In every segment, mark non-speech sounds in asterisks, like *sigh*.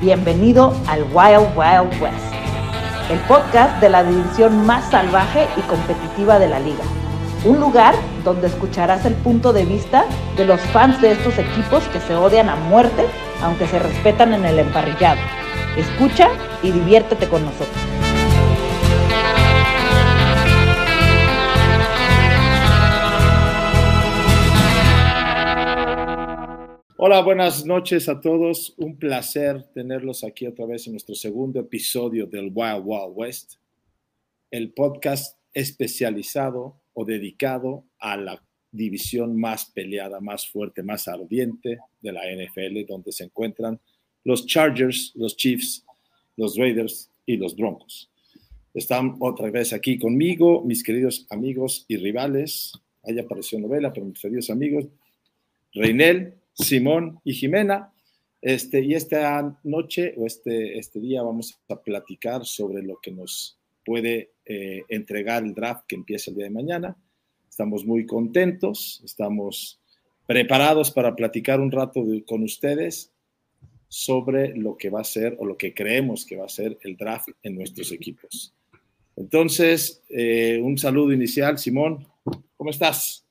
Bienvenido al Wild Wild West, el podcast de la división más salvaje y competitiva de la liga. Un lugar donde escucharás el punto de vista de los fans de estos equipos que se odian a muerte, aunque se respetan en el emparrillado. Escucha y diviértete con nosotros. Hola, buenas noches a todos. Un placer tenerlos aquí otra vez en nuestro segundo episodio del Wild Wild West, el podcast especializado o dedicado a la división más peleada, más fuerte, más ardiente de la NFL, donde se encuentran los Chargers, los Chiefs, los Raiders y los Broncos. Están otra vez aquí conmigo, mis queridos amigos y rivales. Ahí apareció novela, pero mis queridos amigos, Reinel, Simón y Jimena. Este, y esta noche o este, este día vamos a platicar sobre lo que nos puede eh, entregar el draft que empieza el día de mañana. Estamos muy contentos, estamos preparados para platicar un rato con ustedes sobre lo que va a ser o lo que creemos que va a ser el draft en nuestros equipos. Entonces, eh, un saludo inicial, Simón, ¿cómo estás?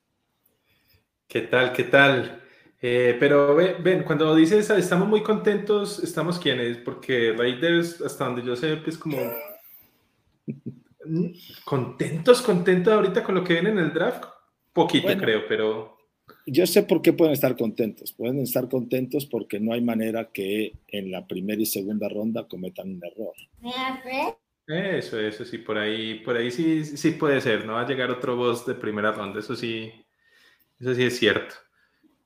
¿Qué tal? ¿Qué tal? Eh, pero ven, cuando dices estamos muy contentos, ¿estamos quiénes? Porque Raiders, hasta donde yo sé, es como *laughs* contentos, contentos ahorita con lo que viene en el draft. Poquito creo, pero... Yo sé por qué pueden estar contentos. Pueden estar contentos porque no hay manera que en la primera y segunda ronda cometan un error. Eso, eso sí, por ahí, por ahí sí, sí puede ser. No va a llegar otro boss de primera ronda, eso sí, eso sí es cierto.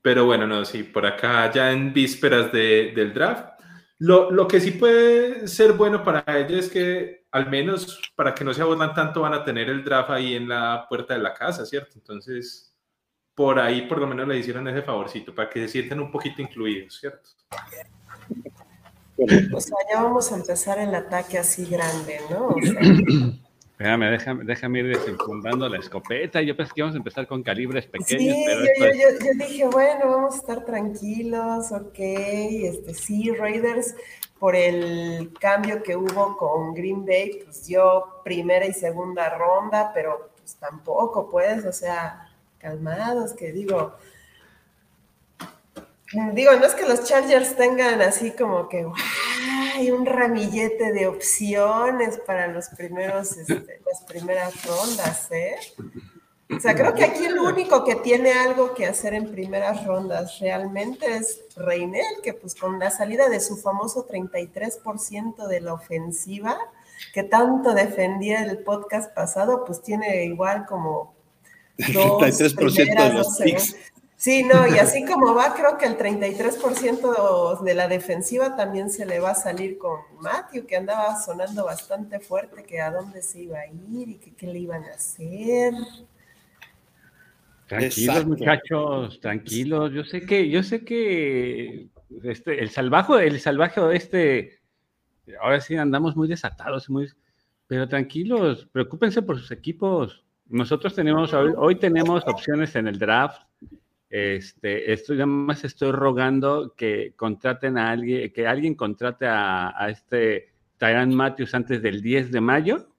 Pero bueno, no, sí, por acá ya en vísperas de, del draft. Lo, lo, que sí puede ser bueno para ellos es que al menos para que no se abordan tanto van a tener el draft ahí en la puerta de la casa, ¿cierto? Entonces, por ahí por lo menos le hicieron ese favorcito, para que se sientan un poquito incluidos, ¿cierto? O sea, ya vamos a empezar el ataque así grande, ¿no? O sea, *clears throat* Espérame, déjame, déjame ir desenfundando la escopeta. Yo pensé que íbamos a empezar con calibres pequeños. Sí, pero yo, yo, yo, dije, bueno, vamos a estar tranquilos, ok. Este, sí, Raiders, por el cambio que hubo con Green Bay, pues dio primera y segunda ronda, pero pues tampoco, pues, o sea, calmados, que digo, digo, no es que los Chargers tengan así como que hay un ramillete de opciones para los primeros, este, las primeras rondas, ¿eh? O sea, creo que aquí el único que tiene algo que hacer en primeras rondas realmente es Reinel, que pues con la salida de su famoso 33% de la ofensiva, que tanto defendía el podcast pasado, pues tiene igual como dos 33% de los picks. Sí, no, y así como va, creo que el 33% de la defensiva también se le va a salir con Matthew, que andaba sonando bastante fuerte, que a dónde se iba a ir y que qué le iban a hacer. Tranquilos, muchachos, tranquilos. Yo sé que, yo sé que este, el salvaje, el salvaje oeste, ahora sí andamos muy desatados, muy, pero tranquilos, preocúpense por sus equipos. Nosotros tenemos, hoy tenemos opciones en el draft este, estoy, nada más estoy rogando que contraten a alguien, que alguien contrate a, este Tyran Matthews antes del 10 de mayo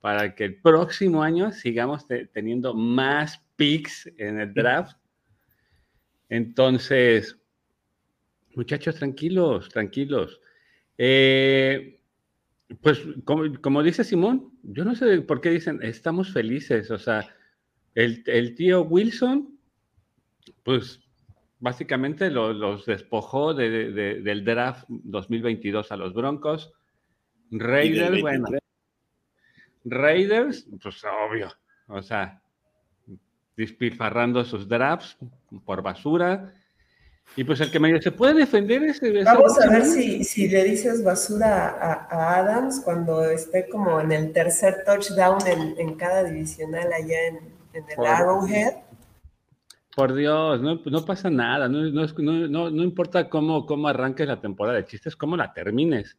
para que el próximo año sigamos teniendo más picks en el draft. Entonces, muchachos, tranquilos, tranquilos. Eh, pues como, como, dice Simón, yo no sé por qué dicen, estamos felices, o sea, el, el tío Wilson pues básicamente los despojó del draft 2022 a los Broncos. Raiders, bueno. Raiders, pues obvio, o sea, despilfarrando sus drafts por basura. Y pues el que medio se puede defender es... Vamos a ver si, si, le dices basura a, Adams cuando esté como en el tercer touchdown en, cada divisional allá en, en el Arrowhead por Dios, no, no pasa nada, no, no, no, importa cómo, cómo arranques la temporada, el chiste es cómo la termines.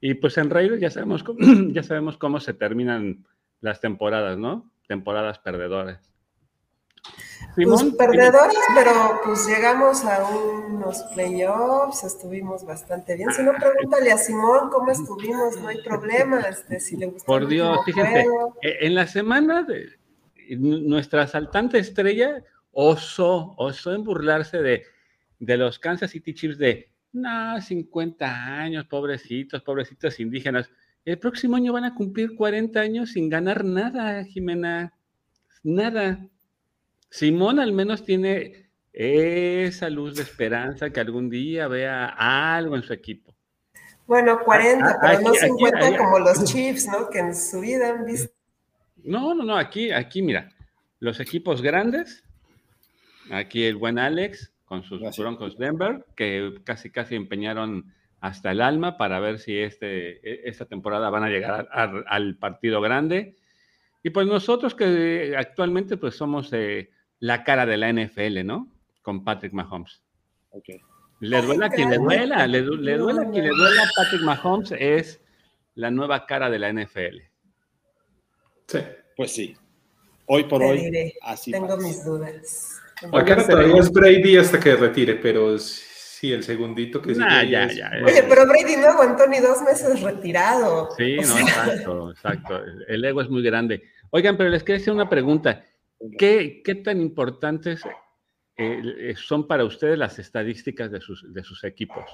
Y pues en Raiders ya sabemos, cómo, *clears throat* ya sabemos cómo se terminan las temporadas, ¿no? Temporadas perdedoras. pues perdedores, pero pues llegamos a unos playoffs, estuvimos bastante bien. Si no, pregúntale a Simón cómo estuvimos, no hay problema. Este, si le gustó Por Dios, fíjense, e, en la semana de nuestra asaltante estrella osó, osó en burlarse de, de los Kansas City Chiefs de, no, 50 años, pobrecitos, pobrecitos indígenas. El próximo año van a cumplir 40 años sin ganar nada, Jimena. Nada. Simón al menos tiene esa luz de esperanza que algún día vea algo en su equipo. Bueno, 40, ah, pero no 50 como los Chiefs, ¿no? Que en su vida han visto. No, no, no, aquí, aquí, mira, los equipos grandes, aquí el buen Alex con sus Broncos Denver, que casi casi empeñaron hasta el alma para ver si este, e, esta temporada van a llegar al partido grande. Y pues nosotros que actualmente pues somos eh, la cara de la NFL, ¿no? Con Patrick Mahomes. Le duela a quien le duela, le, duela a quien le duela. Patrick Mahomes es la nueva cara de la NFL. Sí, pues sí. Hoy por hoy, así Tengo mis dudas. Acá todavía es Brady hasta que retire, pero sí, el segundito que nah, ya, ya, Oye, pero Brady no aguantó ni dos meses retirado. Sí, no, exacto, exacto. El ego es muy grande. Oigan, pero les quiero hacer una pregunta. ¿Qué, tan importantes eh, son para ustedes las estadísticas de sus, de sus equipos?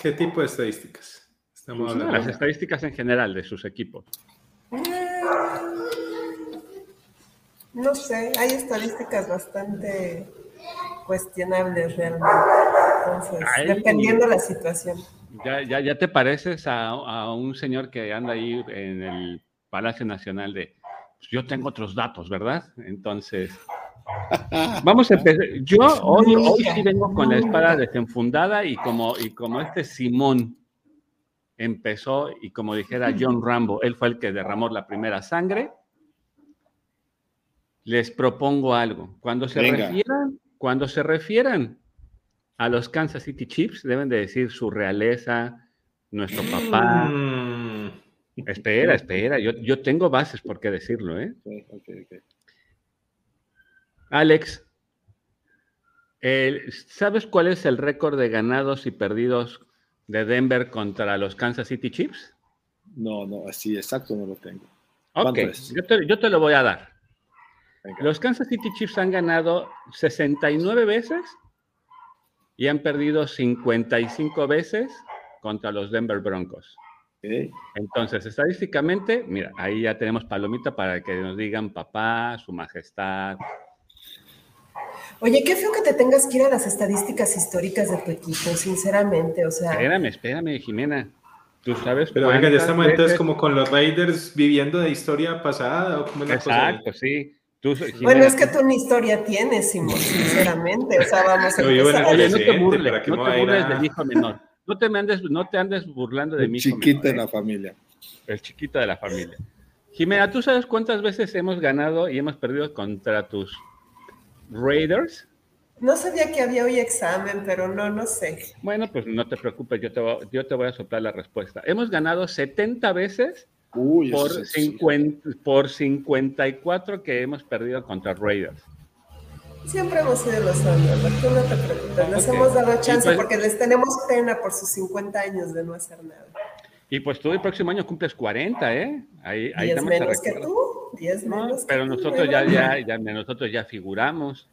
¿Qué tipo de estadísticas? Estamos hablando. Las estadísticas en general de sus equipos. No sé, hay estadísticas bastante cuestionables realmente. Entonces, dependiendo de la situación. Ya, ya, ya te pareces a, a, un señor que anda ahí en el Palacio Nacional de yo tengo otros datos, ¿verdad? Entonces, *laughs* vamos a empezar. Yo hoy, hoy sí vengo con la espada desenfundada y como, y como este Simón empezó y como dijera John Rambo, él fue el que derramó la primera sangre, les propongo algo. Cuando se refieran, cuando se refieran a los Kansas City Chiefs, deben de decir su realeza, nuestro papá. Mm. Espera, espera, yo, tengo bases por qué decirlo, ¿eh? Alex, ¿sabes cuál es el récord de ganados y perdidos de Denver contra los Kansas City Chiefs? No, no, así exacto no lo tengo. Ok, yo te, lo voy a dar. Los Kansas City Chiefs han ganado 69 veces y han perdido 55 veces contra los Denver Broncos. Entonces, estadísticamente, mira, ahí ya tenemos palomita para que nos digan papá, su majestad. Oye, qué feo que te tengas que ir a las estadísticas históricas de tu equipo, sinceramente, o sea. Espérame, espérame, Jimena. Tú sabes. Pero venga, ya estamos entonces como con los Raiders viviendo de historia pasada o como Exacto, sí. Bueno, es que tú una historia tienes, Simón, sinceramente. O sea, vamos a Oye, oye no te burles, no te burles del hijo menor. No te, andes, no te andes burlando de el mí. Chiquito de la familia. El chiquito de la familia. Jimena, ¿tú sabes cuántas veces hemos ganado y hemos perdido contra tus Raiders? No sabía que había hoy examen, pero no, no sé. Bueno, pues no te preocupes, yo te, voy, yo te voy a soplar la respuesta. Hemos ganado 70 veces por, 50, por 54 que hemos perdido contra Raiders. Siempre hemos sido los underdogs, tú no te preocupes, les hemos dado chance pues porque les tenemos pena por sus 50 años de no hacer nada. Y pues tú el próximo año cumples 40, ¿eh? Ahí, ahí 10 menos que tú, 10 menos Pero nosotros ya, ya, ya, nosotros ya figuramos.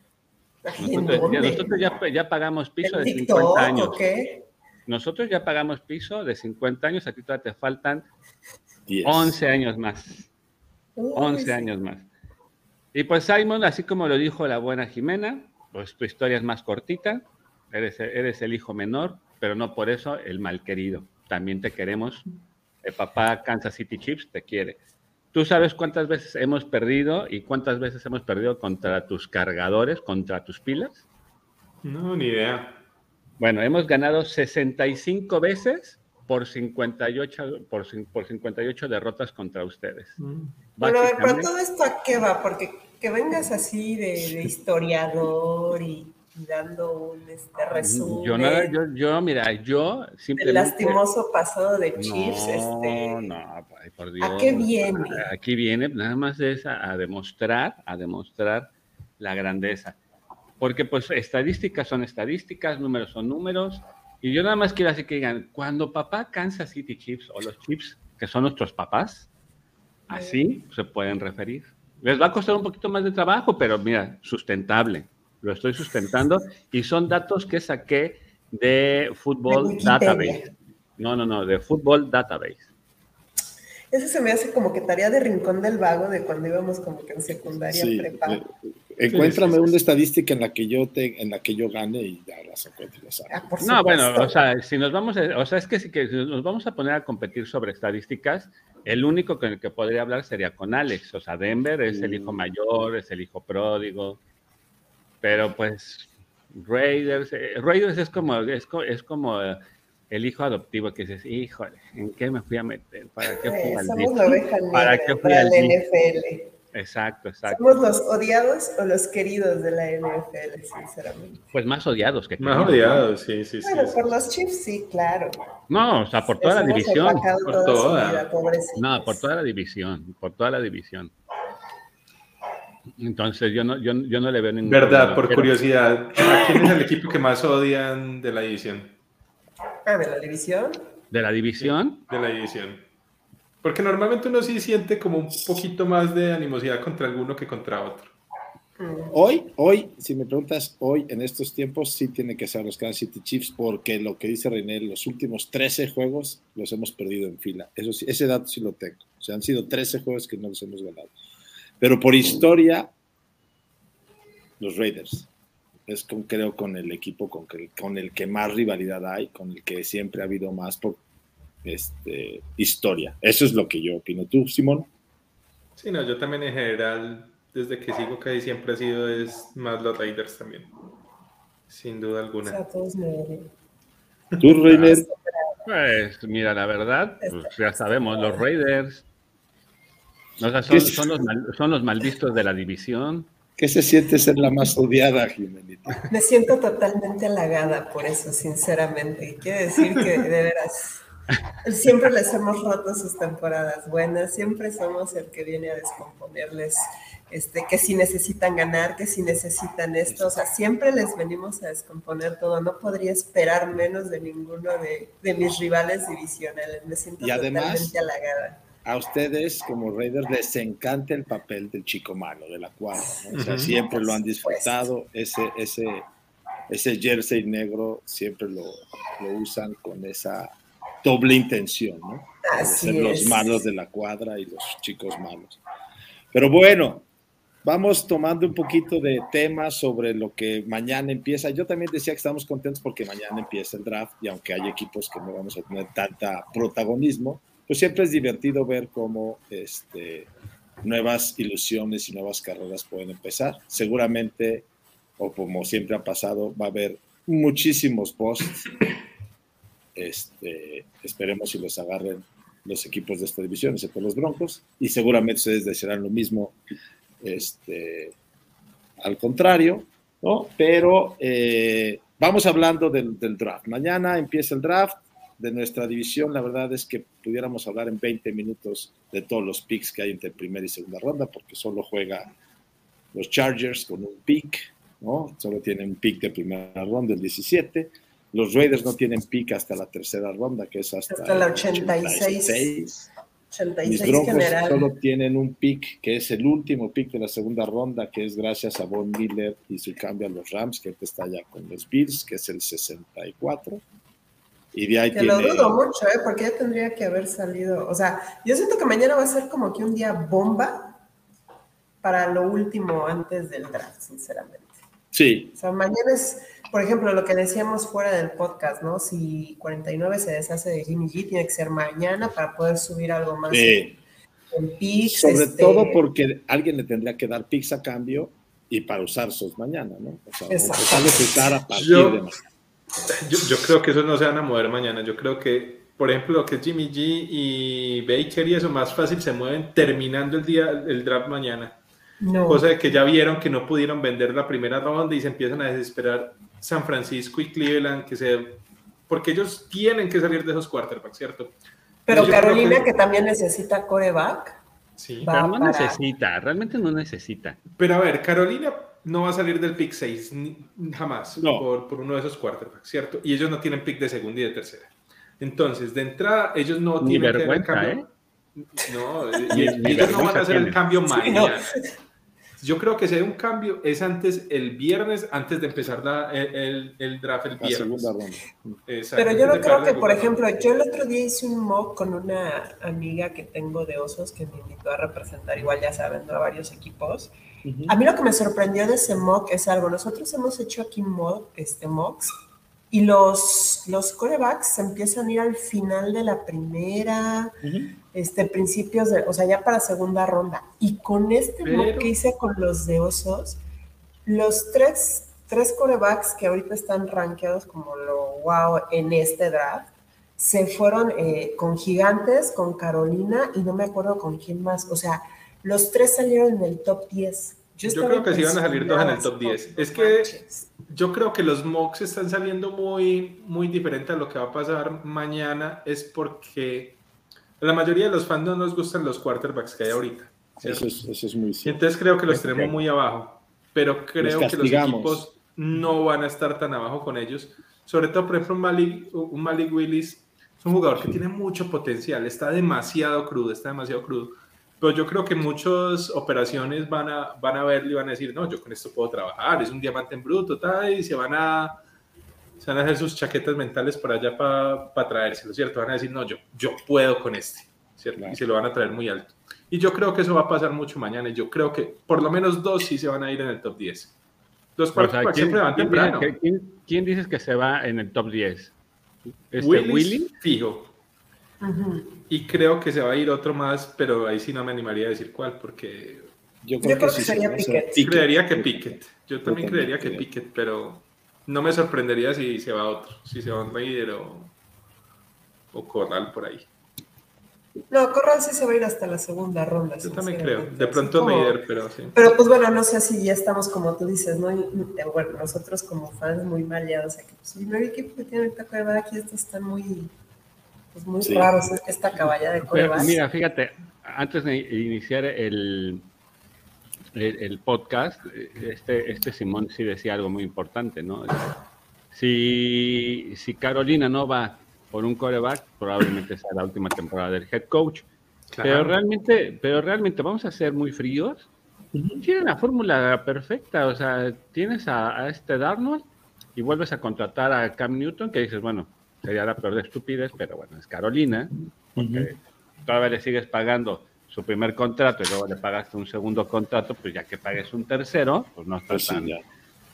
Nosotros, ya, nosotros ya, ya, pagamos piso de 50 años. ¿qué? Nosotros ya pagamos piso de 50 años, aquí todavía te faltan 11 años más. 11 años más. Y pues Simon, así como lo dijo la buena Jimena, pues tu historia es más cortita, eres, eres el hijo menor, pero no por eso el mal querido. También te queremos. El papá Kansas City Chiefs te quiere. ¿Tú sabes cuántas veces hemos perdido y cuántas veces hemos perdido contra tus cargadores, contra tus pilas? No, ni idea. Bueno, hemos ganado 65 veces por 58, por, por 58 derrotas contra ustedes. Mm. Bueno, a ver, pero todo esto a qué va, porque que vengas así de, historiador y, dando un este, resumen. Yo, nada, yo, yo, mira, yo simplemente... El lastimoso pasado de Chiefs, no, este... No, por Dios. ¿A qué viene? Aquí viene, nada más es a, demostrar, a demostrar la grandeza. Porque pues estadísticas son estadísticas, números son números. Y yo nada más quiero así que digan, cuando papá Kansas City Chiefs o los Chiefs, que son nuestros papás, así se pueden referir. Les va a costar un poquito más de trabajo, pero mira, sustentable. Lo estoy sustentando y son datos que saqué de Football Database. No, no, no, de Football Database. Eso se me hace como que tarea de rincón del vago de cuando íbamos como que en secundaria prepa. Eh, encuéntrame una estadística en la que yo te, en la que yo gane y ya las encuentro. Ah, no, bueno, o sea, si nos vamos, a, o sea, es que si que nos vamos a poner a competir sobre estadísticas, el único con el que podría hablar sería con Alex. O sea, Denver es el hijo mayor, es el hijo pródigo, pero pues Raiders, eh, Raiders es como, es, es como el hijo adoptivo que dices, híjole, ¿en qué me fui a meter? ¿Para qué fui al Somos ¿Para qué fui al NFL? Exacto, exacto. ¿Somos los odiados o los queridos de la NFL, sinceramente? Pues más odiados que Más odiados, sí, sí, sí. Bueno, por los Chiefs, sí, claro. No, o sea, por toda la división. Por toda. no, por toda la división, por toda la división. Entonces yo no, yo, yo no le veo ningún Verdad, por curiosidad, ¿quién es el equipo que más odian de la división? Ah, ¿de la división? ¿De la división? de la división. Porque normalmente uno sí siente como un poquito más de animosidad contra alguno que contra otro. Hoy, hoy, si me preguntas, hoy en estos tiempos sí tiene que ser los Kansas City Chiefs porque lo que dice René, los últimos 13 juegos los hemos perdido en fila. Eso sí, ese dato sí lo tengo. O sea, han sido 13 juegos que no los hemos ganado. Pero por historia, los Raiders es con, creo con el equipo con, que, con el que más rivalidad hay, con el que siempre ha habido más por este, historia. Eso es lo que yo opino. ¿Tú, Simón? Sí, no, yo también en general, desde que sigo casi siempre ha sido es más los Raiders también. Sin duda alguna. ¿Tú, Reiner? Pues mira, la verdad, pues, ya sabemos, los Raiders. son, los mal, son los malvistos de la división. ¿Qué se siente ser la más odiada, Jimenita? Me siento totalmente halagada por eso, sinceramente. Quiere decir que de veras siempre les hemos roto sus temporadas buenas, siempre somos el que viene a descomponerles, este, que si necesitan ganar, que si necesitan esto, o sea, siempre les venimos a descomponer todo. No podría esperar menos de ninguno de, de mis rivales divisionales. Me siento totalmente halagada. a ustedes como Raiders les encanta el papel del chico malo, de la cuadra, o sea, siempre lo han disfrutado, ese, ese, ese jersey negro siempre lo, lo usan con esa doble intención, ¿no? ser los malos de la cuadra y los chicos malos. Pero bueno, vamos tomando un poquito de temas sobre lo que mañana empieza. Yo también decía que estamos contentos porque mañana empieza el draft y aunque hay equipos que no vamos a tener tanta protagonismo, pues siempre es divertido ver cómo este, nuevas ilusiones y nuevas carreras pueden empezar. Seguramente, o como siempre ha pasado, va a haber muchísimos posts. Este, esperemos si los agarren los equipos de esta división, excepto los Broncos, y seguramente ustedes desearán lo mismo este, al contrario, ¿no? Pero eh, vamos hablando del, del draft. Mañana empieza el draft, de nuestra división, la verdad es que pudiéramos hablar en 20 minutos de todos los picks que hay entre primera y segunda ronda, porque solo juega los Chargers con un pick, ¿no? Solo tienen un pick de primera ronda, el 17. Los Raiders no tienen pick hasta la tercera ronda, que es hasta, hasta la 86. 86. Mis Broncos solo tienen un pick, que es el último pick de la segunda ronda, que es gracias a Von Miller y su cambio a los Rams, que está ya con los Bills, que es el 64. Y de ahí que lo dudo mucho, ¿eh? porque ya tendría que haber salido. O sea, yo siento que mañana va a ser como que un día bomba para lo último antes del draft, sinceramente. Sí. O sea, mañana es, por ejemplo, lo que decíamos fuera del podcast, ¿no? Si 49 se deshace de Jimmy G, tiene que ser mañana para poder subir algo más en, picks. Sobre este todo porque alguien le tendría que dar picks a cambio y para usar sus mañana, ¿no? O sea, empezar a a partir de mañana. Yo, creo que esos no se van a mover mañana. Yo creo que, por ejemplo, lo que es Jimmy G y Baker y eso más fácil se mueven terminando el día, el draft mañana. Cosa de que ya vieron que no pudieron vender la primera ronda y se empiezan a desesperar San Francisco y Cleveland, que se, porque ellos tienen que salir de esos quarterbacks, ¿cierto? Pero Carolina, que... también necesita coreback. Sí, pero no necesita, realmente no necesita. Pero a ver, Carolina no va a salir del pick 6 jamás por, por, uno de esos quarterbacks, ¿cierto? Y ellos no tienen pick de segunda y de tercera. Entonces, de entrada, ellos no tienen que cambio. ¿eh? No, y, ellos no van a hacer el cambio mañana. Yo creo que si hay un cambio es antes, el viernes, antes de empezar la, el, el, draft el viernes. Pero yo no creo que, por ejemplo, yo el otro día hice un mock con una amiga que tengo de Osos que me invitó a representar, igual ya saben, a varios equipos. A mí lo que me sorprendió de ese mock es algo, nosotros hemos hecho aquí mock, este, mocks y los, los corebacks empiezan a ir al final de la primera, este, principios de, o sea, ya para segunda ronda. Y con este mock que hice con los de osos, los tres, tres corebacks que ahorita están rankeados como lo wow en este draft, se fueron eh, con Gigantes, con Carolina y no me acuerdo con quién más. O sea, los tres salieron en el top 10. Yo, creo que sí van a salir dos en el top 10. Es que yo creo que los mocks están saliendo muy, muy diferente a lo que va a pasar mañana. Es porque la mayoría de los fans no nos gustan los quarterbacks que hay ahorita. Eso es, eso es, muy cierto. Entonces creo que los tenemos muy abajo. Pero creo que los equipos no van a estar tan abajo con ellos. Sobre todo, por ejemplo, un Malik, un Malik Willis es un jugador que tiene mucho potencial. Está demasiado crudo, está demasiado crudo pero yo creo que muchas operaciones van a, van a verlo y van a decir, no, yo con esto puedo trabajar, es un diamante en bruto, tal, y se van a, se van a hacer sus chaquetas mentales por allá para pa traérselo, ¿cierto? Van a decir, no, yo, yo puedo con este, ¿cierto? Y se lo van a traer muy alto. Y yo creo que eso va a pasar mucho mañana, y yo creo que por lo menos dos sí se van a ir en el top 10. Los cuatro siempre van temprano. ¿quién, ¿quién, dices que se va en el top 10? ¿Este Willy? Fijo. Y creo que se va a ir otro más, pero ahí sí no me animaría a decir cuál, porque yo creo, que, sería Piquet. creería que Piquet. Yo también creería que Piquet, pero no me sorprendería si se va otro, si se va un Raider o, o Corral por ahí. No, Corral sí se va a ir hasta la segunda ronda. Yo también creo. De pronto Raider, pero sí. Pero pues bueno, no sé si ya estamos como tú dices, ¿no? bueno, nosotros como fans muy maleados aquí, pues el primer equipo que tiene el taco de aquí, estos están muy pues muy raro esta caballa de corebacks. Mira, fíjate, antes de iniciar el, el, podcast, este, este Simón sí decía algo muy importante, ¿no? Si, si Carolina no va por un coreback, probablemente sea la última temporada del head coach. Pero realmente, pero realmente vamos a ser muy fríos. Tiene la fórmula perfecta, o sea, tienes a, a, este Darnold y vuelves a contratar a Cam Newton, que dices, bueno, sería la peor de estupidez, pero bueno, es Carolina, porque todavía le sigues pagando su primer contrato y luego le pagaste un segundo contrato, pues ya que pagues un tercero, pues no está pues tan...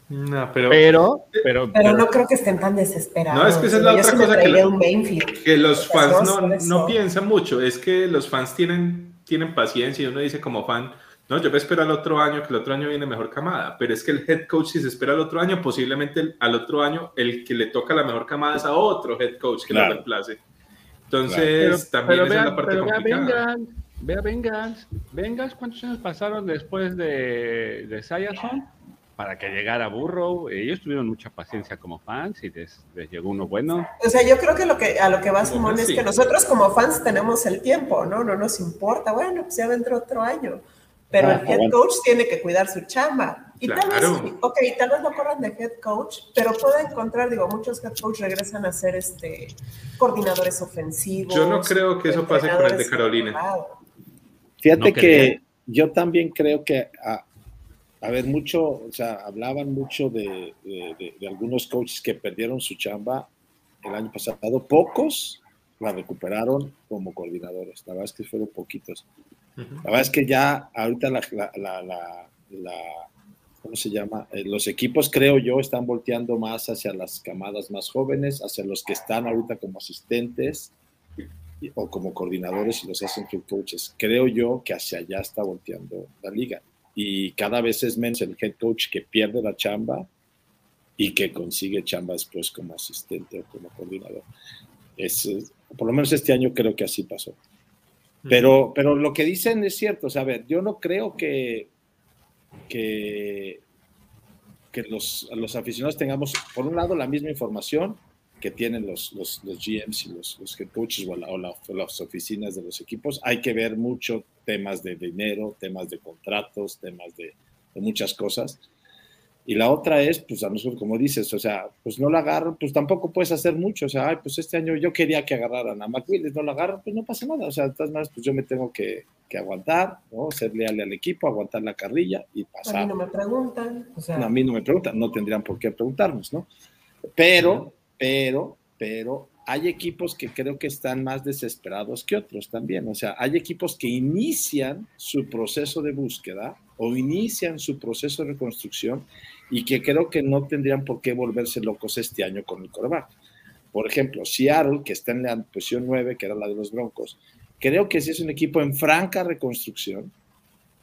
No, pero, pero, pero, no creo que estén tan desesperados. No, es que esa es la otra cosa que, que, los fans no, no, piensan mucho. Es que los fans tienen, tienen paciencia y uno dice como fan, no, yo me espero al otro año, que el otro año viene mejor camada, pero es que el head coach, si se espera al otro año, posiblemente al otro año el que le toca la mejor camada es a otro head coach que lo reemplace. Entonces, también esa es la parte pero complicada. Vea Bengals, Bengals, ¿cuántos años pasaron después de, de Sayerson para que llegara Burrow? Ellos tuvieron mucha paciencia como fans y les, llegó uno bueno. O sea, yo creo que, lo que a lo que va Simón es que nosotros como fans tenemos el tiempo, ¿no? No nos importa, bueno, pues ya vendrá otro año pero el head coach tiene que cuidar su chamba. Y tal vez, ok, tal vez no corran de head coach, pero puede encontrar, digo, muchos head coach regresan a ser este, coordinadores ofensivos. Yo no creo que eso pase con el de Carolina. Fíjate que yo también creo que, a, ver, mucho, o sea, hablaban mucho de, de algunos coaches que perdieron su chamba el año pasado. Pocos la recuperaron como coordinadores. La verdad es que fueron poquitos. La verdad es que ya ahorita la, la, la, ¿cómo se llama? Eh, los equipos, creo yo, están volteando más hacia las camadas más jóvenes, hacia los que están ahorita como asistentes o como coordinadores y los hacen coaches. Creo yo que hacia allá está volteando la liga. Y cada vez es menos el head coach que pierde la chamba y que consigue chamba después como asistente o como coordinador. Es, por lo menos este año creo que así pasó. Pero, pero lo que dicen es cierto. O sea, a ver, yo no creo que, que, que los, los aficionados tengamos, por un lado, la misma información que tienen los, los, los GMs y los, los head coaches o, las oficinas de los equipos. Hay que ver mucho temas de dinero, temas de contratos, temas de, de muchas cosas. Y la otra es, pues a nosotros, como dices, o sea, pues no la agarran, pues tampoco puedes hacer mucho. O sea, ay, pues este año yo quería que agarraran a McWillis, no la agarran, pues no pasa nada. O sea, de todas maneras, pues yo me tengo que, que aguantar, ¿no? Ser leal al equipo, aguantar la carrilla y pasar. A mí no me preguntan. O sea, No, a mí no me preguntan, no tendrían por qué preguntarnos, ¿no? Pero, pero, pero hay equipos que creo que están más desesperados que otros también. O sea, hay equipos que inician su proceso de búsqueda o inician su proceso de reconstrucción y que creo que no tendrían por qué volverse locos este año con el coreback. Por ejemplo, Seattle, que está en la posición 9, que era la de los Broncos, creo que sí es un equipo en franca reconstrucción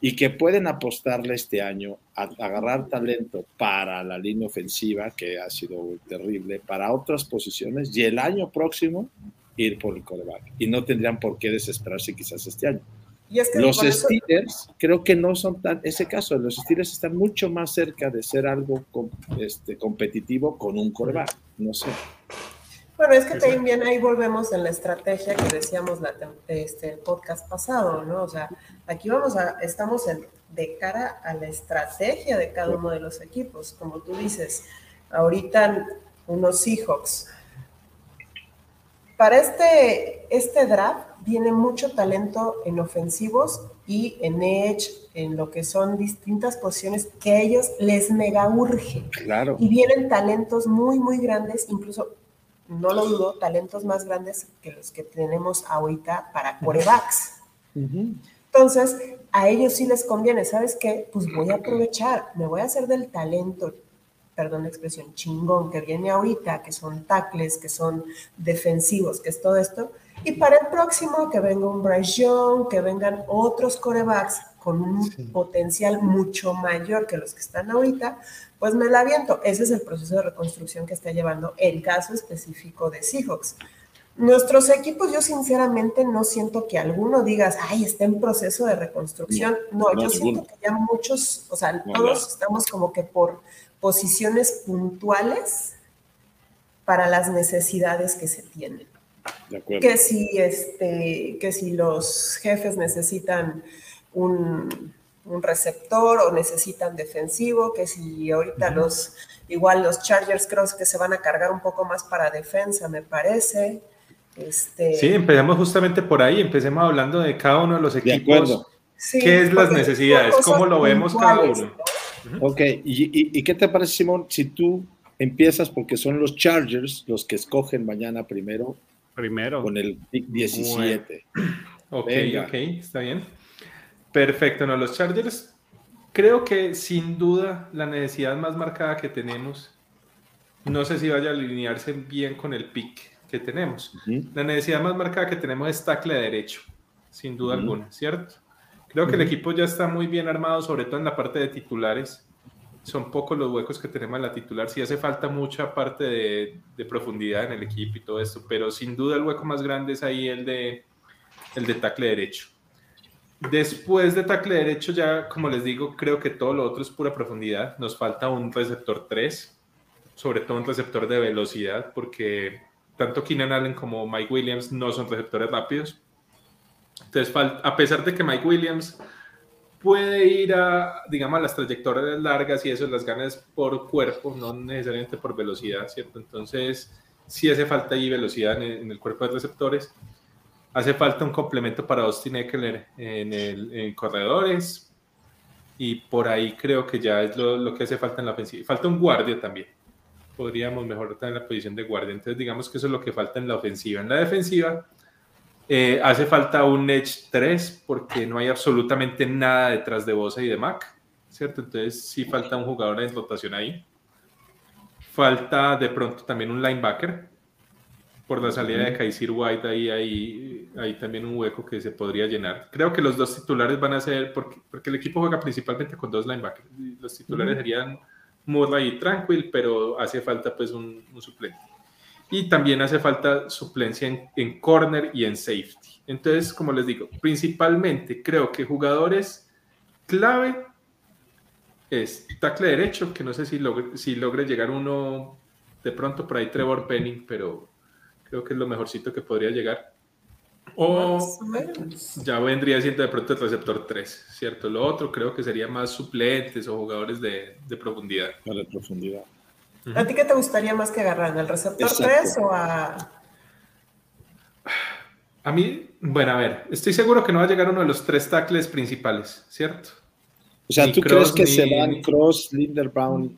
y que pueden apostarle este año a agarrar talento para la línea ofensiva, que ha sido terrible, para otras posiciones, y el año próximo ir por el coreback. Y no tendrían por qué desesperarse quizás este año. y es que Los por eso- Steelers creo que no son tan ese caso. Los Steelers están mucho más cerca de ser algo este, competitivo con un coreback. No sé. Bueno, es que también ahí volvemos en la estrategia que decíamos la, este, el podcast pasado, ¿no? O sea, aquí vamos a, estamos en, de cara a la estrategia de cada uno de los equipos. Como tú dices, ahorita unos Seahawks. Para este, este draft viene mucho talento en ofensivos y en edge, en lo que son distintas posiciones que a ellos les mega urge. Claro. Y vienen talentos muy, muy grandes, incluso, no lo dudo, talentos más grandes que los que tenemos ahorita para corebacks. Entonces, a ellos sí les conviene, ¿sabes qué? Pues voy a aprovechar, me voy a hacer del talento, perdón la expresión, chingón que viene ahorita, que son tackles, que son defensivos, que es todo esto. Y para el próximo, que venga un Bryce Young, que vengan otros corebacks con un potencial mucho mayor que los que están ahorita, pues me la aviento. Ese es el proceso de reconstrucción que está llevando el caso específico de Seahawks. Nuestros equipos, yo sinceramente no siento que alguno digas, ay, está en proceso de reconstrucción. No, no, yo ninguno. siento que ya muchos, o sea, No, todos no. estamos como que por posiciones puntuales para las necesidades que se tienen. De. Que si, este, que si los jefes necesitan un, un receptor o necesitan defensivo, que si ahorita los, igual los Chargers creo que se van a cargar un poco más para defensa, me parece. Este, Sí, empecemos justamente por ahí, empecemos hablando de cada uno de los De equipos. acuerdo. sí, ¿qué es las necesidades? ¿Cómo lo vemos cada uno? ¿no? Ok, ¿Y, y, y qué te parece, Simón, si tú empiezas, porque son los Chargers los que escogen mañana primero Primero. con el pick 17? Ok, Venga. ok, está bien. Perfecto, no, los Chargers, creo que sin duda la necesidad más marcada que tenemos, no sé si vaya a alinearse bien con el pick que tenemos. La necesidad más marcada que tenemos es tackle de derecho, sin duda alguna, ¿cierto? Creo que el equipo ya está muy bien armado, sobre todo en la parte de titulares. Son pocos los huecos que tenemos en la titular. Sí hace falta mucha parte de, de profundidad en el equipo y todo esto, pero sin duda el hueco más grande es ahí el de, el de tackle derecho. Después de tackle derecho, ya como les digo, creo que todo lo otro es pura profundidad. Nos falta un receptor 3, sobre todo un receptor de velocidad, porque tanto Keenan Allen como Mike Williams no son receptores rápidos. Entonces, a pesar de que Mike Williams puede ir a, digamos, a las trayectorias largas y eso las ganas por cuerpo, no necesariamente por velocidad, ¿cierto? Entonces, sí hace falta ahí velocidad en el, en el cuerpo de receptores. Hace falta un complemento para Austin Eckler en, corredores. Y por ahí creo que ya es lo, lo que hace falta en la ofensiva. Falta un guardia también. Podríamos mejorar también la posición de guardia. Entonces, digamos que eso es lo que falta en la ofensiva. En la defensiva, eh, hace falta un Edge 3 porque no hay absolutamente nada detrás de Bosa y de Mac, ¿cierto? Entonces sí falta un jugador en rotación ahí. Falta de pronto también un linebacker por la salida de Kaisir White, ahí hay, hay también un hueco que se podría llenar. Creo que los dos titulares van a ser, porque, porque el equipo juega principalmente con dos linebackers. Los titulares serían Murray y Tranquil, pero hace falta pues un, un suplente. Y también hace falta suplencia en, en corner y en safety. Entonces, como les digo, principalmente creo que jugadores clave es tackle derecho, que no sé si logre, si logre llegar uno de pronto por ahí Trevor Penning, pero creo que es lo mejorcito que podría llegar. O Más o menos. ya vendría siendo de pronto el receptor 3, ¿cierto? Lo otro creo que sería más suplentes o jugadores de, de profundidad. Para profundidad. ¿A ti qué te gustaría más que agarrar? ¿El receptor Exacto. 3 o a.? A mí, bueno, a ver, estoy seguro que no va a llegar uno de los tres tackles principales, ¿cierto? O sea, Ni ¿tú Cross, crees que se ni- van Cross, Linderbaum?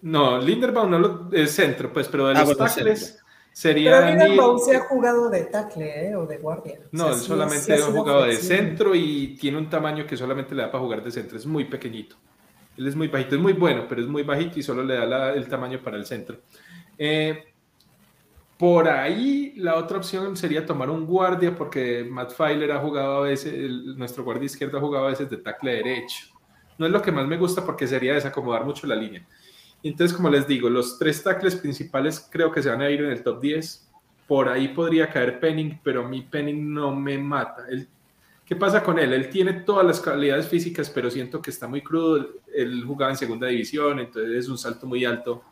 No, Linderbaum no lo, es centro, pues, pero de Ah, los bueno, tackles centro. Sería Pero Neal- se ha jugado de tackle ¿eh? o de guardia. No, O sea, él solamente sí ha jugado de centro y tiene un tamaño que solamente le da para jugar de centro. Es muy pequeñito. Él es muy bajito, es muy bueno, pero es muy bajito y solo le da la- el tamaño para el centro. Eh, por ahí la otra opción sería tomar un guardia porque Matt Filer ha jugado a veces, el- nuestro guardia izquierdo ha jugado a veces de tackle derecho. No es lo que más me gusta porque sería desacomodar mucho la línea. Entonces, como les digo, los tres tackles principales creo que se van a ir en el top 10. Por ahí podría caer Penning, pero a mí Penning no me mata. Él- ¿Qué pasa con él? Él tiene todas las calidades físicas, pero siento que está muy crudo. Él jugaba en segunda división, entonces es un salto muy alto.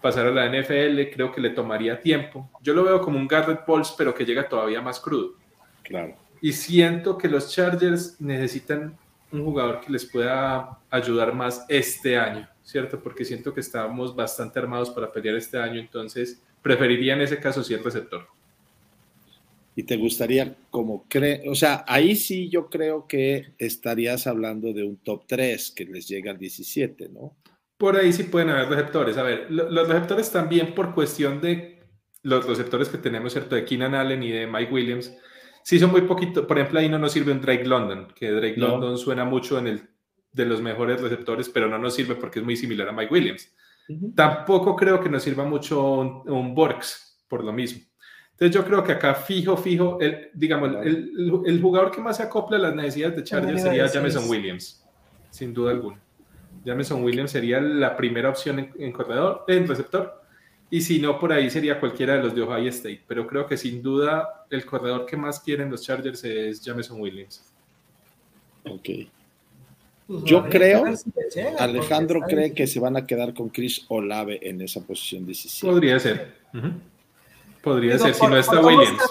Pasar a la NFL creo que le tomaría tiempo. Yo lo veo como un Garrett Bowles, pero que llega todavía más crudo. Claro. Y siento que los Chargers necesitan un jugador que les pueda ayudar más este año, ¿cierto? Porque siento que estamos bastante armados para pelear este año, entonces preferiría en ese caso sí el receptor. Y te gustaría como cree, o sea, ahí sí yo creo que estarías hablando de un top 3 que les llega al 17, ¿no? Por ahí sí pueden haber receptores. A ver, lo- los receptores también por cuestión de los receptores que tenemos, ¿cierto? De Keenan Allen y de Mike Williams, sí son muy poquito. Por ejemplo, ahí no nos sirve un Drake London, que Drake No. London suena mucho en el de los mejores receptores, pero no nos sirve porque es muy similar a Mike Williams. Tampoco creo que nos sirva mucho un, un Borks por lo mismo. Entonces yo creo que acá fijo, fijo, el, digamos, el, el- el jugador que más se acopla a las necesidades de Chargers sería Jameson eso. Williams, sin duda alguna. Jameson Williams sería la primera opción en, en corredor, en receptor, y si no, por ahí sería cualquiera de los de Ohio State, pero creo que sin duda el corredor que más quieren los Chargers es Jameson Williams. Ok. Pues, Yo creo, llega, Alejandro cree que se van a quedar con Chris Olave en esa posición 17. Podría ser. Podría Digo, ser, si por- no está cómo Williams. está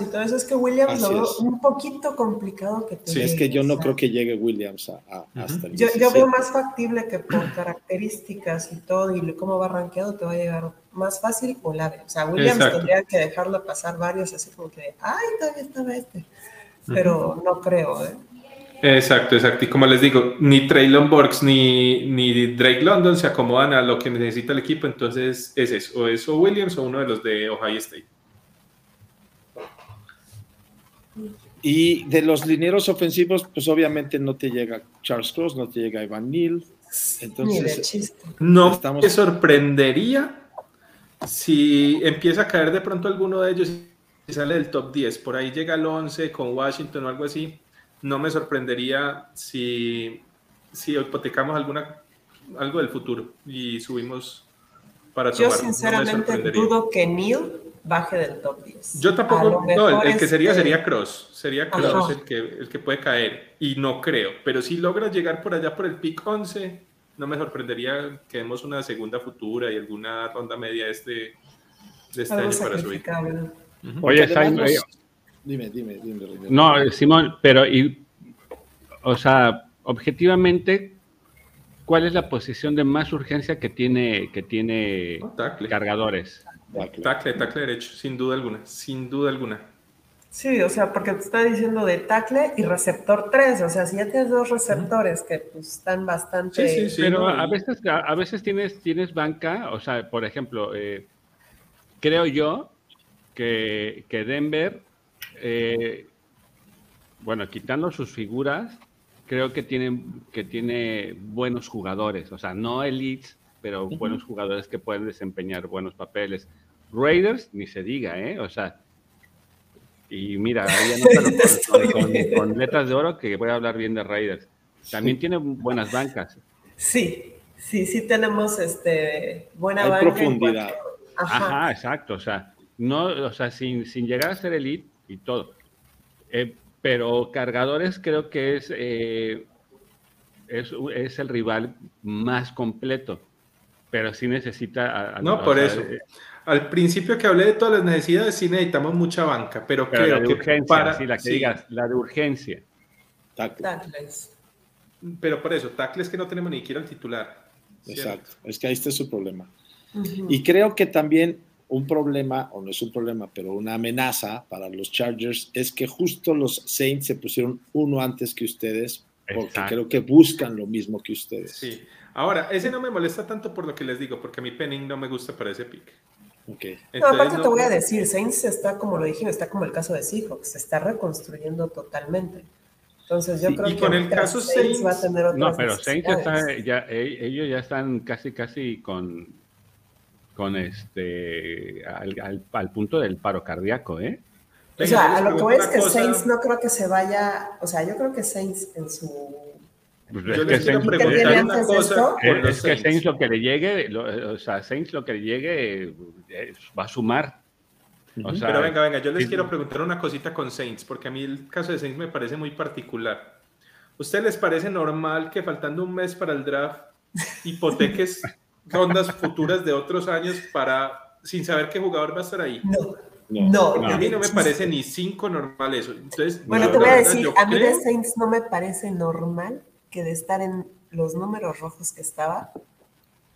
y todo eso, es que Williams Así lo veo un poquito complicado que te Sí, es que yo no o sea, creo que llegue Williams a, a- hasta el Yo, 17. yo veo más factible que por características y todo y cómo va rankeado te va a llegar más fácil o la O sea, Williams Exacto. tendría que dejarlo pasar varios así como que, ay, todavía estaba este. Pero no creo, ¿eh? Exacto, exacto. Y como les digo, ni Traylon Burks ni, ni Drake London se acomodan a lo que necesita el equipo, entonces es eso, o es o Williams o uno de los de Ohio State. Y de los linieros ofensivos, pues obviamente no te llega Charles Cross, no te llega Ivan Neal. Entonces, chiste. No Estamos- me sorprendería si empieza a caer de pronto alguno de ellos y sale del top 10. Por ahí llega el 11 con Washington o algo así. No me sorprendería si, si hipotecamos alguna, algo del futuro y subimos para Yo tomar. Sinceramente dudo que Neil baje del top 10. Yo tampoco, lo no, el, el que sería este, sería Cross, sería Cross Ajá. el que, el que puede caer, y no creo, pero si logra llegar por allá por el pick 11, no me sorprendería que demos una segunda futura y alguna ronda media de este, de este algo año para subir. Ujú. porque Oye, Simon, Dime, dime, dime. No, Simón, pero y, o sea, objetivamente, ¿cuál es la posición de más urgencia que tiene que tiene No, tackle, cargadores? Claro. tackle, tackle derecho, sin duda alguna, sin duda alguna. Sí, o sea, porque te está diciendo de tackle y receptor 3, o sea, si ya tienes dos receptores que pues, están bastante... Sí, sí, sí. pero no, a veces a, a veces tienes tienes banca, o sea, por ejemplo, eh, creo yo que, que Denver, eh, bueno, quitando sus figuras, creo que tiene que tiene buenos jugadores, o sea, no elites, pero buenos jugadores que pueden desempeñar buenos papeles. Raiders, ni se diga, ¿eh? O sea, y mira, ahí anótalo con, *laughs* con- con- con letras de oro que voy a hablar bien de Raiders. También tiene buenas bancas. Sí, sí, sí tenemos este, buena Hay banca profundidad. Ajá. Ajá, exacto. O sea, no, o sea, sin, sin llegar a ser elite y todo. Eh, pero cargadores creo que es, eh, es, es el rival más completo. Pero sí necesita. a- a- No, por sea, eso. eh, al principio que hablé de todas las necesidades, sí necesitamos mucha banca, pero, Pero creo la de que urgencia, para, sí, la que sí, digas, la de urgencia. Tackle. Tackles. pero por eso, tackles que no tenemos ni siquiera el titular. ¿cierto? Exacto. Es que ahí está su problema. Ujú. Y creo que también un problema, o no es un problema, pero una amenaza para los Chargers es que justo los Saints se pusieron uno antes que ustedes, porque Exacto. creo que buscan lo mismo que ustedes. Sí. Ahora, ese no me molesta tanto por lo que les digo, porque a mí Penning no me gusta para ese pick. Ok. No, Entonces, aparte no- te voy a decir, Saints está como lo dijimos, está como el caso de Seahawks, se está reconstruyendo totalmente. Entonces yo Sí, creo y que con el caso Saints va a Saints- tener otras No, pero Saints está, ya, e- ellos ya están casi, casi con, con este, al, al- al punto del paro cardíaco, ¿eh? O sea, a lo que voy es que cosa. Saints no creo que se vaya, o sea, yo creo que Saints en su... Pues es que Saints, lo que le llegue, lo- o sea, Saints lo que le llegue eh, va a sumar. O Ujú. sea, Pero venga, venga, yo les quiero preguntar una cosita con Saints, porque a mí el caso de Saints me parece muy particular. ¿Ustedes les parece normal que faltando un mes para el draft hipoteques *laughs* rondas futuras de otros años para sin saber qué jugador va a estar ahí? No, No. no. a mí no me parece ni cinco normal eso. Entonces, Bueno, te voy a decir, a mí de creo- Saints no me parece normal que de estar en los números rojos que estaba,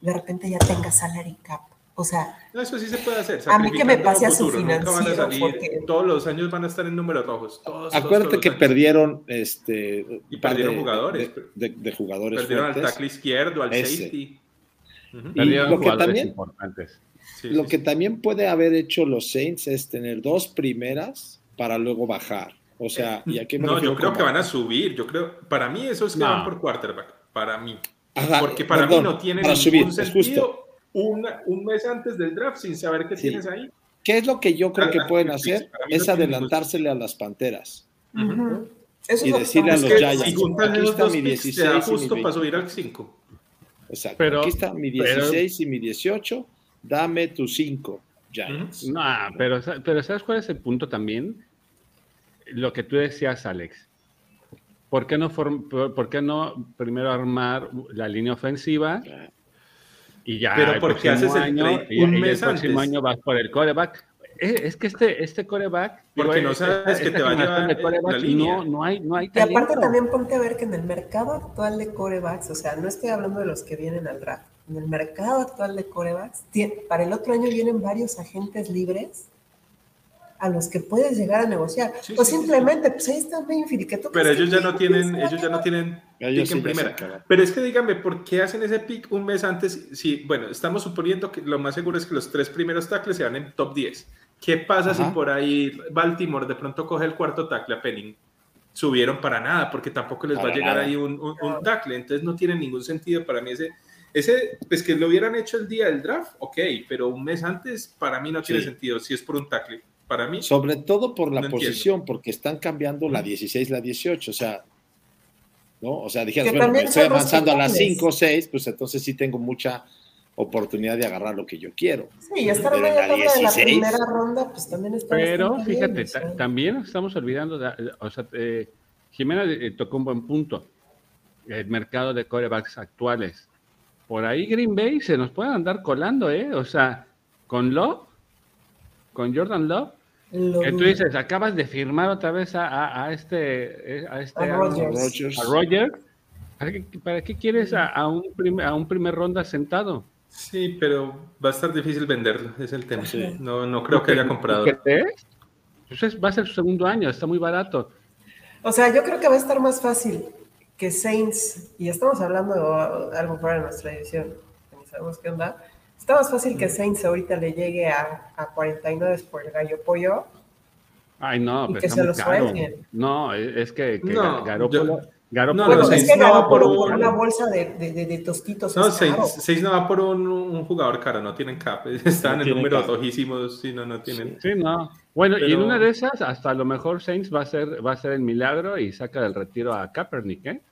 de repente ya tenga salary cap. O sea, No, eso sí se puede hacer. A mí que me pase a su van a financiero, salir, porque- Todos los años van a estar en números rojos. Todos, Acuérdate todos que años. perdieron este Y perdieron de- jugadores. de, de- de jugadores Perdieron al tackle izquierdo, al Ese. safety. Y lo que también- importantes. Sí, Lo sí, que sí. también puede haber hecho los Saints es tener dos primeras para luego bajar. O sea, y aquí me No, yo creo que van a subir. Yo creo, para mí eso es que No. van por quarterback. Para mí. Ajá, Porque para perdón, mí no tiene ningún subir, es sentido una- un mes antes del draft sin saber qué Sí. tienes ahí. ¿Qué es lo que yo creo que Ah, pueden hacer? no Es ningún adelantársele a las Panteras. Y decirle a los Giants, si aquí está dos mi picks, te 16 da y mi justo 20. para subir al 5. Exacto. Pero- Aquí está mi pero- 16 y mi 18. Dame tus 5, Giants. No, pero, sa- pero ¿sabes cuál es el punto también? Lo que tú decías, Alex. ¿Por qué no, form- por, por qué no primero armar la línea ofensiva y ya Pero el porque haces el año, trade y- un y mes el próximo antes? año vas por el coreback? Es, es que este, este coreback... Porque no esta- sabes que te va a llevar de quarterbacks, la línea. No, no hay, no hay Y aparte también ponte a ver que en el mercado actual de corebacks, o sea, no estoy hablando de los que vienen al draft, en el mercado actual de corebacks, para el otro año vienen varios agentes libres a los que puedes llegar a negociar. Sí, o sí, sí, simplemente, pues ahí está Mayfield, que tú Pero que ellos ya no tienen, ellos ya no tienen Ellos pick en primera. Pero es que díganme, ¿por qué hacen ese pick un mes antes? Si, bueno, estamos suponiendo que lo más seguro es que los tres primeros tackles se van en top 10. ¿Qué pasa si Ajá. por ahí Baltimore de pronto coge el cuarto tackle a Penning? Subieron para nada, porque tampoco les va a llegar nada. ahí un, un- un tackle. Entonces no tiene ningún sentido para mí ese. Ese, pues que lo hubieran hecho el día del draft, ok, pero un mes antes para mí no tiene Sí. sentido si es por un tackle. Para mí, Sobre todo por la No entiendo. posición, porque están cambiando la 16, la 18, o sea, ¿no? O sea, dijeras, bueno, me estoy avanzando a las respetables. 5 o 6, pues entonces sí tengo mucha oportunidad de agarrar lo que yo quiero. Sí, y estar Pero en la tabla de la 16. primera ronda, pues también está Pero bien, fíjate, sea. ta- también estamos olvidando, de- o sea, eh, Jimena eh, tocó un buen punto, el mercado de corebacks actuales. Por ahí Green Bay se nos pueden andar colando, ¿eh? O sea, con Love, con Jordan Love, Lo que tú dices, acabas de firmar otra vez a, a- a este, eh, a este, A Roger. ¿Para qué, para qué quieres a, a un primer, a un primer ronda sentado? Sí, pero va a estar difícil venderlo, es el tema. Sí. No, no creo que haya comprado. ¿Qué crees? Pues es- va a ser su segundo año, está muy barato. O sea, yo creo que va a estar más fácil que Saints, y estamos hablando de algo fuera de nuestra que ni sabemos qué onda. Está más fácil que Saints ahorita le llegue a, a 49 por el gallo pollo. Ay, no, Y pero que está se muy los caro. No, es es que, que No, Garópolo, yo- No, Bueno, los es Saints que no ganó por por un- una bolsa de, de, de- de tostitos. No, es seis, seis no va por un, un jugador caro, no tienen cap. *laughs* Están No en números cap. rojísimos, sí, no, no tienen. Sí, no. Bueno, y en Pero- una de esas, hasta a lo mejor Saints va a ser, va a ser el milagro y saca del retiro a Kaepernick, ¿eh?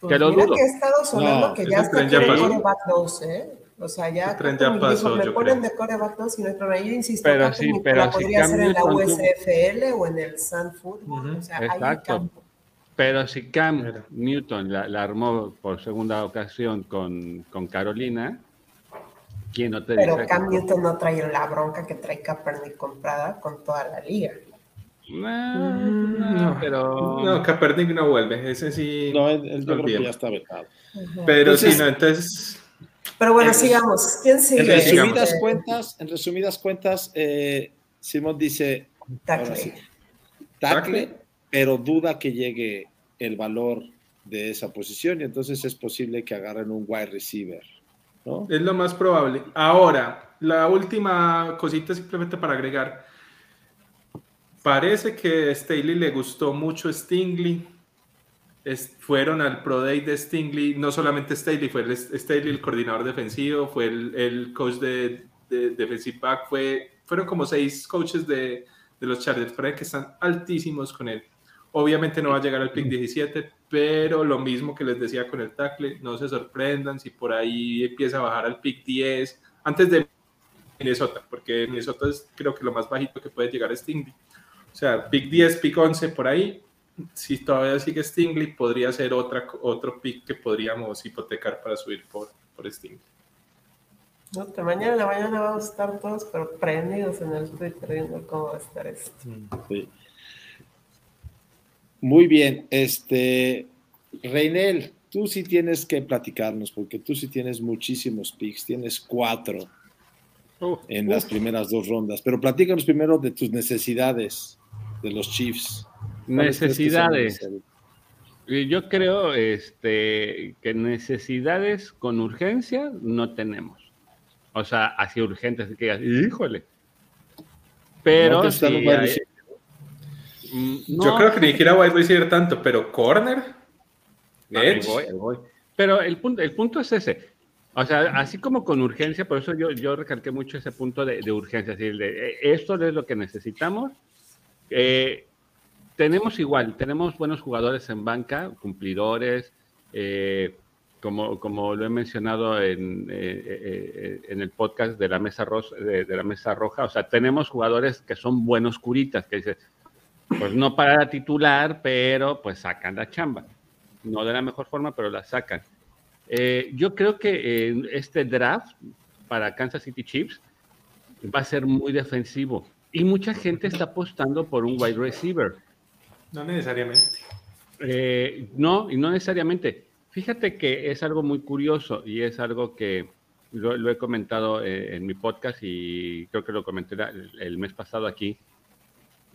Pues que lo mira dudo. que ha estado sonando No, que ya está ya coreback 2, ¿eh? O sea, ya tren ya pasó, me ponen creo. de coreback 2 y no hay problema. Yo insisto, Pero sí, pero la si podría hacer en la USFL o en el Sun Football. Ujú, O sea, hay exacto. campo. Pero si Cam. Newton la, la armó por segunda ocasión con, con Carolina, ¿Quién no te Pero dice? Cam Newton no trae la bronca que trae Kaepernick comprada con toda la liga. Ah, Mm, no, pero... No, Kaepernick no vuelve. Ese sí. No, yo creo que ya está vetado. Pero sí, no, entonces. Pero bueno, Eh, sigamos. ¿Quién sigue? En resumidas cuentas, en resumidas cuentas, eh, Simón dice ahora sí, tackle, Tackle. pero duda que llegue el valor de esa posición y entonces es posible que agarren un wide receiver, ¿no? Es lo más probable. Ahora, la última cosita simplemente para agregar. Parece que Staley le gustó mucho Stingley. Fueron al Pro Day de Stingley, no solamente Staley, fue el, el coordinador defensivo, fue el, coach de, de defensive back, fue, fueron como seis coaches de, de los Chargers, parece que están altísimos con él. Obviamente no va a llegar al pick 17, pero lo mismo que les decía con el tackle, no se sorprendan si por ahí empieza a bajar al pick 10 antes de Minnesota, porque Minnesota es creo que lo más bajito que puede llegar a Stingley. O sea, pick 10, pick 11 por ahí. Si todavía sigue Stingley, podría ser otra, otro pick que podríamos hipotecar para subir por, por Stingley. No, que mañana en la mañana vamos a estar todos pero prendidos en el Twitter viendo cómo va a estar esto. Sí. Muy bien, este Reinel, tú sí tienes que platicarnos porque tú sí tienes muchísimos picks, tienes cuatro en las primeras dos rondas, pero platícanos primero de tus necesidades de los Chiefs. ¿Cuáles crees que son Necesidades. Yo creo este, que necesidades con urgencia no tenemos. O sea, así urgentes, que digas, híjole. Pero No hay- Mm, Yo no, creo que ni siquiera wide receiver tanto, pero corner, No, ahí edge, voy, ahí voy. Pero el punto, el punto es ese. O sea, así como con urgencia, por eso yo, yo recalqué mucho ese punto de, de urgencia, es decir, de, eh, esto es lo que necesitamos. Eh, tenemos igual, tenemos buenos jugadores en banca, cumplidores, eh, como, como lo he mencionado en, eh, eh, en el podcast de la, mesa rosa, de, de la Mesa Roja, o sea, tenemos jugadores que son buenos curitas, que dices, pues no para la titular, pero pues sacan la chamba. No de la mejor forma, pero la sacan. Eh, yo creo que eh, este draft para Kansas City Chiefs va a ser muy defensivo y mucha gente está apostando por un wide receiver. no necesariamente. Eh, no, y no necesariamente. Fíjate que es algo muy curioso y es algo que lo, lo he comentado eh, en mi podcast y creo que lo comenté el mes pasado aquí,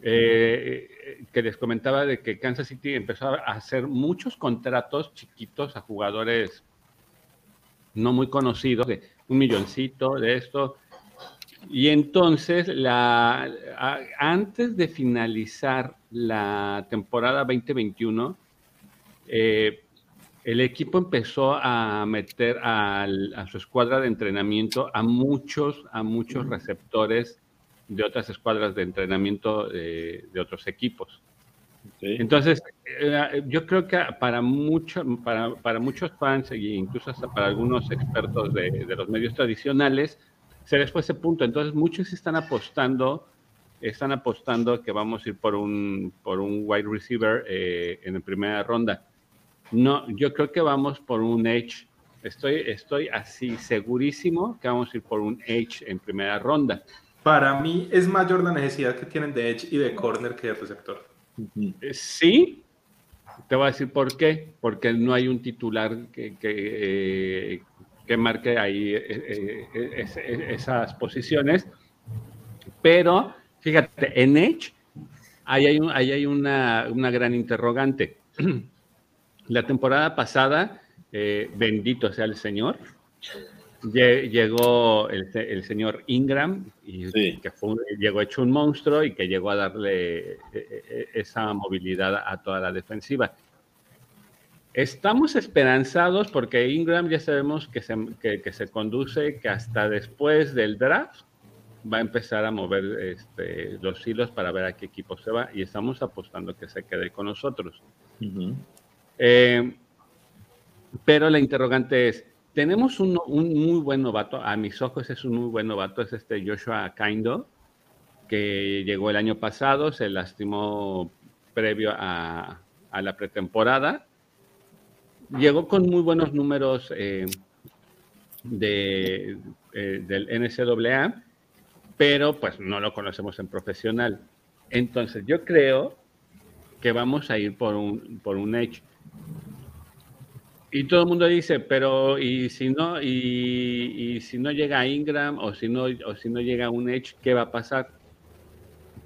eh, que les comentaba de que Kansas City empezó a hacer muchos contratos chiquitos a jugadores no muy conocidos, de un milloncito de esto. Y entonces, la, antes de finalizar la temporada 2021, eh, el equipo empezó a meter a su escuadra de entrenamiento a muchos, a muchos receptores de otras escuadras de entrenamiento de, de otros equipos. Entonces, eh, yo creo que para, mucho, para, para muchos fans e incluso hasta para algunos expertos de, de los medios tradicionales, se les fue ese punto. Entonces, muchos están apostando, están apostando que vamos a ir por un, por un wide receiver eh, en la primera ronda. No, yo creo que vamos por un edge. Estoy, estoy así segurísimo que vamos a ir por un edge en primera ronda. Para mí es mayor la necesidad que tienen de edge y de corner que de receptor. Eh, Sí, te voy a decir por qué. Porque no hay un titular que, que, eh, que marque ahí eh, es- esas posiciones. Pero, fíjate, en Edge, ahí hay, un- ahí hay una, una gran interrogante. *clears throat* La temporada pasada, eh, bendito sea el Señor, llegó el, el señor Ingram, y Sí. que fue llegó hecho un monstruo y que llegó a darle eh, eh, esa movilidad a toda la defensiva. Estamos esperanzados porque Ingram ya sabemos que se, que, que se conduce, que hasta después del draft va a empezar a mover este, los hilos para ver a qué equipo se va y estamos apostando que se quede con nosotros. Ujú. Eh, pero la interrogante es, tenemos un, muy buen novato, a mis ojos es un muy buen novato, es este Joshua Kaindo, que llegó el año pasado, se lastimó previo a, la pretemporada, llegó con muy buenos números eh, eh, del NCAA, pero pues no lo conocemos en profesional. Entonces yo creo que vamos a ir por un, por un Edge. Y todo el mundo dice, pero ¿y si no, y, si no llega Ingram o si no, o si no llega un Edge, qué va a pasar?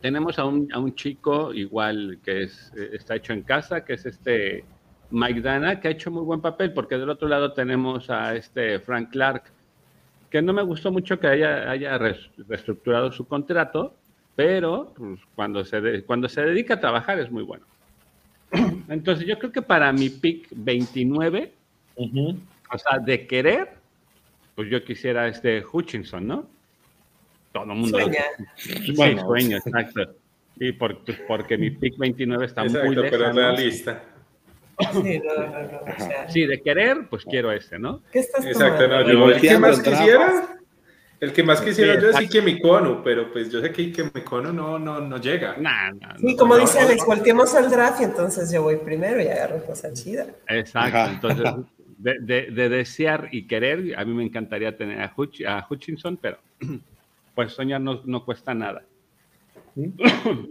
Tenemos a un, a un chico igual que es, está hecho en casa, que es este Mike Dana, que ha hecho muy buen papel, porque del otro lado tenemos a este Frank Clark, que no me gustó mucho que haya, haya reestructurado su contrato, pero pues, cuando, se cuando se dedica a trabajar es muy bueno. Entonces yo creo que para mi pick 29, o sea, de querer, pues yo quisiera este Hutchinson, ¿no? Todo el mundo. Sueña. Sí, sueño, exacto. Y por, pues, porque mi pick 29 está exacto, muy lejos. pero realista. Sí, no, no, no. O sea, Sí, de querer, pues quiero este, ¿no? ¿Qué estás Exacto, no, yo el que más quisiera, el que más quisiera Sí, yo es exacto. Ike Mikono, pero pues yo sé que Ike Mikono no, no, no llega. Nah, nah, Sí, no, como no, dice no, Alex, volteemos al draft y entonces yo voy primero y agarro cosa chida. Exacto, entonces de, de- de desear y querer, a mí me encantaría tener a, Hutch- a Hutchinson, pero *clears throat* pues soñar no, no cuesta nada. *clears throat*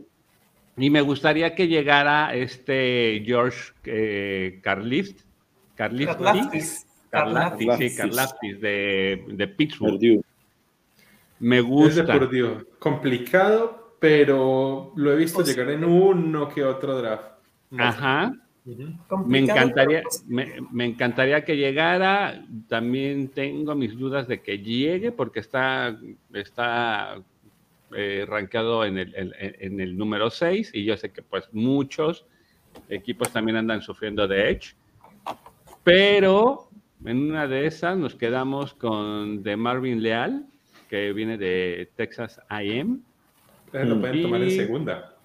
Y me gustaría que llegara este George eh, Carlift, Carlift, Karlaftis. Karlaftis, sí, de, de Pittsburgh. Me Es de gusta. Complicado, pero lo he visto Pues- llegar en uno que otro draft. Ajá. Me encantaría, pues, me, me encantaría que llegara. También tengo mis dudas de que llegue porque está, está eh, rankeado en el, en, en el número 6 y yo sé que pues muchos equipos también andan sufriendo de Edge. Pero en una de esas nos quedamos con de Marvin Leal, que viene de Texas AM. Lo pueden tomar en segunda.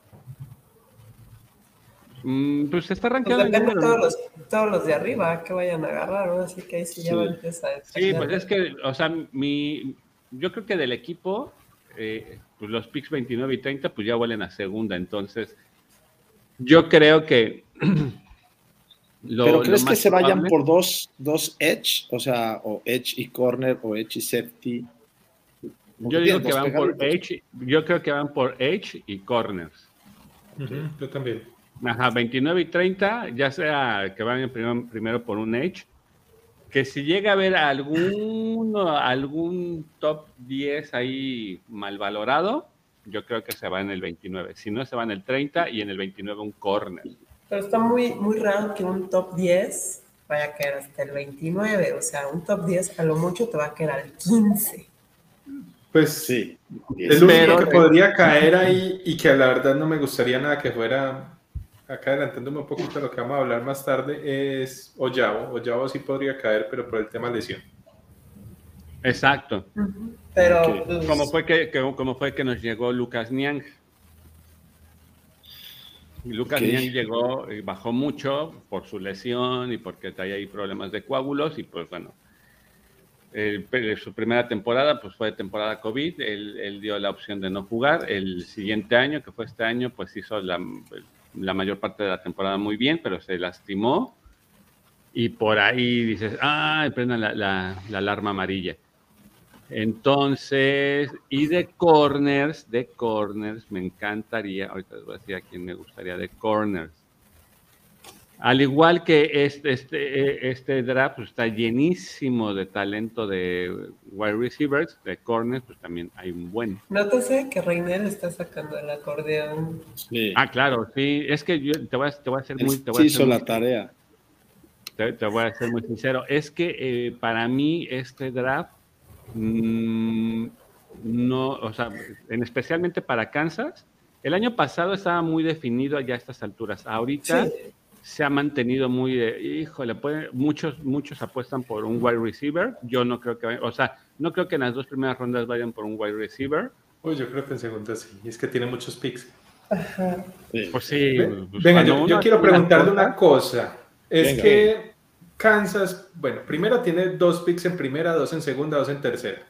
Mm, pues está pues depende número todos los, todos los de arriba que vayan a agarrar, ¿no? Así que ahí sí ya Sí. va a empezar. a Sí, pues es que, o sea, mi, yo creo que del equipo, eh, pues los picks 29 y 30, pues ya vuelen a segunda. Entonces, yo creo que. *clears throat* lo- ¿Pero lo crees que se vayan probable- por dos, dos edge? O sea, o edge y corner o edge y safety. Yo digo que van por Edge, yo creo que van por Edge y Corners. Yo también. Ajá, 29 y 30, ya sea que van primero, primero por un Edge, que si llega a haber algún, algún top 10 ahí mal valorado, yo creo que se va en el 29. Si no, se va en el 30 y en el 29 un corner. Pero está muy, muy raro que un top 10 vaya a caer hasta el 29. O sea, un top 10 a lo mucho te va a caer al 15. Pues Sí. el único que podría caer ahí y que la verdad no me gustaría nada que fuera, acá adelantándome un poquito de lo que vamos a hablar más tarde, es Oyavo. Oyavo sí podría caer, pero por el tema lesión. Exacto. Pero Ok. pues, Como fue que, que- como fue que nos llegó Lucas Niang. Y Lucas. Niang llegó, y bajó mucho por su lesión y porque traía ahí problemas de coágulos y pues bueno, el- su primera temporada pues fue temporada COVID, él, él dio la opción de no jugar, el siguiente año, que fue este año, pues hizo la, la mayor parte de la temporada muy bien, pero se lastimó y por ahí dices, ah, prendan la, la- la alarma amarilla. Entonces, y de corners, de corners, me encantaría, ahorita les voy a decir a quién me gustaría de corners. Al igual que este, este, eh, este draft pues, está llenísimo de talento de wide receivers, de corners, pues también hay un buen. nótese que Reinel está sacando el acordeón. Sí. Ah, claro, sí, es que yo te voy a, te voy a Él muy... Te voy sí a hizo ser la muy- tarea. te, te voy a ser muy sincero, es que eh, para mí este draft mm, no, o sea, en, especialmente para Kansas, el año pasado estaba muy definido ya a estas alturas. Ahorita Sí. Se ha mantenido muy de, híjole, puede- muchos, muchos apuestan por un wide receiver. Yo no creo que, o sea, no creo que en las dos primeras rondas vayan por un wide receiver. Uy, yo creo que en segunda sí. Es que tiene muchos picks. Ajá. Pues sí. Pues Venga, yo, quiero preguntarle cosa- una cosa. Es Venga, que Kansas, bueno, primero tiene dos picks en primera, dos en segunda, dos en tercera.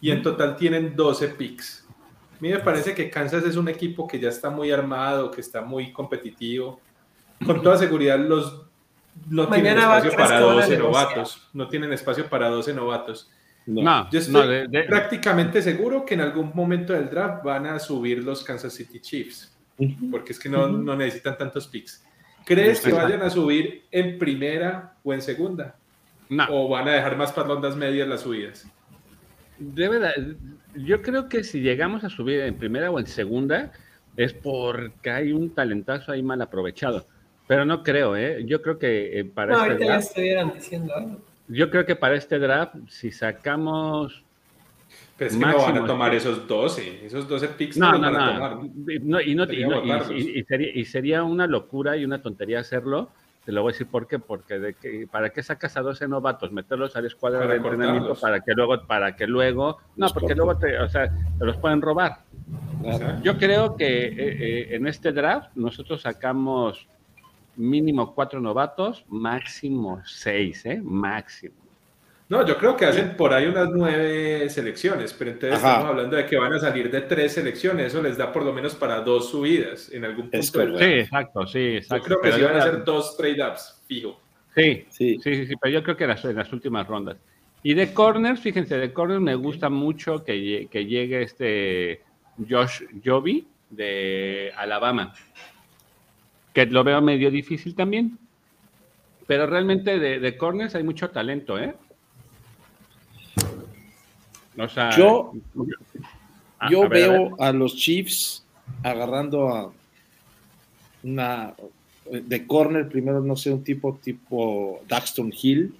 Y en total tienen 12 picks. A mí me parece que Kansas es un equipo que ya está muy armado, que está muy competitivo. Con toda seguridad los no tienen Mañana espacio para a 12 negociar. novatos. No tienen espacio para 12 novatos. No, yo estoy prácticamente seguro que en algún momento del draft van a subir los Kansas City Chiefs, porque es que no, no necesitan tantos picks. ¿Crees que vayan a subir en primera o en segunda? No. ¿O van a dejar más para ondas medias las subidas? Debe yo creo que si llegamos a subir en primera o en segunda, es porque hay un talentazo ahí mal aprovechado. Pero no creo, ¿eh? Yo creo que eh, para no, este draft, estuvieran diciendo algo. Yo creo que para este draft, si sacamos. Pero es que no van a tomar esos 12, esos 12 picks no, no, no, no. y, no, y, sería, y, sería, una locura y una tontería hacerlo. Te lo voy a decir por qué, porque de que, ¿para qué sacas a 12 novatos? Meterlos a la escuadra de entrenamiento para que luego, para que luego, no, porque luego te, o sea, te los pueden robar. Yo creo que eh, eh, en este draft nosotros sacamos mínimo cuatro novatos, máximo seis, ¿eh? Máximo. No, yo creo que hacen por ahí unas nueve selecciones, pero entonces estamos hablando de que van a salir de tres selecciones, eso les da por lo menos para dos subidas en algún punto. Sí, exacto, sí, exacto. Yo creo que sí van a hacer dos trade-ups, fijo. Sí, sí, sí, sí, pero yo creo que en las, en las últimas rondas. Y de corners, fíjense, de corners me gusta mucho que, que llegue este Josh Joby de Alabama que lo veo medio difícil también. Pero realmente de, de corners hay mucho talento, ¿eh? O sea, yo yo veo a los Chiefs agarrando a una de corner primero no sé un tipo tipo Daxton Hill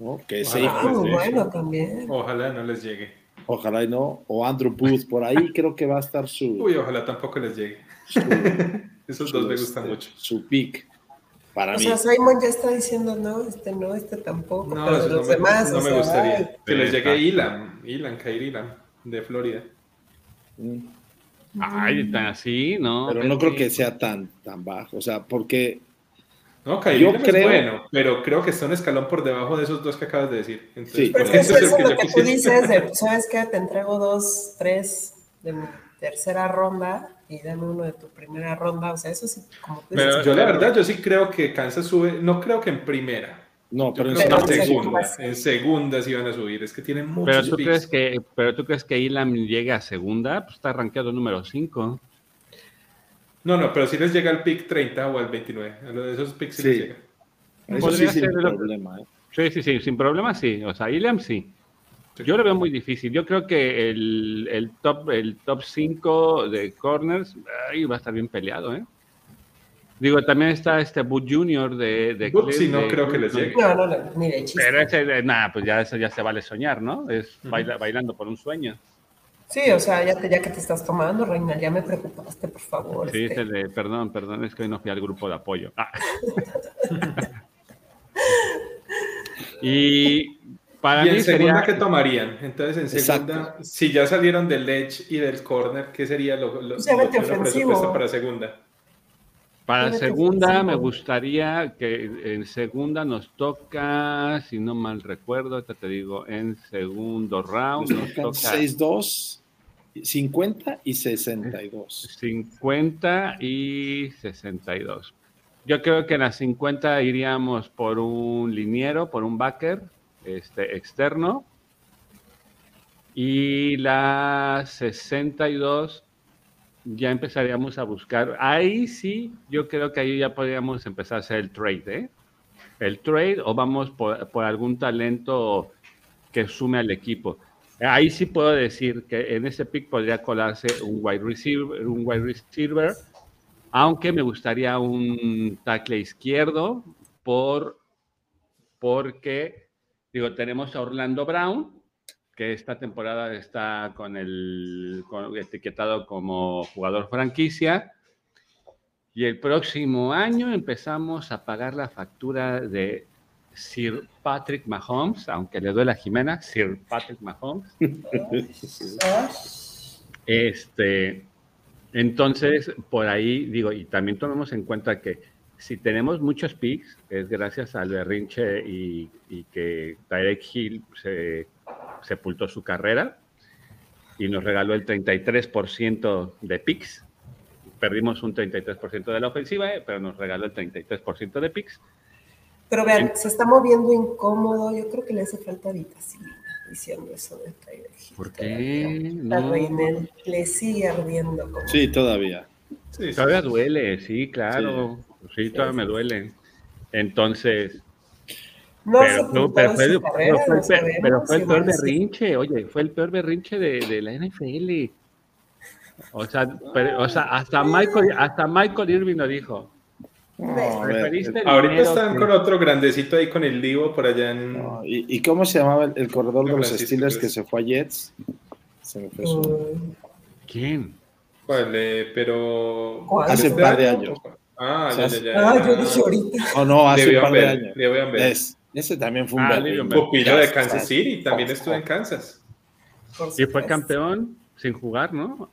¿no? que es ah, bueno también. Ojalá no les llegue. Ojalá y no. O Andrew Booth por ahí creo que va a estar su uy ojalá tampoco les llegue Esos dos me gustan este, mucho. Su pick. Para o mí. sea, Simon ya está diciendo, no, este no, este tampoco. No, pero los demás. No me gustaría. Que les llegue Ilan, Ilan, Kair Ilan, de Florida. Mm. Ay, tan así, ¿no? Pero no creo que sea tan, tan bajo. O sea, porque. No, Kair yo creo, es bueno, pero creo que está un escalón por debajo de esos dos que acabas de decir. Entonces, sí, pero eso, es lo que, tú dices, de, *laughs* ¿sabes qué? Te entrego dos, tres de tercera ronda y dame uno de tu primera ronda. O sea, eso sí, como Pero yo la verdad, yo sí creo que Kansas sube, no creo que en primera. No, pero, en, segunda, en segunda sí van a subir, es que tienen muchos pero tú crees que Pero tú crees que Ilam llegue a segunda, pues está rankeado número 5. No, no, pero si les llega al pick 30 o al 29, a lo de esos picks sí, les llega. Eso sí, sin problema, ¿eh? Sí, sí, sí, sin problema sí. O sea, Ilam sí. Yo lo veo muy difícil. Yo creo que el, el top el top 5 de corners ahí va a estar bien peleado, ¿eh? Digo, también está este Boot Junior de, de sí, no creo que les llegue. No, no, ni de chiste. Pero ese, nada, pues ya eso ya se vale soñar, ¿no? Es bailando por un sueño. Sí, o sea, ya, te, ya que te estás tomando, Reina, ya me preocupaste, por favor. Sí, este. perdón, perdón, es que hoy no fui al grupo de apoyo. Ah. *laughs* y para ¿Y en segunda qué tomarían? Entonces, en segunda, si ya salieron del edge y del corner, ¿qué sería lo, lo, lo, para segunda? Para segunda me gustaría que en segunda nos toca, si no mal recuerdo, te digo, en segundo round nos, toca 6-2, 50 y 62. 50 y 62. Yo creo que en las 50 iríamos por un liniero, por un backer este, externo. Y la 62 ya empezaríamos a buscar. Ahí sí, yo creo que ahí ya podríamos empezar a hacer el trade, ¿eh? El trade o vamos por, por, algún talento que sume al equipo. Ahí sí puedo decir que en ese pick podría colarse un wide receiver, un wide receiver, aunque me gustaría un tackle izquierdo por porque Digo, tenemos a Orlando Brown, que esta temporada está con el etiquetado como jugador franquicia. Y el próximo año empezamos a pagar la factura de Sir Patrick Mahomes, aunque le duele a Jimena, Sir Patrick Mahomes. este, entonces, por ahí digo, y también tomemos en cuenta que si tenemos muchos picks, es gracias al berrinche y, que Tyreek Hill se sepultó su carrera y nos regaló el 33% de picks. Perdimos un 33% de la ofensiva, eh, pero nos regaló el 33% de picks. Pero vean, se está moviendo incómodo, yo creo que le hace falta vitamina. diciendo eso de Tyler Hill. ¿Por qué? La No. reina le sigue ardiendo como. Sí, todavía. Sí, sí. Todavía duele, sí, claro. Sí, todavía me duele. Entonces, No pero, no, pero fue, su pero carrera, fue- no sabemos pero fue el peor berrinche, oye, fue el peor berrinche de, de la NFL. O sea, pero- o sea, hasta Michael, hasta Michael Irving lo dijo. No, Ahorita dinero están que- con otro grandecito ahí con el Divo por allá en. no, ¿y, y cómo se llamaba el, el corredor de los Steelers que se fue a Jets? Se me fue su ¿Quién? Vale, pero. ¿Cuál? Hace un ¿Este par de año? años. Ah, O sea, ya, ya, ya. Ah, yo dije ahorita. No, no, hace un par de Bell, años. Le'Veon Bell. Es- ese también fue un Ah, Bell. Pupilo de Ya, Kansas. City, también estuvo en Kansas. Y fue campeón sin jugar, ¿no?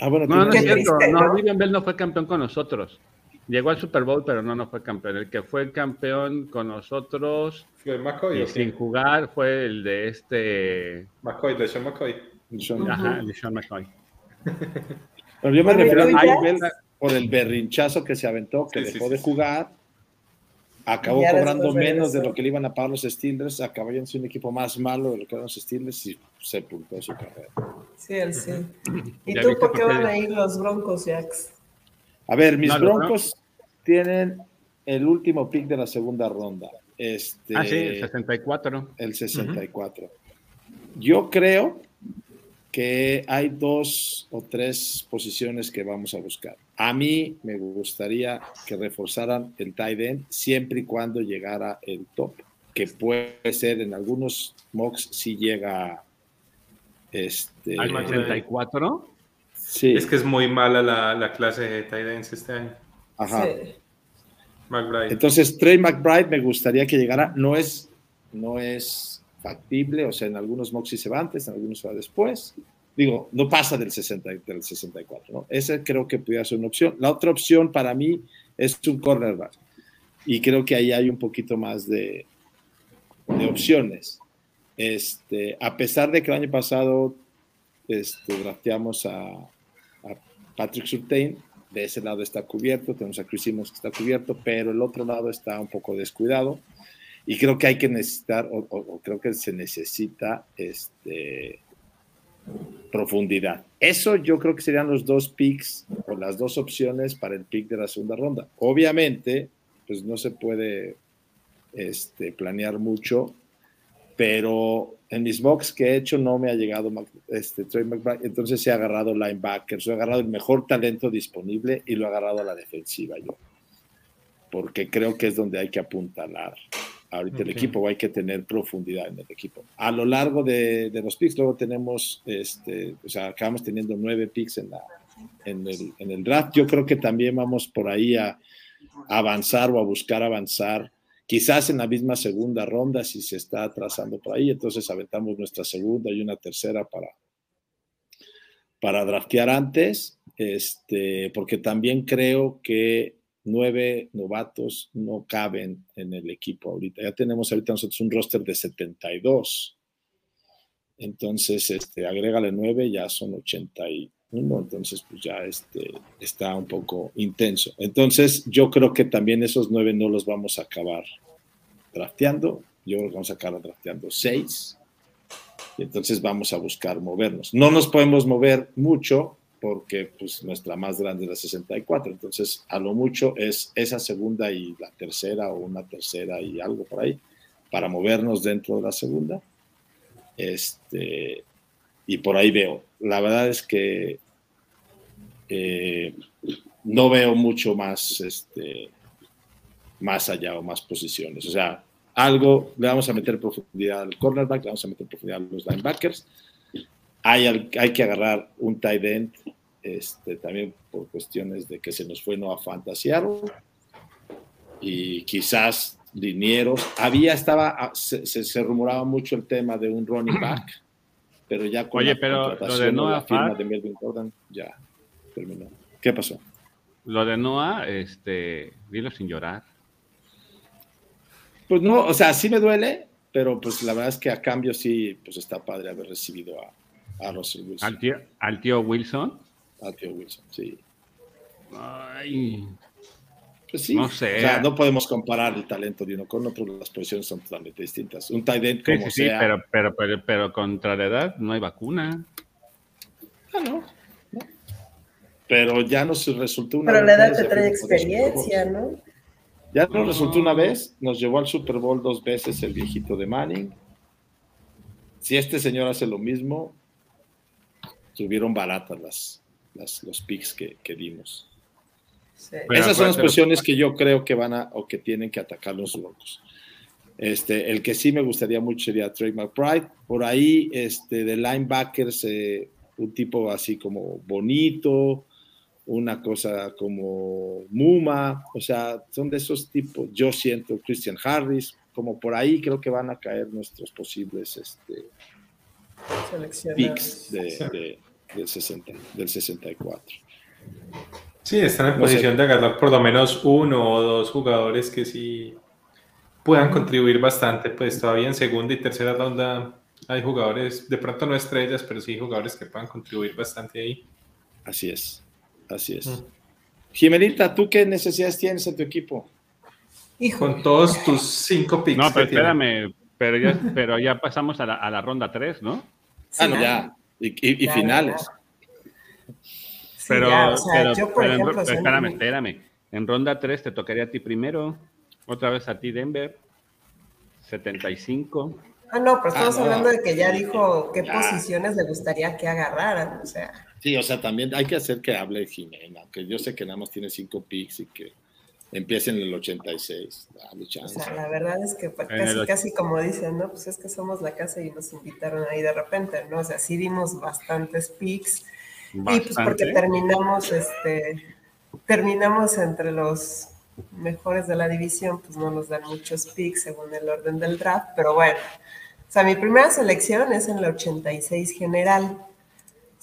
Ah, bueno, No, no es cierto. No. Le'Veon Bell no fue campeón con nosotros. Llegó al Super Bowl, pero no, no fue campeón. El que fue campeón con nosotros ¿Fue McCoy y sin jugar fue el de este. McCoy, de Sean McCoy. Ajá, de Sean McCoy. Pero yo me refiero ¿y a? Bell por el berrinchazo que se aventó, que Sí, dejó sí, de sí. jugar, acabó cobrando menos de lo que le iban a pagar los Steelers, acabó siendo un equipo más malo de lo que eran los Steelers y sepultó su carrera. Sí, él sí. ¿Y tú por qué van a ir los Broncos, Jax? A ver, mis No, Broncos tienen el último pick de la segunda ronda, este, Ah, sí, el 64. el 64. Yo creo que hay dos o tres posiciones que vamos a buscar. A mí me gustaría que reforzaran el tight end siempre y cuando llegara el top, que puede ser en algunos mocks si llega este Al 64. sí, Es que es muy mala la, la clase de tight ends este año. ajá. Sí. McBride. Entonces, Trey McBride me gustaría que llegara. No es, no es factible, o sea, en algunos mocks sí se va antes, en algunos se va después. Digo, no pasa del, 60, del 64, ¿no? Ese creo que pudiera ser una opción. La otra opción para mí es un cornerback. Y creo que ahí hay un poquito más de, de opciones. Este, a pesar de que el año pasado este, drafteamos a, a Patrick Surtain, de ese lado está cubierto, tenemos a Chris Simmons que está cubierto, pero el otro lado está un poco descuidado y creo que hay que necesitar, o, o- o creo que se necesita este, profundidad. Eso yo creo que serían los dos picks o las dos opciones para el pick de la segunda ronda. Obviamente, pues no se puede este, planear mucho, pero en mis mocks que he hecho no me ha llegado este, Trey McBride, entonces he agarrado linebackers, he agarrado el mejor talento disponible y lo he agarrado a la defensiva yo, porque creo que es donde hay que apuntalar ahorita el Ok. equipo hay que tener profundidad en el equipo. A lo largo de, de los picks, luego tenemos, este, o sea, acabamos teniendo nueve picks en, la, en, el, en el draft. Yo creo que también vamos por ahí a, a avanzar o a buscar avanzar quizás en la misma segunda ronda si se está atrasando por ahí, entonces aventamos nuestra segunda y una tercera para, para draftear antes, este, porque también creo que nueve novatos no caben en el equipo ahorita. Ya tenemos ahorita nosotros un roster de 72. Entonces, este, agrégale nueve, ya son 81. Entonces, pues ya este, está un poco intenso. Entonces, yo creo que también esos nueve no los vamos a acabar drafteando. Yo creo que vamos a acabar drafteando seis. Y entonces vamos a buscar movernos. No nos podemos mover mucho porque pues, nuestra más grande es la 64. Entonces, a lo mucho es esa segunda y la tercera o una tercera y algo por ahí para movernos dentro de la segunda. Este, y por ahí veo. La verdad es que eh, no veo mucho más, este, más allá o más posiciones. O sea, algo, le vamos a meter profundidad al cornerback, le vamos a meter profundidad a los linebackers. Hay, que agarrar un tight end, este, también por cuestiones de que se nos fue no a fantasear y quizás linieros. Había, estaba, ah, se, se- se rumoraba mucho el tema de un running *clears throat* back, pero ya con Oye, la pero lo de o la Noah firma de Melvin Gordon, ya terminó. ¿Qué pasó? Lo de Noah, este, dilo sin llorar. Pues no, o sea, sí me duele, pero pues la verdad es que a cambio sí, pues está padre haber recibido a, a Russell Wilson, Al tío, al tío Wilson. a Tío Wilson, sí. Ay, Pues sí, No sé. o sea, no podemos comparar el talento de uno con otro, las posiciones son totalmente distintas. Un tight end como sí, sí, sea. pero, pero, pero, pero contra la edad no hay vacuna. Ah, no, no. Pero ya nos resultó una Pero la edad vez, te trae experiencia, ¿no? Ya nos resultó una vez, nos llevó al Super Bowl dos veces el viejito de Manning. Si este señor hace lo mismo, tuvieron baratas las, las- los picks que, que dimos. Sí. Pero- Esas son las pero- posiciones que yo creo que van a o que tienen que atacar los locos. Este, el que sí me gustaría mucho sería Trey McBride. Por ahí, este, de linebackers, eh, un tipo así como bonito, una cosa como Muma, o sea, son de esos tipos. Yo siento Christian Harris, como por ahí creo que van a caer nuestros posibles este. Picks de, de- del, 60, del 64. Sí, están en No sé. posición de agarrar por lo menos uno o dos jugadores que sí puedan contribuir bastante. Pues todavía en segunda y tercera ronda hay jugadores, de pronto no estrellas, pero sí jugadores que puedan contribuir bastante ahí. Así es, así es. Mm. Jimenita, ¿tú qué necesidades tienes en tu equipo? Hijo, Con todos tus cinco picks. No, pero espérame, pero ya, pero ya pasamos a la, a la ronda 3, ¿no? Ah, no, ya. Y, y- y Ya, finales. Sí, Pero, ya, o sea, pero- yo, por pero en- ejemplo, sea, espérame, espérame. En ronda 3 te tocaría a ti primero, otra vez a ti Denver, 75. Ah, no, pero estamos Ah, no. hablando de que ya dijo qué Ya. posiciones le gustaría que agarraran, o sea, Sí, o sea, también hay que hacer que hable Jimena, que yo sé que nada más tiene cinco picks y que empiece en el 86. Dale o chance. sea, la verdad es que casi, casi como dicen, ¿no? Pues es que somos la casa y nos invitaron ahí de repente, ¿no? O sea, sí dimos bastantes picks y pues porque Bastante. terminamos, este, terminamos entre los mejores de la división, pues no nos dan muchos picks según el orden del draft, pero bueno, o sea, mi primera selección es en la 86 general.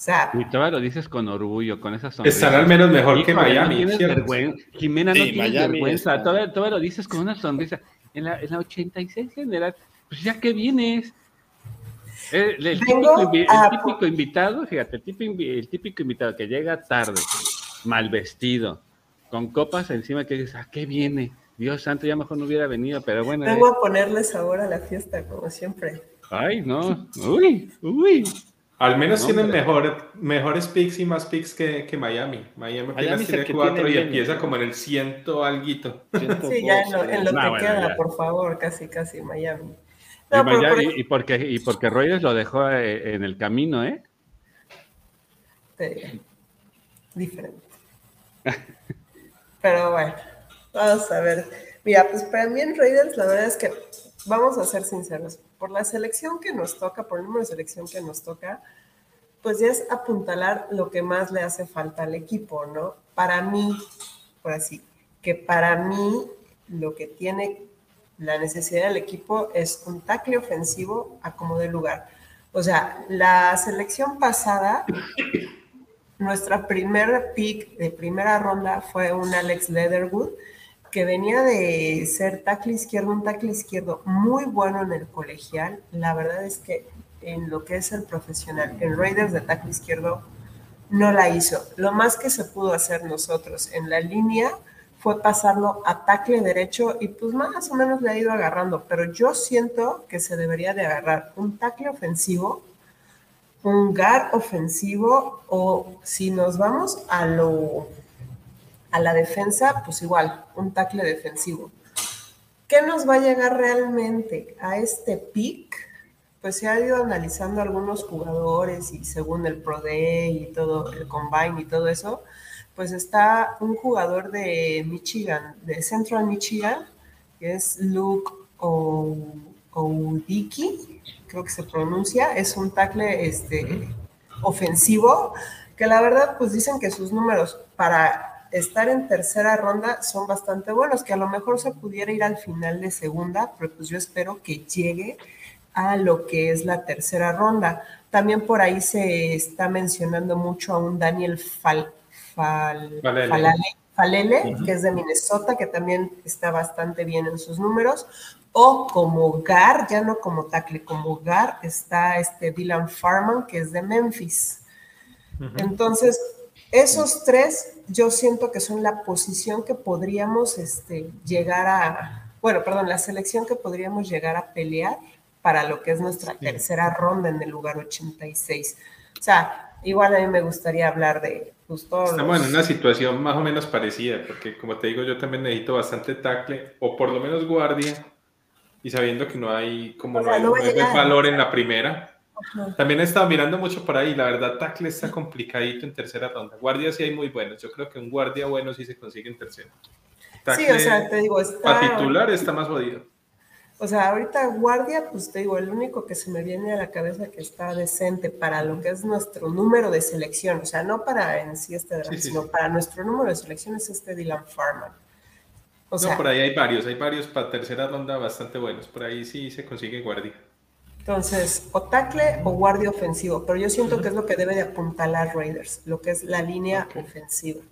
Sea, Y todavía lo dices con orgullo, con esa sonrisa. Están al menos mejor que Miami. No tienes ¿cierto? vergüenza. Jimena, no Sí, tienes Miami vergüenza. está- Todavía, todavía lo dices con una sonrisa. En la, en la 86 general, pues ya que vienes. Eh, El, el típico, invi- a- el típico invitado, fíjate, el típico, el típico invitado que llega tarde, mal vestido, con copas encima que dices, ¿a qué viene? Dios santo, ya mejor no hubiera venido, pero bueno. vengo eh, a ponerle sabor a la fiesta, como siempre. Ay, no. Uy, uy. Al menos No, tienen hombre. mejor, mejores picks y más picks que, que Miami. Miami apenas tiene cuatro tiene y empieza como en el ciento alguito. Sí, ya en lo, en lo No, que bueno, queda, ya. por favor, casi, casi Miami. Y, No, por porque, y porque Reuters lo dejó eh, en el camino, ¿eh? este, diferente. Pero bueno, vamos a ver. Mira, pues para mí en Raiders la verdad es que vamos a ser sinceros. Por la selección que nos toca, por el número de selección que nos toca, pues ya es apuntalar lo que más le hace falta al equipo, ¿no? Para mí, por así, que para mí lo que tiene la necesidad del equipo es un tackle ofensivo a como de lugar. O sea, la selección pasada, nuestra primer pick de primera ronda fue un Alex Leatherwood, que venía de ser tackle izquierdo, un tackle izquierdo muy bueno en el colegial. La verdad es que en lo que es el profesional, en Raiders de tackle izquierdo, no la hizo. Lo más que se pudo hacer nosotros en la línea fue pasarlo a tackle derecho y pues más o menos le ha ido agarrando, pero yo siento que se debería de agarrar un tackle ofensivo, un guard ofensivo o si nos vamos a lo a la defensa, pues igual, un tackle defensivo. ¿Qué nos va a llegar realmente a este pick? Pues se ha ido analizando algunos jugadores y según el Pro Day y todo, el Combine y todo eso, pues está un jugador de Michigan, de Central Michigan, que es Luke Oudiki, creo que se pronuncia, es un tackle este, ofensivo, que la verdad pues dicen que sus números para estar en tercera ronda son bastante buenos, que a lo mejor se pudiera ir al final de segunda, pero pues yo espero que llegue a lo que es la tercera ronda. También por ahí se está mencionando mucho a un Daniel Fal, Fal, Falele. Falale, Falele, que es de Minnesota, que también está bastante bien en sus números. O como Gar, ya no como tackle, como Gar está este Dylan Farman, que es de Memphis. Entonces, Esos tres, yo siento que son la posición que podríamos este, llegar a, bueno, perdón, la selección que podríamos llegar a pelear para lo que es nuestra tercera ronda en el lugar 86. O sea, igual a mí me gustaría hablar de justo. Pues, Estamos en una situación más o menos parecida, porque como te digo, yo también necesito bastante tackle, o por lo menos guardia, y sabiendo que no hay como no, hay, valor en la primera, también he estado mirando mucho por ahí. La verdad, tackle está complicadito en tercera ronda. Guardia sí hay muy buenos. Yo creo que un guardia bueno sí se consigue en tercera. sí, o sea, te digo, está... Para titular está más jodido. O sea, ahorita guardia, pues te digo, el único que se me viene a la cabeza que está decente para lo que es nuestro número de selección, o sea, no para en sí este draft, sino para nuestro número de selección es este Dylan Farman. O sea, no, por ahí hay varios, hay varios para tercera ronda bastante buenos, por ahí sí se consigue guardia. Entonces, o tackle o guardia ofensivo, pero yo siento que es lo que debe de apuntalar Raiders, lo que es la línea ofensiva.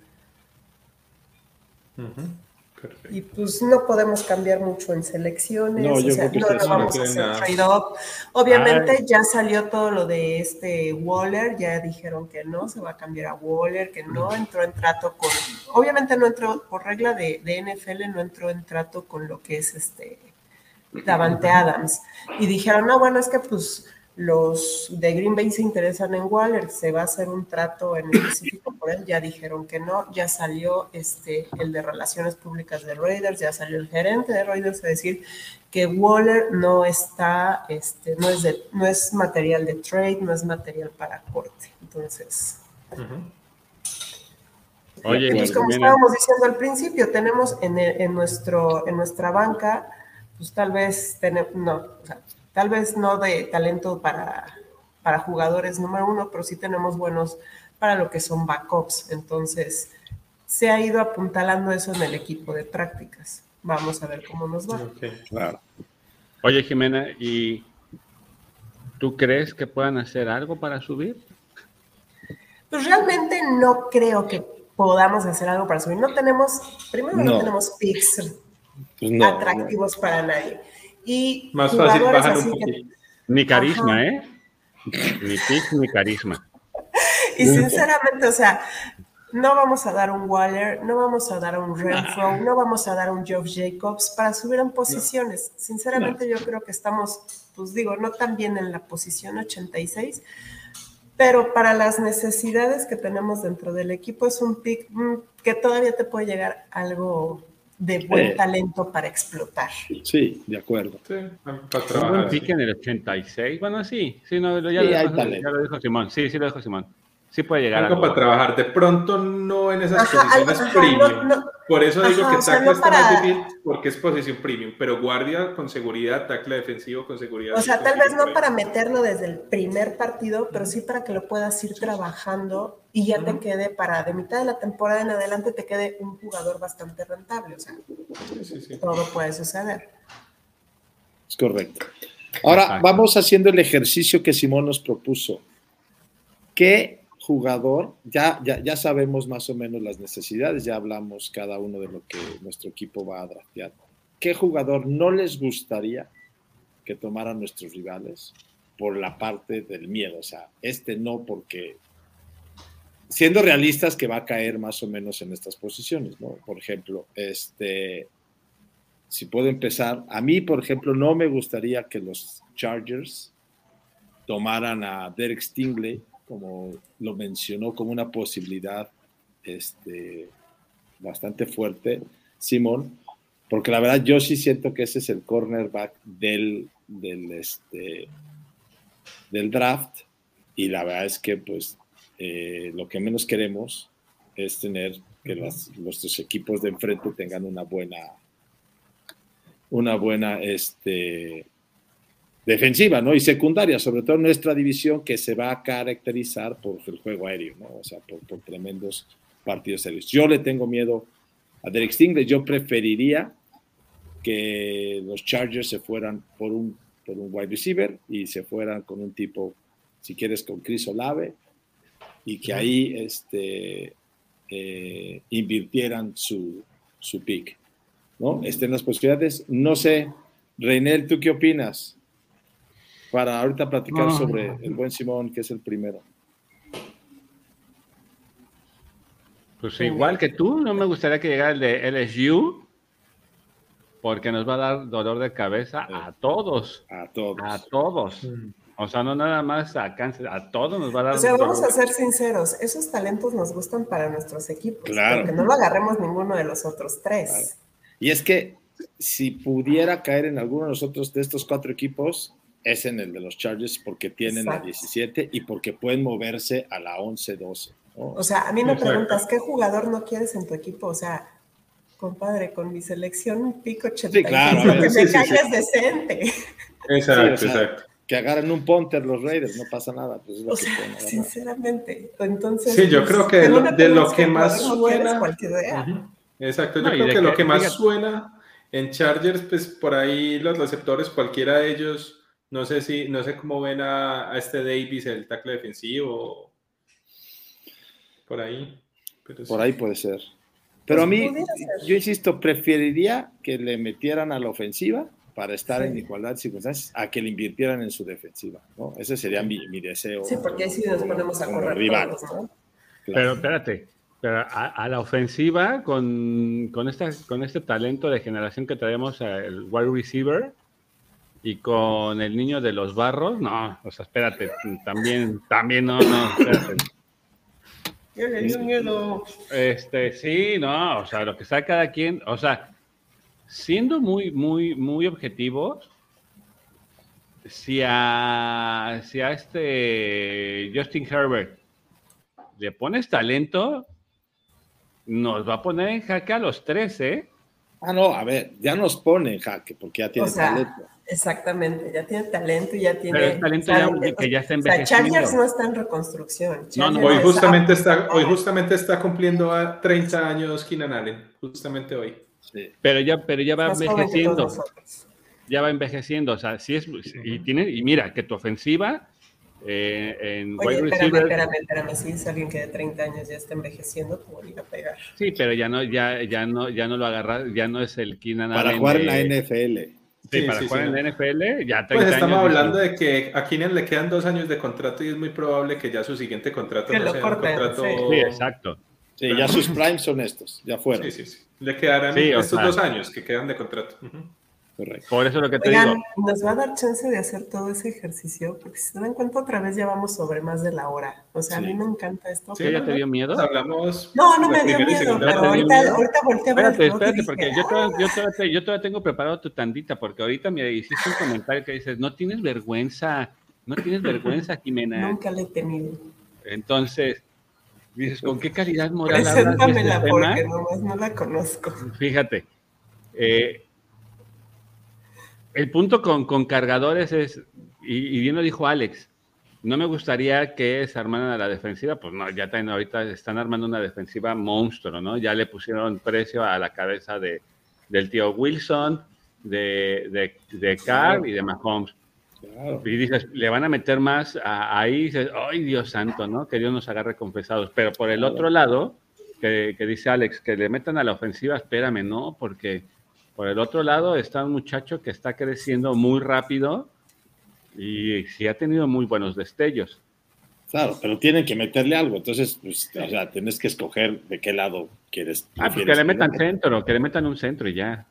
Y pues no podemos cambiar mucho en selecciones, no, o sea, no, no vamos a hacer trade-off. Obviamente ya salió todo lo de este Waller, ya dijeron que no, se va a cambiar a Waller, que no entró en trato con, obviamente no entró, por regla de, de NFL, no entró en trato con lo que es este Davante Adams. Y dijeron, no, bueno, es que pues los de Green Bay se interesan en Waller, se va a hacer un trato en específico por él, ya dijeron que no, ya salió este, el de Relaciones Públicas de Raiders, ya salió el gerente de Raiders a decir que Waller no está, este, no, es de, no es material de trade, no es material para corte. Entonces... Oye, pues como estábamos diciendo al principio, tenemos en, en, nuestro, en nuestra banca pues tal vez, no, tal vez no de talento para, para jugadores número uno, pero sí tenemos buenos para lo que son backups. Entonces, se ha ido apuntalando eso en el equipo de prácticas. Vamos a ver cómo nos va. claro. Oye, Jimena, ¿y tú crees que puedan hacer algo para subir? Pues realmente no creo que podamos hacer algo para subir. No tenemos, primero no, tenemos picks pues atractivos para nadie. Y Más fácil bajar un Ni carisma, ¿eh? Ni pick ni carisma. y sinceramente, o sea, no vamos a dar un Waller, no vamos a dar un Renfro, no vamos a dar un Geoff Jacobs para subir en posiciones. Sinceramente, yo creo que estamos, pues digo, no tan bien en la posición 86, pero para las necesidades que tenemos dentro del equipo es un pick mm, que todavía te puede llegar algo de buen talento para explotar. Sí, de acuerdo. Sí, para en el 86, bueno, sí, sí, no, ya, lo dijo, Simón, sí, sí lo dijo Simón. Sí puede llegar Algo para trabajar, de pronto no en esas posiciones premium. Por eso digo que tackle está más difícil porque es posición premium, pero guardia con seguridad, tackle defensivo con seguridad. O sea, tal vez no para meterlo desde el primer partido, pero sí para que lo puedas ir trabajando y ya te quede para de mitad de la temporada en adelante te quede un jugador bastante rentable. O sea, todo puede suceder. Es correcto. Ahora vamos haciendo el ejercicio que Simón nos propuso. ¿Qué jugador, ya, ya, ya, sabemos más o menos las necesidades, ya hablamos cada uno de lo que nuestro equipo va a draftear. ¿Qué jugador no les gustaría que tomaran nuestros rivales por la parte del miedo? O sea, este no porque, siendo realistas, que va a caer más o menos en estas posiciones, ¿no? Por ejemplo, este, si puedo empezar, a mí, por ejemplo, no me gustaría que los Chargers tomaran a Derek Stingley como lo mencionó como una posibilidad este, bastante fuerte, Simón, porque la verdad yo sí siento que ese es el cornerback del, del, este, del draft y la verdad es que pues eh, lo que menos queremos es tener que los, nuestros equipos de enfrente tengan una buena una buena este, defensiva, ¿no? Y secundaria, sobre todo nuestra división que se va a caracterizar por el juego aéreo, ¿no? O sea, por, tremendos partidos serios. Yo le tengo miedo a Derek Stingley, yo preferiría que los Chargers se fueran por un, por un wide receiver y se fueran con un tipo, si quieres, con Chris Olave y que ahí este, eh, invirtieran su, su pick, ¿no? Estén las posibilidades. No sé, Reinel, ¿tú qué opinas? Para ahorita platicar sobre el buen Simón, que es el primero. Pues igual que tú, no me gustaría que llegara el de LSU, porque nos va a dar dolor de cabeza a todos. A todos. A todos. O sea, no nada más a cáncer, a todos nos va a dar O sea, dolor vamos a ser sinceros, esos talentos nos gustan para nuestros equipos. Claro. Que no lo agarremos ninguno de los otros tres. Claro. Y es que si pudiera caer en alguno de nosotros de estos cuatro equipos, es en el de los Chargers porque tienen la Exacto. 17 y porque pueden moverse a la 11-12. ¿no? O sea, a mí me Exacto. preguntas, ¿qué jugador no quieres en tu equipo? O sea, compadre, con mi selección pico 85, Sí, claro, que me sí, sí, calles sí. decente. Exacto, Sí, o sea, exacto. que agarren un punter los Raiders, no pasa nada. Pues es lo O que sea, sinceramente. Entonces, Sí, yo pues, creo que de no lo- me de lo preguntes que más no suena- cualquier idea. Ujú. Exacto, yo No, creo que lo que que más diga- suena en Chargers, pues por ahí los receptores, cualquiera de ellos, no sé si, no sé cómo ven a, a este Davis, el tackle defensivo, por ahí. Pero Por sí. ahí puede ser. Pero a Pues mí, ser. yo insisto, preferiría que le metieran a la ofensiva para estar Sí. en igualdad de circunstancias a que le invirtieran en su defensiva. ¿no? Ese sería mi, mi deseo. Sí, porque ahí sí nos ponemos a correr rival. todos, ¿no? Pero espérate, pero a, a la ofensiva, con, con, esta, con este talento de generación que traemos, eh, el wide receiver, y con el niño de los barros, no, o sea, espérate, también, también no, no, espérate. Miedo. Este, sí, no, o sea, lo que está cada quien, o sea, siendo muy, muy, muy objetivos, si a, si a este Justin Herbert le pones talento, nos va a poner en jaque a los tres, ¿eh? Ah, no, a ver, ya nos pone en jaque porque ya O tiene sea, talento. exactamente, ya tiene talento y ya tiene. Pero es talento ya- que ya está O sea, envejeciendo. Chargers no está en reconstrucción. No, no, Hoy justamente, está, hoy justamente está cumpliendo a 30 años Keenan Allen, justamente hoy. Sí. Pero ya, pero ya va más envejeciendo, ya va envejeciendo, o sea, sí es, y tiene, y mira, que tu ofensiva eh, en Oye, wide espérame, receiver, espérame, espérame. Si es alguien que de 30 años ya está envejeciendo, ¿cómo le iba a pegar? sí, pero ya no, ya, ya no, ya no lo agarra, ya no es el Keenan Para Allen jugar en de- la NFL. Sí, Sí, para sí, jugar sí. en la NFL, ya 30 Pues estamos años, hablando de que a Keenan le quedan dos años de contrato y es muy probable que ya su siguiente contrato Que no lo sea un corten, contrato. sí. Sí, exacto. Sí, ya sus primes son estos, ya fueron. Sí, sí, sí. Le quedarán estos sea. dos años que quedan de contrato. Ujú. Correcto. Por eso lo que te Oigan, digo. nos va a dar chance de hacer todo ese ejercicio, porque si se dan cuenta, otra vez ya vamos sobre más de la hora. O sea, a mí me encanta esto. Sí, ¿Qué ya ¿no? te dio miedo? Hablamos. No, no me dio miedo, pero ¿Te dio ahorita, miedo? ahorita volteé a ver el Espérate, espérate, dije, porque yo todavía, yo, todavía te- yo todavía tengo preparado tu tandita, porque ahorita me hiciste un comentario que dices, no tienes vergüenza, no tienes vergüenza, Jimena. Nunca le he tenido. Entonces, dices, ¿con qué calidad moral hablas de este tema? porque nomás no la conozco. Fíjate, eh, el punto con, con cargadores es, y, y bien lo dijo Alex, no me gustaría que se armaran a la defensiva, pues no, ya también ahorita están armando una defensiva monstruo, ¿no? Ya le pusieron precio a la cabeza de, del tío Wilson, de, de, de Carr y de Mahomes. Claro. Y dices, le van a meter más a- ahí, y dices, ay Dios santo, ¿no? Que Dios nos agarre confesados. Pero por el Claro. otro lado, que, que dice Alex, que le metan a la ofensiva, espérame, ¿no? Porque por el otro lado está un muchacho que está creciendo muy rápido y sí ha tenido muy buenos destellos. Claro, pero tienen que meterle algo. Entonces, pues, o sea, tienes que escoger de qué lado quieres. Ah, pues que le metan centro, que le metan un centro y ya.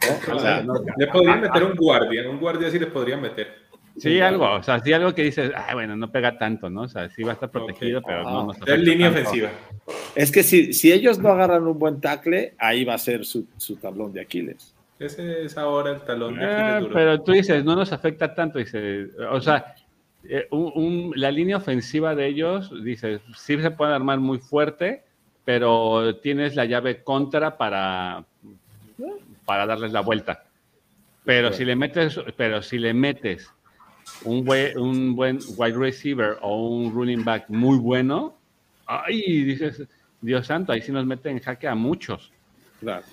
¿no? O sea, No, Le podrían meter un guardia, un guardia sí le podrían meter. Sí, algo, o sea, sí algo que dices, ah, bueno, no pega tanto, ¿no? O sea, sí va a estar protegido, pero Ah, no nos Es afecta línea tanto. ofensiva. es que si, si ellos no agarran un buen tackle, ahí va a ser su, su tablón de Aquiles. Ese es ahora el talón de Ah, Aquiles duro. pero tú dices, no nos afecta tanto, dice, o sea, eh, un- un- la línea ofensiva de ellos, dices, sí se puede armar muy fuerte, pero tienes la llave contra para, para darles la vuelta. Pero si le metes, pero si le metes un, buen, un buen wide receiver o un running back muy bueno, ay, dices, Dios santo, ahí sí nos mete en jaque a muchos. Claro.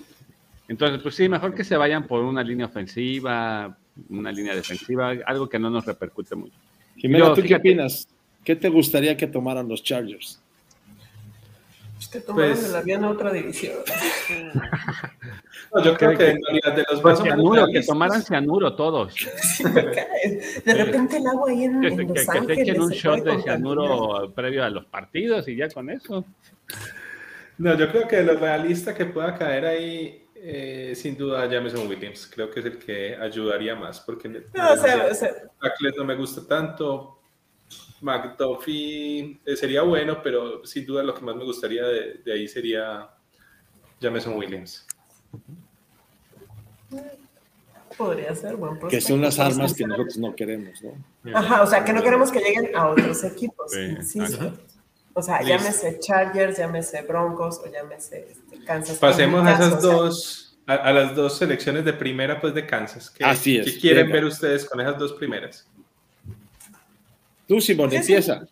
Entonces, pues sí, mejor que se vayan por una línea ofensiva, una línea defensiva, algo que no nos repercute mucho. Jimena, Yo, ¿tú qué opinas? ¿Qué te gustaría que tomaran los Chargers? Tomaron Pues- el avión a otra división. No, yo creo que- que en realidad de los Pues más o menos cianuro, que tomaran cianuro todos. *laughs* Sí. De repente el agua ahí en, Que, en que- Los que se Ángeles echen un shot de contaminar. cianuro previo a los partidos y ya con eso. No, yo creo que lo realista que pueda caer ahí, eh, sin duda, Jameson Williams. Creo que es el que ayudaría más, porque No, o sea, o sea, Tackles no me gusta tanto. McDuffie eh, sería bueno, pero sin duda lo que más me gustaría de, de ahí sería Jameson Williams. podría ser buen Que son las armas que nosotros no queremos, ¿no? Ajá, o sea, que no queremos que lleguen a otros equipos. Sí, insisto. O sea, Listo. llámese Chargers, llámese Broncos o llámese este, Kansas. Pasemos a esas caso, o sea, dos, a, a las dos selecciones de primera, pues de Kansas. ¿Qué, Así es, ¿Qué quieren venga. ver ustedes con esas dos primeras? Tú, Simón, empieza.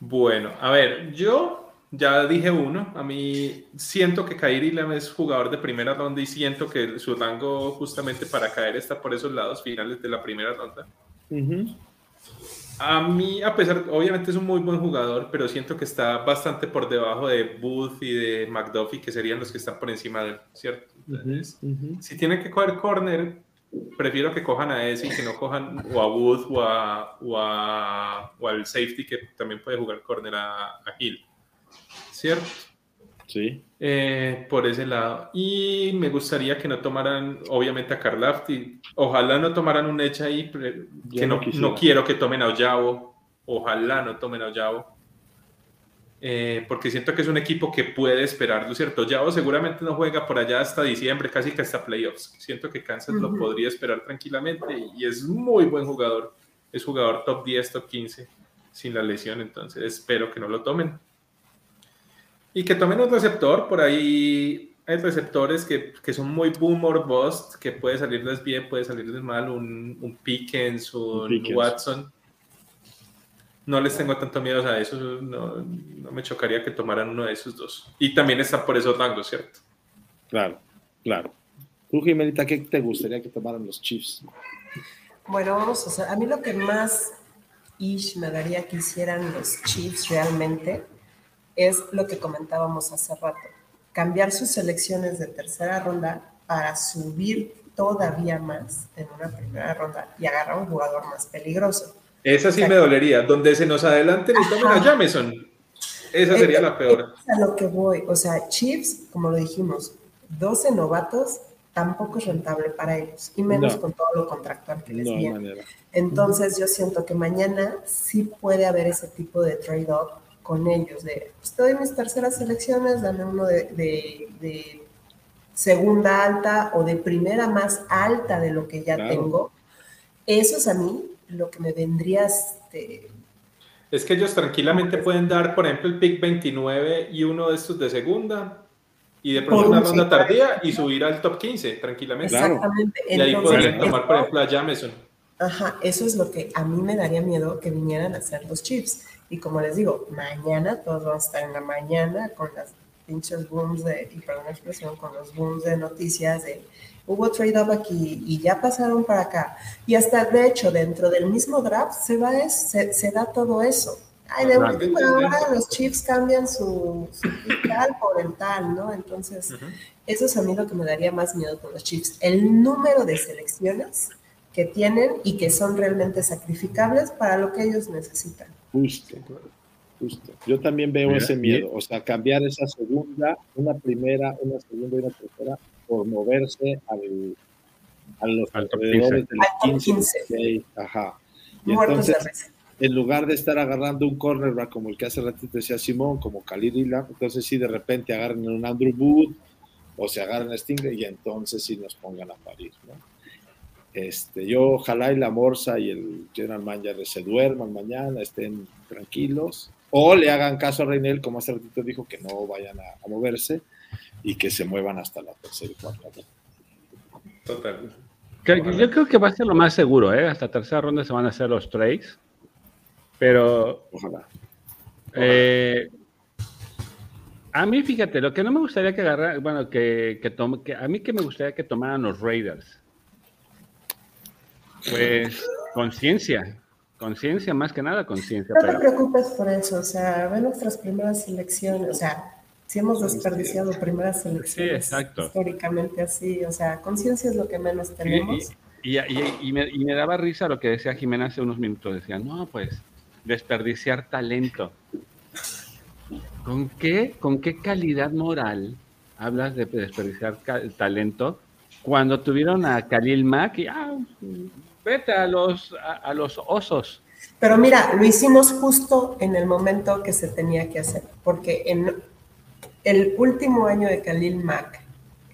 Bueno, a ver, yo ya dije uno. A mí siento que Kyrie Lam es jugador de primera ronda y siento que su rango justamente para caer está por esos lados finales de la primera ronda. A mí, a pesar, obviamente es un muy buen jugador, pero siento que está bastante por debajo de Booth y de McDuffie, que serían los que están por encima de él, ¿cierto? Entonces, si tienen que coger corner, prefiero que cojan a ese y que no cojan o a Booth o, a, o, a- o al safety que también puede jugar corner a, a Hill, ¿cierto? Sí. Eh, por ese lado. Y me gustaría que no tomaran, obviamente, a Karlafti. Ojalá no tomaran un Edge ahí, que no no, quiero que tomen a Oyabo. Ojalá no tomen a Oyabo. Eh, porque siento que es un equipo que puede esperarlo, ¿cierto? Oyabo seguramente no juega por allá hasta diciembre, casi que hasta playoffs. Siento que Kansas lo Ujú. podría esperar tranquilamente y es muy buen jugador. Es jugador top 10, top 15 sin la lesión, entonces espero que no lo tomen. Y que tomen un receptor, por ahí hay receptores que, que son muy boom or bust, que puede salirles bien, puede salirles mal, un, un Pickens, un, Un Pickens. Watson. No les tengo tanto miedo a eso, no, no me chocaría que tomaran uno de esos dos. Y también están por esos rangos, ¿cierto? Claro, claro. Tú, Jimenita, ¿qué te gustaría que tomaran los Chiefs? Bueno, vamos a hacer. A mí lo que más ish me daría que hicieran los Chiefs realmente es lo que comentábamos hace rato. Cambiar sus selecciones de tercera ronda para subir todavía más en una primera ronda y agarrar un jugador más peligroso. Esa sí me dolería. Donde se nos adelanten y tomen a. Jameson. Esa sería la peor. Es a lo que voy. O sea, Chiefs, como lo dijimos, 12 novatos tampoco es rentable para ellos, y menos No. con todo lo contractual que les No viene. manera. Entonces yo siento que mañana sí puede haber ese tipo de trade-off con ellos, de, pues te doy mis terceras selecciones, dame uno de, de- de segunda alta o de primera más alta de lo que ya Claro. tengo. Eso es a mí lo que me vendría, este, Es que ellos tranquilamente pueden dar, por ejemplo, el pick 29 y uno de estos de segunda y de pronto una un ronda tardía y subir al top 15 tranquilamente. Exactamente. Y ahí podrían tomar, por ejemplo, a Jameson. Ajá, eso es lo que a mí me daría miedo que vinieran a hacer los chips. Y como les digo, mañana todos vamos a estar en la mañana con las pinches booms de, y perdón la expresión, con los booms de noticias de hubo trade up aquí y ya pasaron para acá. Y hasta de hecho, dentro del mismo draft se va es- se, se da todo eso. Ay, de última hora los chips cambian su, su tal por el tal, ¿no? Entonces, Ujú. eso es a mí lo que me daría más miedo con los Chiefs. El número de selecciones que tienen y que son realmente sacrificables para lo que ellos necesitan. Justo, justo. Yo también veo Mira, ese miedo. O sea, cambiar esa segunda, una primera, una segunda y una tercera por moverse al, a los Al alrededores de los Al top 15, 15. 16, ajá. Y Muertos de entonces, en lugar de estar agarrando un cornerback como el que hace ratito decía Simón, como Khalil Ila, entonces sí de repente agarren un Andrew Wood o se agarran a Stinger y entonces sí nos pongan a parir, ¿no? Este, yo ojalá y la Morsa y el General Manager se duerman mañana, estén tranquilos, o le hagan caso a Reinel, como hace ratito dijo, que no vayan a, a moverse y que se muevan hasta la tercera y cuarta. ronda. Total. Que- Yo creo que va a ser lo más seguro, ¿eh? Hasta tercera ronda se van a hacer los trades. Pero Ojalá. eh, a mí, fíjate, lo que no me gustaría que agarrar, bueno, que, que, tome- que a mí que me gustaría que tomaran los Raiders. Pues conciencia, conciencia más que nada, conciencia. No te preocupes por eso, o sea, ve nuestras primeras selecciones, o sea, si hemos desperdiciado primeras selecciones exacto. históricamente así, o sea, conciencia es lo que menos tenemos. Y, y- y- y me, y me daba risa lo que decía Jimena hace unos minutos. Decía, no, pues, desperdiciar talento. ¿Con qué, ¿Con qué calidad moral hablas de desperdiciar talento cuando tuvieron a Khalil Mack y ah, vete a los, a, los osos? Pero mira, lo hicimos justo en el momento que se tenía que hacer, porque en el último año de Khalil Mack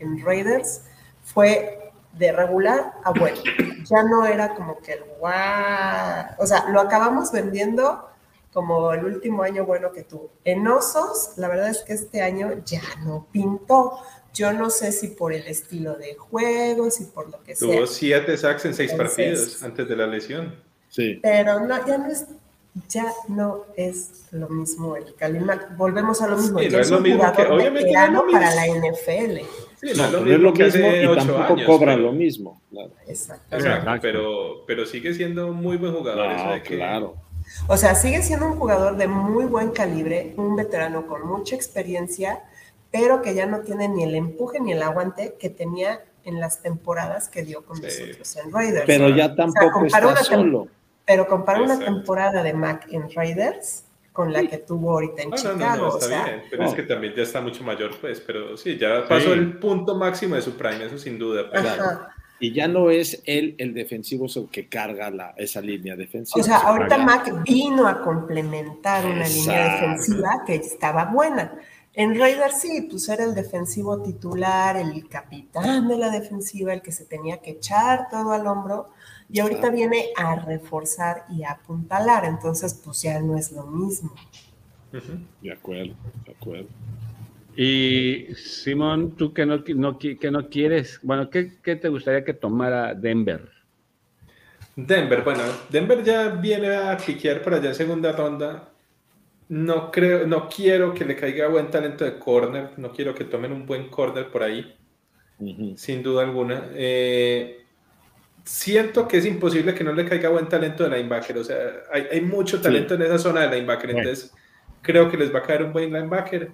en Raiders fue de regular a bueno. Ya no era como que el guau. O sea, lo acabamos vendiendo como el último año bueno que tuvo. En Osos, la verdad es que este año ya no pintó. Yo no sé si por el estilo de juego, si por lo que sea. Tuvo siete sacks en seis partidos antes de la lesión. Sí. Pero no, ya no es ya no es lo mismo el Calimac. Volvemos a lo mismo. ya es, lo mismo que, obviamente no para la NFL. Sí, no, es lo mismo, y tampoco cobra lo mismo. Exacto. Pero, pero sigue siendo un muy buen jugador. Claro. O sea, sigue siendo un jugador de muy buen calibre, un veterano con mucha experiencia, pero que ya no tiene ni el empuje ni el aguante que tenía en las temporadas que dio con nosotros en Raiders. Pero ya tampoco está solo. Pero compara una temporada de Mac en Raiders con la que tuvo ahorita en Chicago. No, no, está bien, pero es que también ya está mucho mayor, pues, pero sí, ya pasó el punto máximo de su prime, eso sin duda. Pues. Y ya no es él el defensivo que carga la, esa línea defensiva. O sea, ahorita Mac vino a complementar una línea defensiva que estaba buena. En Raiders sí, pues era el defensivo titular, el capitán de la defensiva, el que se tenía que echar todo al hombro y ahorita viene a reforzar y a apuntalar, entonces pues ya no es lo mismo. De acuerdo, de acuerdo. Y Simón, tú que no, que no quieres, bueno, ¿qué, te gustaría que tomara Denver? Denver, bueno, Denver ya viene a piquear para allá en segunda ronda. No creo, no quiero que le caiga buen talento de corner, no quiero que tomen un buen corner por ahí, sin duda alguna. Eh, siento que es imposible que no le caiga buen talento de linebacker. O sea, hay, mucho talento en esa zona de linebacker. Entonces, creo que les va a caer un buen linebacker.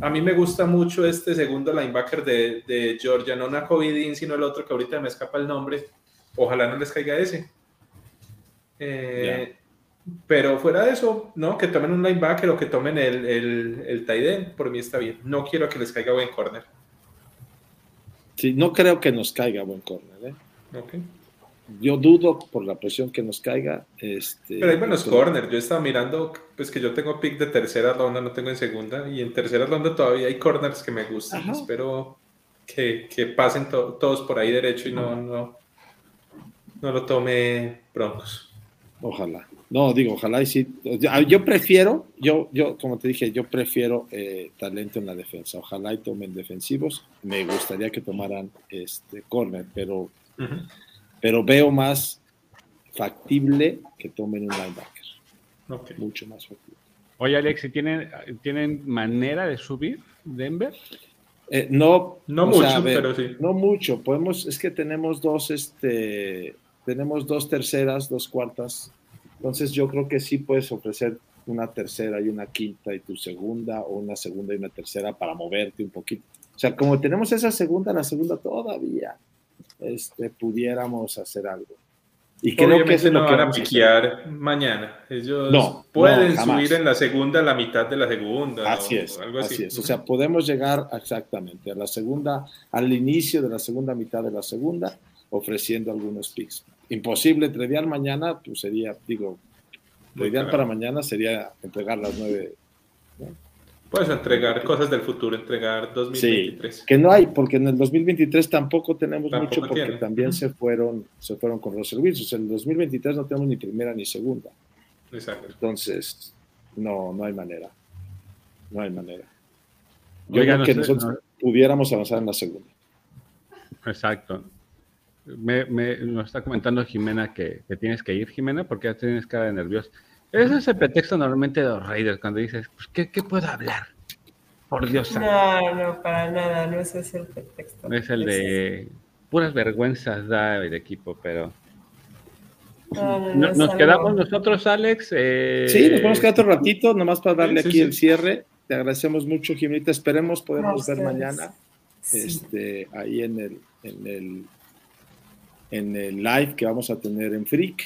A mí me gusta mucho este segundo linebacker de, de Georgia, no Nakovidin, sino el otro que ahorita me escapa el nombre. Ojalá no les caiga ese. Eh, pero fuera de eso, no, que tomen un linebacker o que tomen el, el, el tight end, por mí está bien. No quiero que les caiga buen corner. Sí, no creo que nos caiga buen corner. ¿eh? Yo dudo por la presión que nos caiga. Este, pero hay buenos corners. Yo estaba mirando, pues que yo tengo pick de tercera ronda, no tengo en segunda. Y en tercera ronda todavía hay corners que me gustan. Espero que, que pasen todos por ahí derecho y no, no, no lo tome Broncos. Ojalá. No, digo, ojalá y sí. Yo prefiero, yo, yo, como te dije, yo prefiero eh, talento en la defensa. Ojalá y tomen defensivos. Me gustaría que tomaran este corner, pero pero veo más factible que tomen un linebacker. Mucho más factible. Oye, Alex, ¿tienen, ¿tienen manera de subir Denver? Eh, no, no mucho, pero sí. No mucho. Podemos, es que tenemos dos, este, tenemos dos terceras, dos cuartas. Entonces yo creo que sí puedes ofrecer una tercera y una quinta y tu segunda, o una segunda y una tercera para moverte un poquito. O sea, como tenemos esa segunda, la segunda todavía este, pudiéramos hacer algo. Y creo que se no van a piquear mañana. Ellos no, pueden subir en la segunda la mitad de la segunda. Así es. Algo así. es. O sea, podemos llegar exactamente a la segunda, al inicio de la segunda mitad de la segunda, ofreciendo algunos picks. Imposible trivial mañana, pues sería, digo, lo ideal para mañana sería entregar las nueve. Puedes entregar cosas del futuro, entregar 2023. que no hay, porque en el 2023 tampoco tenemos mucho, porque también se fueron se fueron con los servicios. En el 2023 no tenemos ni primera ni segunda. Exacto. Entonces, no, no hay manera. No hay manera. Yo creo que nosotros pudiéramos avanzar en la segunda. Exacto. Me, me, nos está comentando Jimena que, que, tienes que ir, Jimena, porque ya tienes cara de nervioso. Ese es el pretexto normalmente de los Raiders, cuando dices, pues, ¿qué, ¿qué, puedo hablar? Por Dios. No, no, para nada, no ese es el pretexto. Es el de puras vergüenzas da el equipo, pero... nos quedamos nosotros, Alex. Eh... Sí, nos a quedar otro ratito, nomás para darle aquí el cierre. Te agradecemos mucho, Jimenita. Esperemos podemos ver mañana este, ahí en el, en el en el live que vamos a tener en Freak.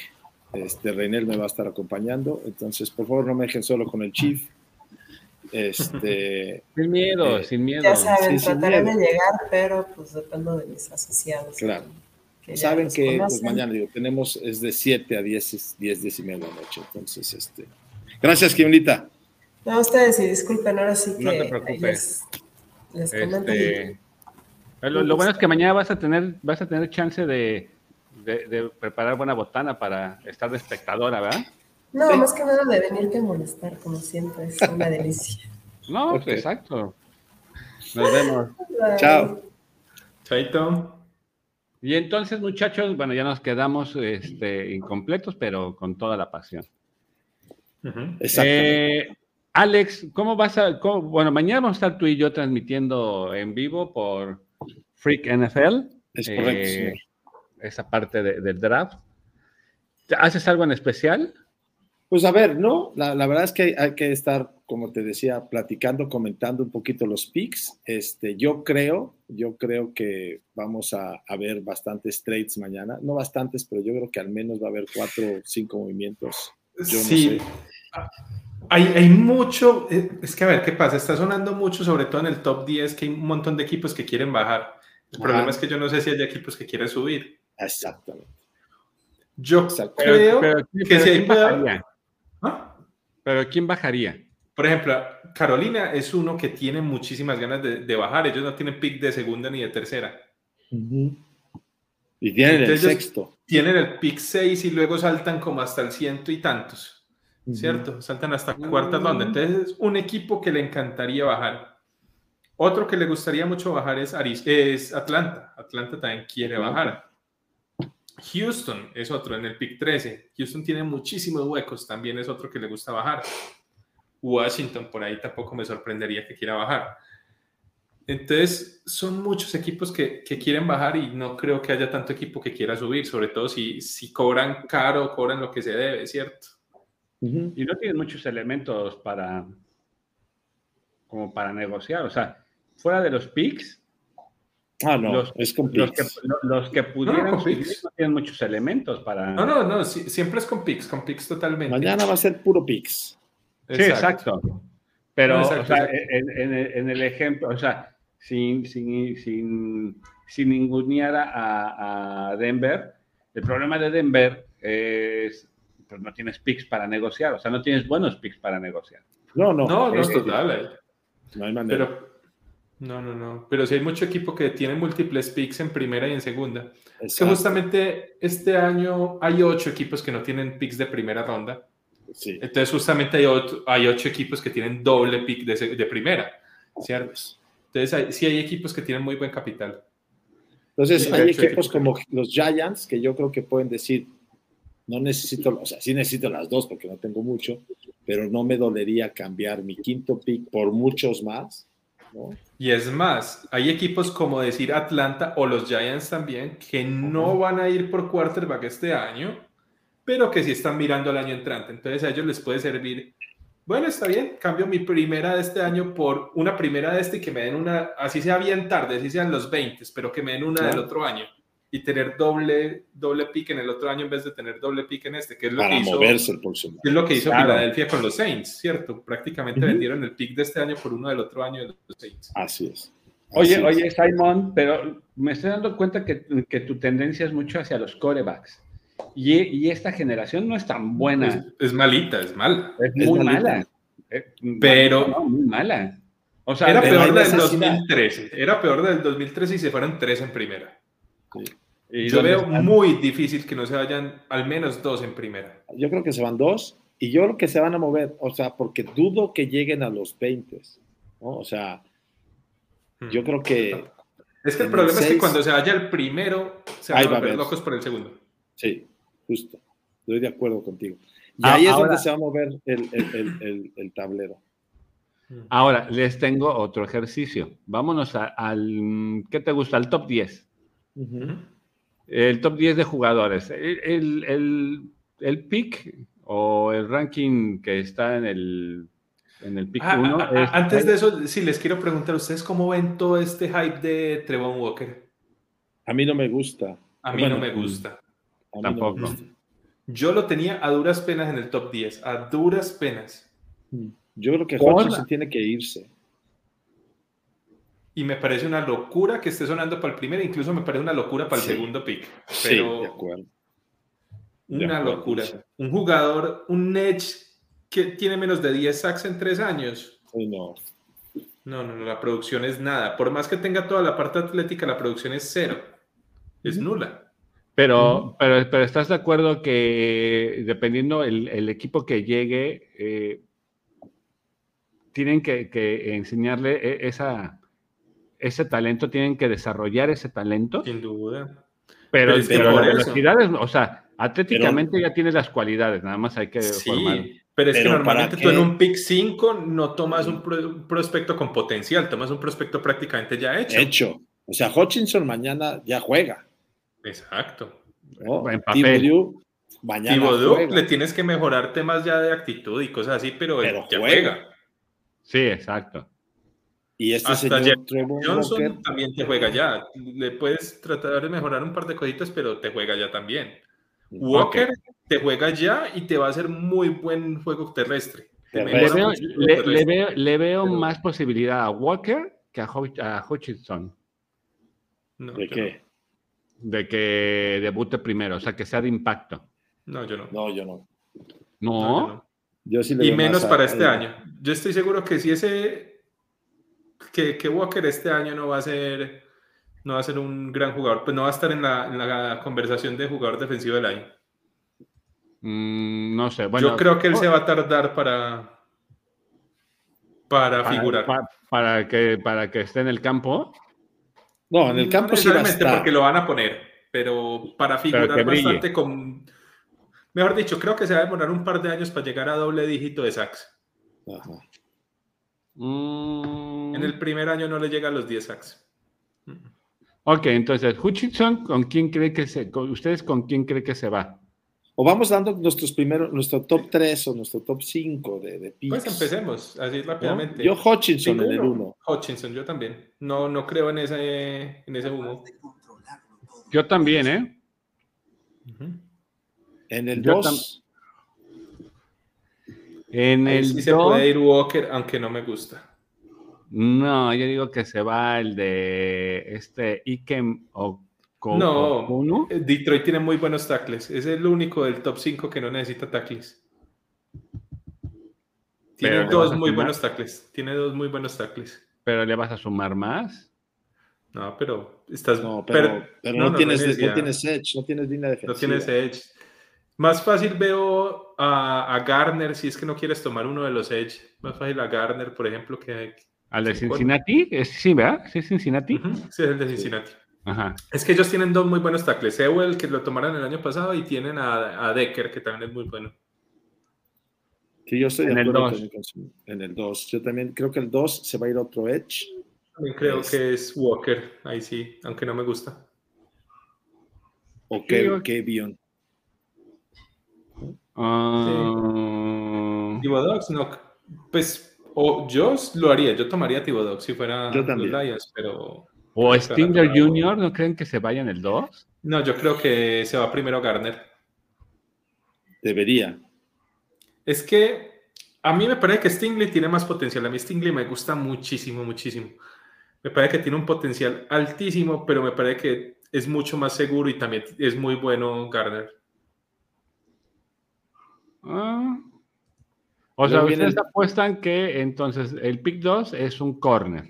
Este, Reinel me va a estar acompañando, entonces por favor no me dejen solo con el Chief. Este, *laughs* sin miedo, eh, sin miedo. Ya saben, Sí, sin trataré de llegar, pero pues dependo de mis asociados. Claro. que saben que pues, mañana digo, tenemos es de 7 a 10, 10, 10 y media de la noche. Entonces, este. Gracias, Kimlita. No, ustedes, y disculpen, ahora sí que No te preocupes. les, les comento. Este, lo, lo bueno es que mañana vas a tener, vas a tener chance de, de- de preparar buena botana para estar de espectadora, ¿verdad? No, Sí. más que nada de venirte a molestar, como siempre, es una delicia. *laughs* No, Ok. exacto. Nos vemos. Chao. Chaito. Y entonces, muchachos, bueno, ya nos quedamos este, incompletos, pero con toda la pasión. Exactamente. Eh, Alex, ¿cómo vas a...? cómo- bueno, mañana vamos a estar tú y yo transmitiendo en vivo por Freak NFL. es correcto, eh. Esa parte de- del draft. ¿Haces algo en especial? Pues a ver, ¿no? La, la verdad es que hay, hay que estar, como te decía, platicando, comentando un poquito los picks. Este, yo creo, yo creo que vamos a, a ver bastantes trades mañana. No bastantes, pero yo creo que al menos va a haber cuatro o cinco movimientos. Yo no sí. sé. Hay, hay mucho, eh, es que a ver qué pasa, está sonando mucho, sobre todo en el top 10, que hay un montón de equipos que quieren bajar. El Ajá. problema es que yo no sé si hay equipos que quieren subir. Exactamente. Yo creo pero, que si hay ¿quién bajaría? ¿Ah? Pero ¿quién bajaría? Por ejemplo, Carolina es uno que tiene muchísimas ganas de, de bajar. Ellos no tienen pick de segunda ni de tercera. Y tienen el sexto. Tienen el pick 6 y luego saltan como hasta el ciento y tantos. ¿Cierto? Saltan hasta cuarta ronda. Entonces es un equipo que le encantaría bajar. Otro que le gustaría mucho bajar es, Aris- es Atlanta. Atlanta también quiere bajar. Houston es otro en el pick 13. Houston tiene muchísimos huecos, también es otro que le gusta bajar. Washington por ahí tampoco me sorprendería que quiera bajar. Entonces, son muchos equipos que, que quieren bajar y no creo que haya tanto equipo que quiera subir, sobre todo si, si cobran caro, cobran lo que se debe, ¿cierto? Y no tienen muchos elementos para como para negociar. O sea, fuera de los picks, Ah, no, Los- es con los que, los que pudieran subir picks. no tienen muchos elementos para. No, no, no, sí, siempre es con picks, con picks totalmente. Mañana va a ser puro picks. Sí, exacto. Pero, No, exacto, o sea, exacto. En, en el, en el ejemplo, o sea, sin, sin, sin, sin ningunear a, a Denver, el problema de Denver es pues no tienes picks para negociar, o sea, no tienes buenos picks para negociar. No, no. No, no, este- total. eh. No hay manera. Pero, no, no, no. Pero si hay mucho equipo que tiene múltiples picks en primera y en segunda. Es que justamente este año hay ocho equipos que no tienen picks de primera ronda. sí. Entonces, justamente hay, ocho equipos que tienen doble pick de, primera, ¿cierto? Entonces, hay- sí hay equipos que tienen muy buen capital. Entonces, Sí, hay equipos equipos como los Giants que yo creo que pueden decir, no necesito, o sea, sí necesito las dos porque no tengo mucho, pero no me dolería cambiar mi quinto pick por muchos más, ¿no? Y es más, hay equipos como decir Atlanta o los Giants también que no van a ir por quarterback este año, pero que sí están mirando al año entrante. Entonces a ellos les puede servir, bueno, está bien, cambio mi primera de este año por una primera de este y que me den una, así sea bien tarde, así sean los 20, pero que me den una del otro año y tener doble, doble pick en el otro año en vez de tener doble pick en este, que es lo Para que hizo, moverse el próximo. que es lo que hizo Claro. Filadelfia con los Saints, ¿cierto? Prácticamente vendieron el pick de este año por uno del otro año de los Saints. Así es. Oye, Así es. oye, Simon, pero me estoy dando cuenta que, que tu tendencia es mucho hacia los corebacks. Y, y esta generación no es tan buena, Es, es malita, es mala. es, es muy malita. mala. Eh, Pero- no, muy mala. O sea, Era peor del necesidad. 2013. Era peor del 2013 y se fueron tres en primera. ¿Y Yo veo están? muy difícil que no se vayan al menos dos en primera. Yo creo que se van dos y yo creo que se van a mover, o sea, porque dudo que lleguen a los 20, ¿no? O sea, yo creo que Es que el problema el es que cuando se vaya el primero, se van va a volver locos por el segundo. sí, justo. Estoy de acuerdo contigo. Y Ah, ahí es ahora- donde se va a mover el, el- el- el- el tablero. Ahora, les tengo otro ejercicio. Vámonos a- al, ¿qué te gusta? Al top 10. El top 10 de jugadores. El, el, el, el pick o el ranking que está en el, en el pick Ah, 1 ah, ah, antes de eso, sí, les quiero preguntar, ¿ustedes cómo ven todo este hype de Trevon Walker? A mí no me gusta. A mí Bueno, no me gusta. a no me Tampoco. Yo lo tenía a duras penas en el top 10, a duras penas. Mm. Yo creo que Hutchinson tiene que irse. Y me parece una locura que esté sonando para el primer, incluso me parece una locura para el Sí. segundo pick. Sí, de acuerdo. de una acuerdo, locura. sí. Un jugador, un Edge que tiene menos de 10 sacks en tres años. Sí, no. No, no, no, la producción es nada. Por más que tenga toda la parte atlética, la producción es cero. Es nula. Pero, pero, pero estás de acuerdo que dependiendo el, el equipo que llegue, eh, tienen que, que enseñarle e- esa, ese talento, tienen que desarrollar ese talento, Sin duda. pero, pero es que pero velocidades, o sea, atléticamente ya tienes las cualidades, nada más hay que formar. Sí, pero es que normalmente ¿para tú en un pick 5 no tomas un, pro- un prospecto con potencial, tomas un prospecto prácticamente ya hecho. Hecho. O sea, Hutchinson mañana ya juega. Exacto. ¿no? En papel. Mañana juega. le tienes que mejorar temas ya de actitud y cosas así, pero, Pero ya juega. juega. Sí, exacto. Y este Hasta señor Trevor Johnson Walker, también te juega ya. Le puedes tratar de mejorar un par de cositas, pero te juega ya también. Walker te juega ya y te va a hacer muy buen juego terrestre. Te Terrestre. Le veo, mucho el juego le, le terrestre. veo, le veo Pero- más posibilidad a Walker que a, Hutch- a Hutchinson No, ¿De qué? de que debute primero, o sea, que sea de impacto. No, yo no. No, yo no. No, No, yo no. Yo sí le Y menos a- para este año. Yo estoy seguro que si ese que, que Walker este año no va a ser no va a ser un gran jugador, pues no va a estar en la, en la conversación de jugador defensivo del año. Mm, no sé. Bueno, Yo creo que él se va a tardar para para para, figurar. pa- para que, para que esté en el campo. No, en el campo sí va a estar. porque lo van a poner, pero para figurar bastante con mejor dicho, creo que se va a demorar un par de años para llegar a doble dígito de sacks. Ajá. Mm, En el primer año no le llega a los 10 sacks. Ok, entonces, Hutchinson, ¿con quién cree que se, con, ustedes con quién cree que se va? O vamos dando nuestros primeros, nuestro top 3 o nuestro top 5 de, de picks. Pues empecemos, así ¿no? rápidamente. Yo Hutchinson en el uno. 1. Hutchinson, yo también. No, no creo en ese, en ese humo. Yo también, ¿eh? En el Yo 2, En Ahí el sí se puede ir Walker, aunque no me gusta. No, yo digo que se va el de este Ikem o No, Okunu. eh, Detroit tiene muy buenos tackles. Es el único del top 5 que no necesita tackles. Tiene dos muy sumar. buenos tackles. Tiene dos muy buenos tackles. pero le vas a sumar más. No, pero estás. no, pero, per- pero no, no, tienes, no tienes edge, no tienes línea defensiva. No tienes edge. Más fácil veo a, a Garner si es que no quieres tomar uno de los edge. Más fácil a Garner, por ejemplo, que. Al de. Cincinnati, es- sí, ¿verdad? Sí, es Cincinnati. Sí, es el de Cincinnati. Ajá. Es que ellos tienen dos muy buenos tackles. Ewell, que lo tomaron el año pasado, y tienen a, a Decker, que también es muy bueno. Sí, yo estoy de En el acuerdo dos. también con su- en el 2. Yo también creo que el 2 se va a ir a otro edge. También creo Es- que es Walker, ahí sí, aunque no me gusta. O Sí, que Kevion. Ah, Thibodeaux, no. Pues, o yo lo haría, yo tomaría Thibodeaux si fuera Yo también. los Lions, pero. o Stingler. Jr., ¿no creen que se vaya en el 2? No, yo creo que se va primero Garner. Debería. Es que a mí me parece que Stingley tiene más potencial. A mí Stingley me gusta muchísimo, muchísimo. Me parece que tiene un potencial altísimo, pero me parece que es mucho más seguro y también es muy bueno Garner. Ah. O sea, Luego ustedes el- apuestan que entonces el pick 2 es un corner.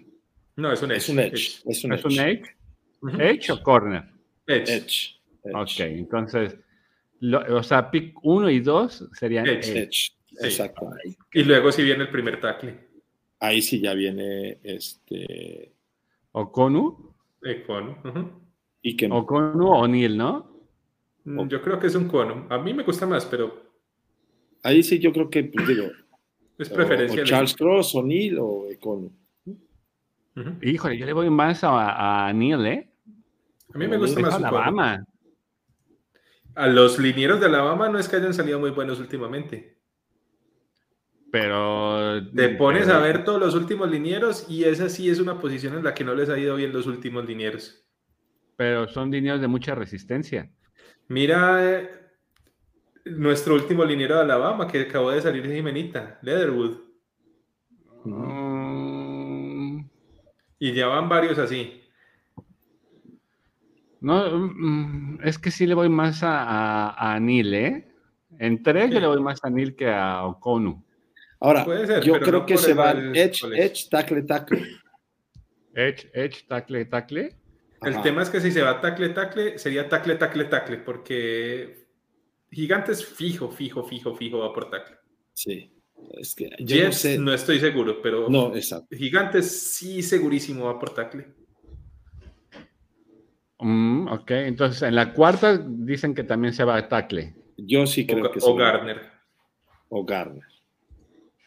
No, es un edge. Es un edge. Es un ¿Es un edge. edge? Ujú. ¿Edge o corner? Edge. Edge. Ok, entonces, lo- o sea, pick 1 y 2 serían Edge. edge. Edge. Sí. Exacto. Y luego si viene el primer tackle. Ahí sí ya viene este. Okonu, Eh, Kwonu, ujú. Y que Okonu o O'Neill, ¿no? Mm, Yo creo que es un Kwonu. A mí me gusta más, pero ahí sí yo creo que, pues, digo, es o- preferencia. o, Charles. Cross, O'Neill o Econo. Híjole, yo le voy más a, a Neil, ¿eh? A mí me gusta más. Alabama. A los linieros de Alabama no es que hayan salido muy buenos últimamente. Pero. Te pones pero- a ver todos los últimos linieros y esa sí es una posición en la que no les ha ido bien los últimos linieros. Pero son líneas de mucha resistencia. Mira eh, nuestro último liniero de Alabama que acabó de salir de Jimenita, Leatherwood. Mm, Y ya van varios así. no, mm, es que sí le voy más a, a, a Neil, ¿eh? En tres yo le voy más a Neil que a Okonu. Ahora, Puede ser, yo creo no que se el- edge, ¿cuál es? edge, tackle, tackle. Edge, edge, tackle, tackle. El Ajá. tema es que si se va tacle, tacle, sería tacle, tacle, tacle, porque Gigantes fijo, fijo, fijo, fijo va por tacle. Sí. Es que yo no Jets sé. no estoy seguro, pero No, exacto. Gigantes sí segurísimo va por tacle. Mm, ok, entonces en la cuarta dicen que también se va a tackle. Yo sí O, creo Ga- que o sí. Gardner. O Garner.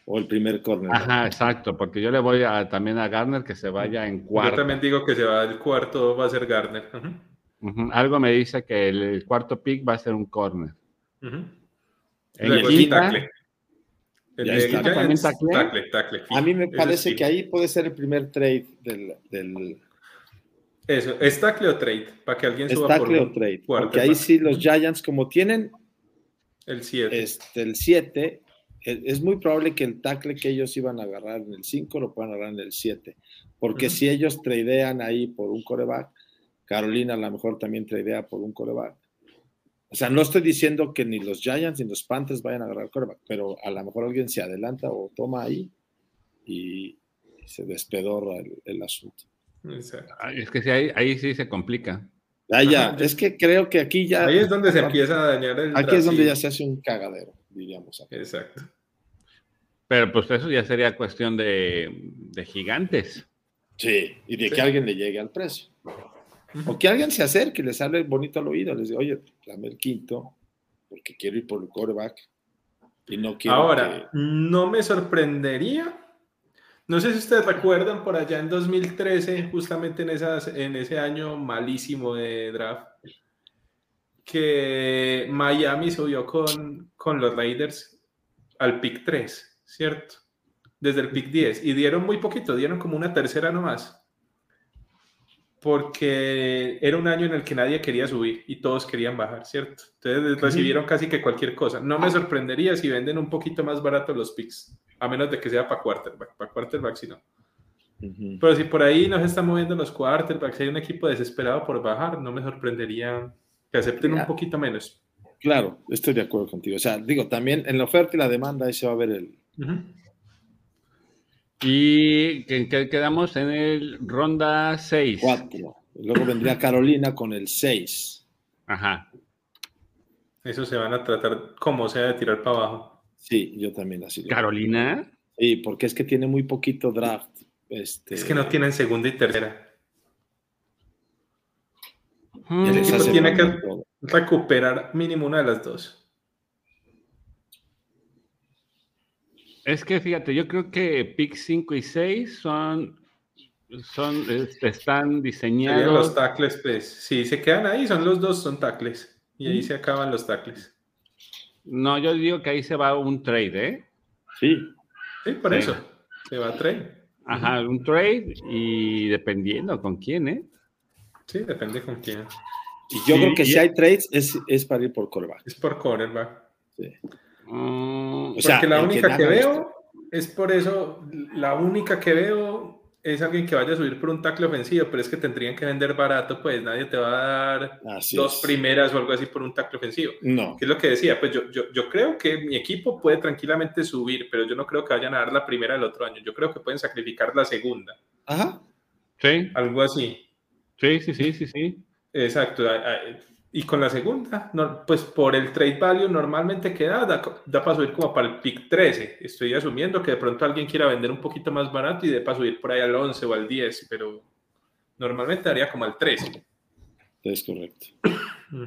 O el primer corner. Ajá, exacto, porque yo le voy a, también a Garner que se vaya en Yo cuarta. también digo que se va el cuarto, va a ser Ujú, Algo me dice que el, el cuarto pick va a ser un corner. En el quinta, tacle. El Ya está. Giants, ¿También tacle? tacle, tacle, fijo. A mí me parece que ahí puede ser el primer trade del. del Eso, ¿es tacle o trade? Para que alguien es suba por tackle o un trade. Porque ahí sí los Giants, como tienen El 7. este, el 7, es muy probable que el tackle que ellos iban a agarrar en el 5 lo puedan agarrar en el 7. Porque si ellos tradean ahí por un coreback, Carolina a lo mejor también tradea por un coreback. O sea, no estoy diciendo que ni los Giants ni los Panthers vayan a agarrar coreback, pero a lo mejor alguien se adelanta o toma ahí y se despedorra el, el asunto. Es que sí, ahí, ahí sí se complica. Ah, ya, Ajá, es que creo que aquí ya. Ahí es donde se empieza a dañar el Aquí es donde ya se hace un cagadero, diríamos. Exacto. Pero pues eso ya sería cuestión de, de gigantes. Sí, y de Sí. que alguien le llegue al precio. O que alguien se acerque y les hable bonito al oído, les diga, oye, dame el quinto, porque quiero ir por el quarterback y no quiero Ahora, no me sorprendería. No sé si ustedes recuerdan por allá en 2013, justamente en, esas, en ese año malísimo de draft, que Miami subió con, con los Raiders al pick 3, ¿cierto? Desde el pick 10. Y dieron muy poquito, dieron como una tercera nomás. Porque era un año en el que nadie quería subir y todos querían bajar, ¿cierto? Entonces recibieron casi que cualquier cosa. No me sorprendería si venden un poquito más barato los picks, a menos de que sea para quarterback. Para quarterback, si no. Pero si por ahí no se están moviendo los quarterbacks, hay un equipo desesperado por bajar, no me sorprendería que acepten un poquito menos. Claro, estoy de acuerdo contigo. O sea, digo, también en la oferta y la demanda ahí se va a ver el... Y que, que quedamos en el ronda 6. 4. Luego vendría Carolina con el 6. Ajá. Eso se van a tratar como sea de tirar para abajo. Sí, yo también así. lo- Carolina. Sí, porque es que tiene muy poquito draft. Este, Es que no tienen segunda y tercera. Mm, ya les equipo tiene que-. Recuperar mínimo una de las dos. Es que fíjate, yo creo que pick 5 y 6 son, son este, están Serían los diseñados. tackles, pues. Si se quedan ahí, son los dos, son tackles. Y ahí Mm. se acaban los tackles. No, yo digo que ahí se va un trade, ¿eh? Sí, Sí, por Sí. eso. Se va a traer. Ajá, un trade y dependiendo con quién, ¿eh? Sí, depende con quién. y yo Sí, creo que y- si hay trades es, es para ir por coreback. Es por cornerback. Sí. Mm, O sea, Porque la que única que veo es por eso, la única que veo es alguien que vaya a subir por un tackle ofensivo, pero es que tendrían que vender barato, pues nadie te va a dar Así dos es. primeras o algo así por un tackle ofensivo. No, ¿Qué es lo que decía? Pues yo, yo, yo creo que mi equipo puede tranquilamente subir, pero yo no creo que vayan a dar la primera del otro año. Yo creo que pueden sacrificar la segunda, ajá, sí, algo así. sí, sí, sí, sí, sí. Exacto. Y con la segunda, no, pues por el trade value normalmente que da, da, da para subir como para el pick 13. Estoy asumiendo que de pronto alguien quiera vender un poquito más barato y de para subir por ahí al 11 o al 10, pero normalmente daría como al 13. es correcto.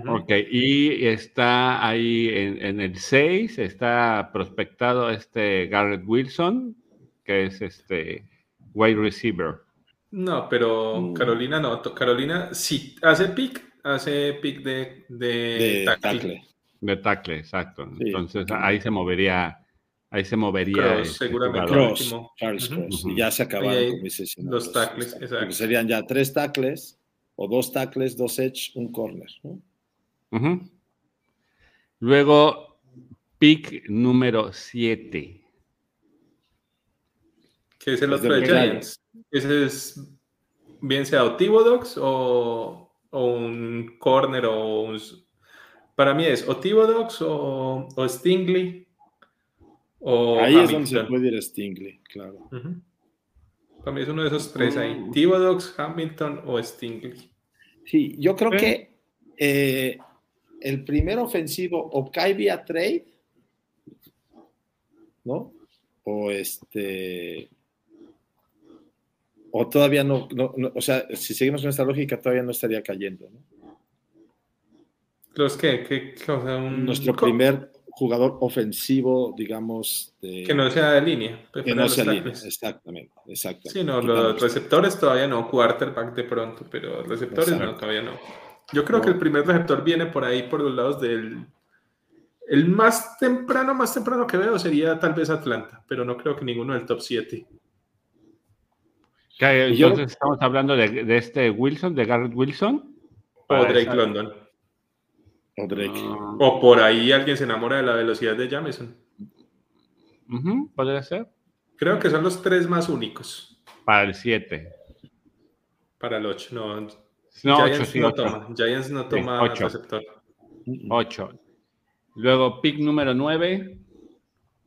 Ok, y está ahí en, en el 6, está prospectado este Garrett Wilson, que es este wide receiver. No, pero Mm. Carolina no. Carolina sí hace pick, hace pick de, de, De tackle. tackle. De tackle, exacto. Sí. Entonces ahí se movería, ahí se movería. Cross, este seguramente. Cross. Charles. Cross. Y ya se acabaron Y ahí con mis sesiones. los tackles, Porque exacto. serían ya tres tackles, o dos tackles, dos edge, un corner. Luego, pick número 7. que es el Es otro de Giants. Ese es bien sea o Thibodeaux o, o un corner o un... Para mí es o Thibodeaux o, o Stingley o Ahí es donde se Hamilton. puede ir a Stingley, claro. Para mí es uno de esos tres ahí. Thibodeaux, Hamilton o Stingley. Sí, yo creo que eh, el primer ofensivo o cae vía trade, ¿no? O este. O todavía no, no- no- o sea, si seguimos con esta lógica, todavía no estaría cayendo, ¿no? Los que, que, que, un- Nuestro primer jugador ofensivo, digamos, de, que no sea de línea. que prefiero no sea línea. Exactamente, exactamente. Sí, no, los receptores todavía no, quarterback de pronto, pero receptores no, todavía no. Yo creo que el primer receptor viene por ahí, por los lados del... El más temprano, más temprano que veo sería tal vez Atlanta, pero no creo que ninguno del top 7. Que, Y yo- Entonces estamos hablando de, de este Wilson, de Garrett Wilson. O Drake esa- London. O Drake. Ah, O por ahí alguien se enamora de la velocidad de Jameson. ujú, podría ser. Creo que son los tres más únicos Para el 7. para el 8. No, No, Giants 8 sí, no 8. toma. Giants no toma ocho. receptor. 8. Luego, pick número 9.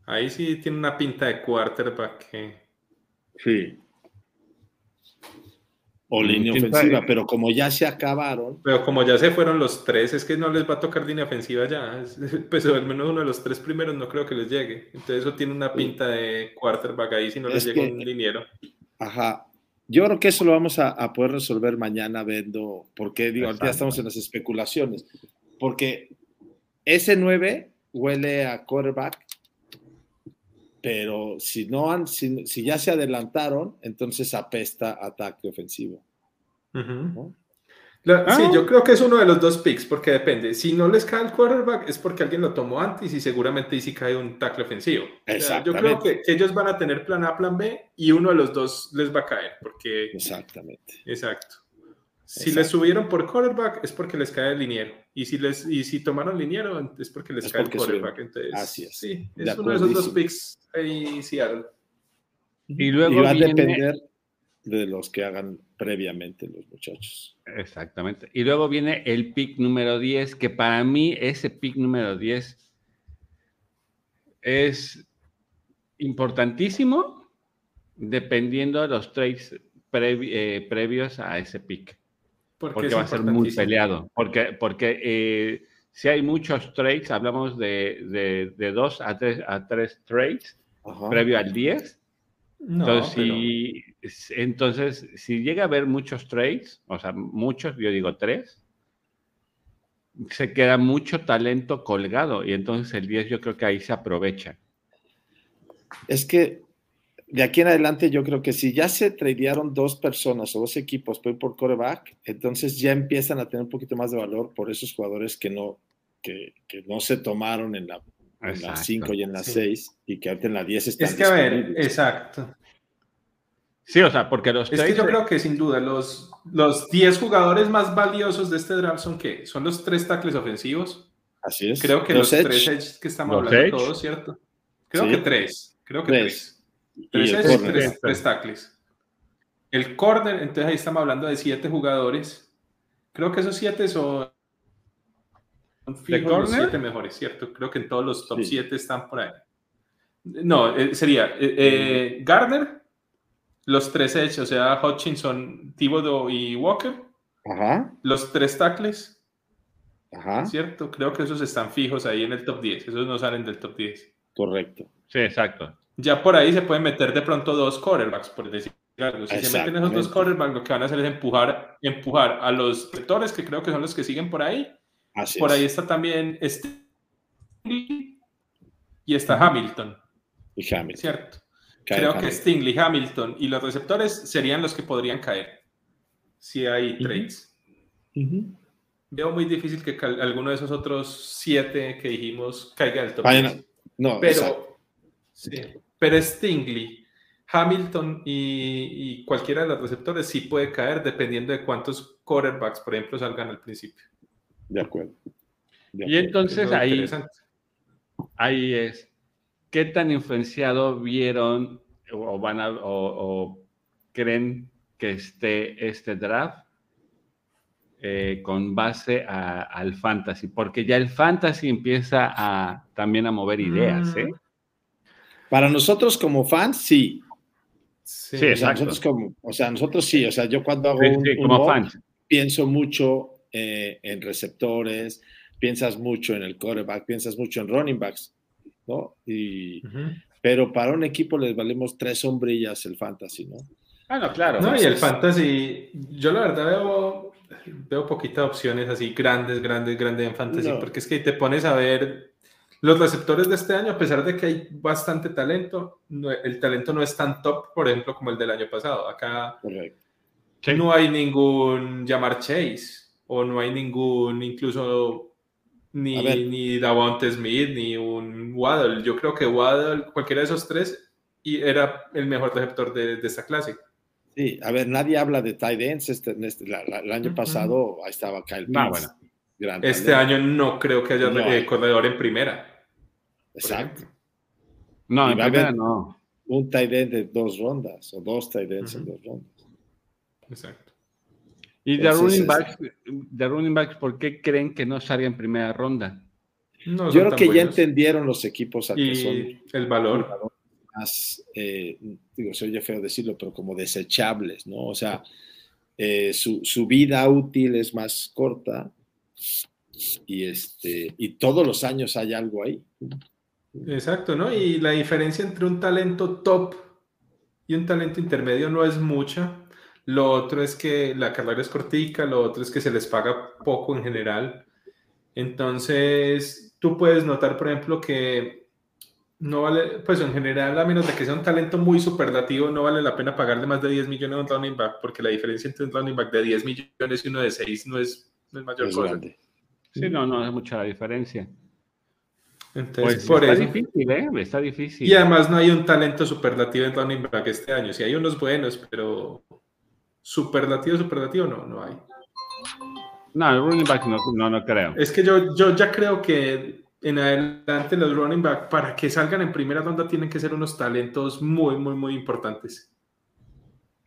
Ahí sí tiene una pinta de quarterback que... Sí. O línea ofensiva, pero como ya se acabaron, Pero como ya se fueron los tres, es que no les va a tocar línea ofensiva ya. Es- *laughs* Pues al menos uno de los tres primeros no creo que les llegue. Entonces eso tiene una pinta de quarterback ahí si no les Es llega que- un liniero. Ajá. Yo creo que eso lo vamos a, a poder resolver mañana viendo, porque digo, ya estamos en las especulaciones, porque ese 9 huele a quarterback, pero si no han, si, si ya se adelantaron, entonces apesta ataque ofensivo. La- Sí, Ah. yo creo que es uno de los dos picks, porque depende. Si no les cae el quarterback, es porque alguien lo tomó antes y seguramente ahí sí cae un tackle ofensivo. O sea, yo creo que, que ellos van a tener plan A, plan B y uno de los dos les va a caer, porque... Exactamente. Exacto. Si Exacto. les subieron por quarterback es porque les cae el liniero. Y si, les, y si tomaron liniero es porque les Es cae porque el quarterback. Entonces, Así es. Sí, De es uno de esos dos picks ahí Seattle. Y luego y va viene- a depender de los que hagan previamente los muchachos. Exactamente. Y luego viene el pick número 10, que para mí ese pick número 10 es importantísimo dependiendo de los trades previ- eh, previos a ese pick. Porque es va a ser muy peleado. Porque, porque eh, si hay muchos trades, hablamos de, de, de dos a tres, a tres trades Ajá. previo al 10. No, Entonces, pero- si, entonces, si llega a haber muchos trades, o sea, muchos, yo digo tres, se queda mucho talento colgado y entonces el 10 yo creo que ahí se aprovecha. Es que de aquí en adelante yo creo que si ya se tradearon dos personas o dos equipos por, por coreback, entonces ya empiezan a tener un poquito más de valor por esos jugadores que no, que, que no se tomaron en la en la Exacto. 5 y en la Sí. 6 y que ahorita en la 10 están Es que a ver, exacto. Sí, o sea, porque los Es que yo creo que sin duda los, los 10 jugadores más valiosos de este draft son ¿qué? Son los tres tackles ofensivos. Así es. Creo que Los los, edge tres edge que estamos Los hablando edge. todos, ¿cierto? Creo Sí. que tres. Creo que Tres. tres. Tres el edge, corner. tres, tres tackles. El corner, entonces ahí estamos hablando de siete jugadores. Creo que esos siete son fijos los siete mejores, ¿cierto? Creo que en todos los top Sí. siete están por ahí. No, eh, sería eh, eh, Gardner, los tres edge, o sea, Hutchinson, Thibodeau y Walker, Ajá, los tres tackles, ajá, ¿cierto? Creo que esos están fijos ahí en el top 10, esos no salen del top 10. correcto. Sí, exacto. Ya por ahí se pueden meter de pronto dos quarterbacks, por decir algo. Si se meten esos dos quarterbacks, lo que van a hacer es empujar, empujar a los sectores, que creo que son los que siguen por ahí. Así Por es. ahí está también este y está Hamilton, Y Hamilton. ¿cierto? Cae Creo que. Stingley, Hamilton y los receptores serían los que podrían caer si hay trades. Veo muy difícil que alguno de esos otros siete que dijimos caiga del top. Vayan 10. a- No, pero, exacto. sí, pero Stingley, Hamilton y, y cualquiera de los receptores sí puede caer dependiendo de cuántos quarterbacks, por ejemplo, salgan al principio. De acuerdo. De Y entonces ahí, ahí es, ¿qué tan influenciado vieron o van a, o, o creen que esté este draft eh, con base a- al fantasy, porque ya el fantasy empieza a también a mover ideas, ¿eh? Para nosotros como fans, sí. Sí, Sí, O sea, Exacto. nosotros como, o sea, nosotros sí. O sea, yo cuando hago Sí, un, sí, un como fans. pienso mucho eh, en receptores, piensas mucho en el quarterback, piensas mucho en running backs, ¿no? Y, pero para un equipo les valemos tres sombrillas el fantasy, ¿no? Ah, no, claro. No, y el fantasy, yo la verdad veo, veo poquitas opciones así grandes, grandes, grandes en fantasy, No. porque es que te pones a ver los receptores de este año, a pesar de que hay bastante talento, no- el talento no es tan top, por ejemplo, como el del año pasado. Acá Correcto. No hay ningún Jamar Chase, o no hay ningún, incluso, ni, ni Davonte Smith, ni un Waddle. Yo creo que Waddle, cualquiera de esos tres, y era el mejor receptor de, de esta clase. Sí, a ver, nadie habla de tight ends. Este, este- la- la- el año Ujú. pasado ahí estaba Kyle Pitts. Ah, bueno. Gran Este año no creo que haya No eh, hay. corredor en primera. Exacto. No, Y en primera no. Un tight end de dos rondas o dos tight ends en dos rondas. Exacto. Y de running backs, de running backs, ¿por qué creen que no salga en primera ronda? No Yo creo que ya entendieron los equipos a que son Y el valor. más, eh, digo, se oye feo decirlo, pero como desechables, ¿no? O sea, eh, su, su vida útil es más corta y, este, y todos los años hay algo ahí. Exacto, ¿no? Y la diferencia entre un talento top y un talento intermedio no es mucha. Lo otro es que la carrera es cortica, lo otro es que se les paga poco en general. Entonces, tú puedes notar, por ejemplo, que no vale, pues en general, a menos de que sea un talento muy superlativo, no vale la pena pagarle más de 10 millones a un running back, porque la diferencia entre un running back de 10 millones y uno de 6 no es, no es mayor Es cosa. grande. Sí, no, no es mucha la diferencia. Entonces, Pues por está eso. difícil, ¿eh? Está difícil. Y además no hay un talento superlativo en running back este año. Sí hay unos buenos, pero superlativo, superlativo no, no hay. No, el running back no, no, no creo. Es que yo, yo ya creo que en adelante los running back, para que salgan en primera ronda, tienen que ser unos talentos muy, muy, muy importantes.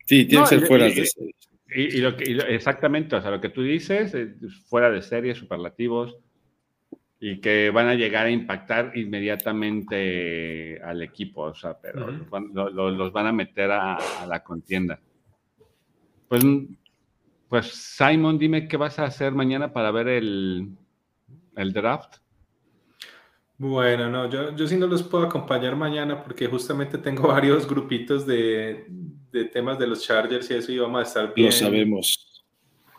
Sí, tienen No, que ser fuera y- de serie. Y, y lo que, y lo- exactamente, o sea, lo que tú dices, eh, fuera de serie, superlativos, y que van a llegar a impactar inmediatamente al equipo, o sea, pero Ujú. los, van, lo- lo- los van a meter a, a la contienda. Pues, pues, Simon, dime qué vas a hacer mañana para ver el, el draft. Bueno, no, yo, yo sí no los puedo acompañar mañana porque justamente tengo *laughs* varios grupitos de, de temas de los Chargers y eso y vamos a estar bien. Lo sabemos.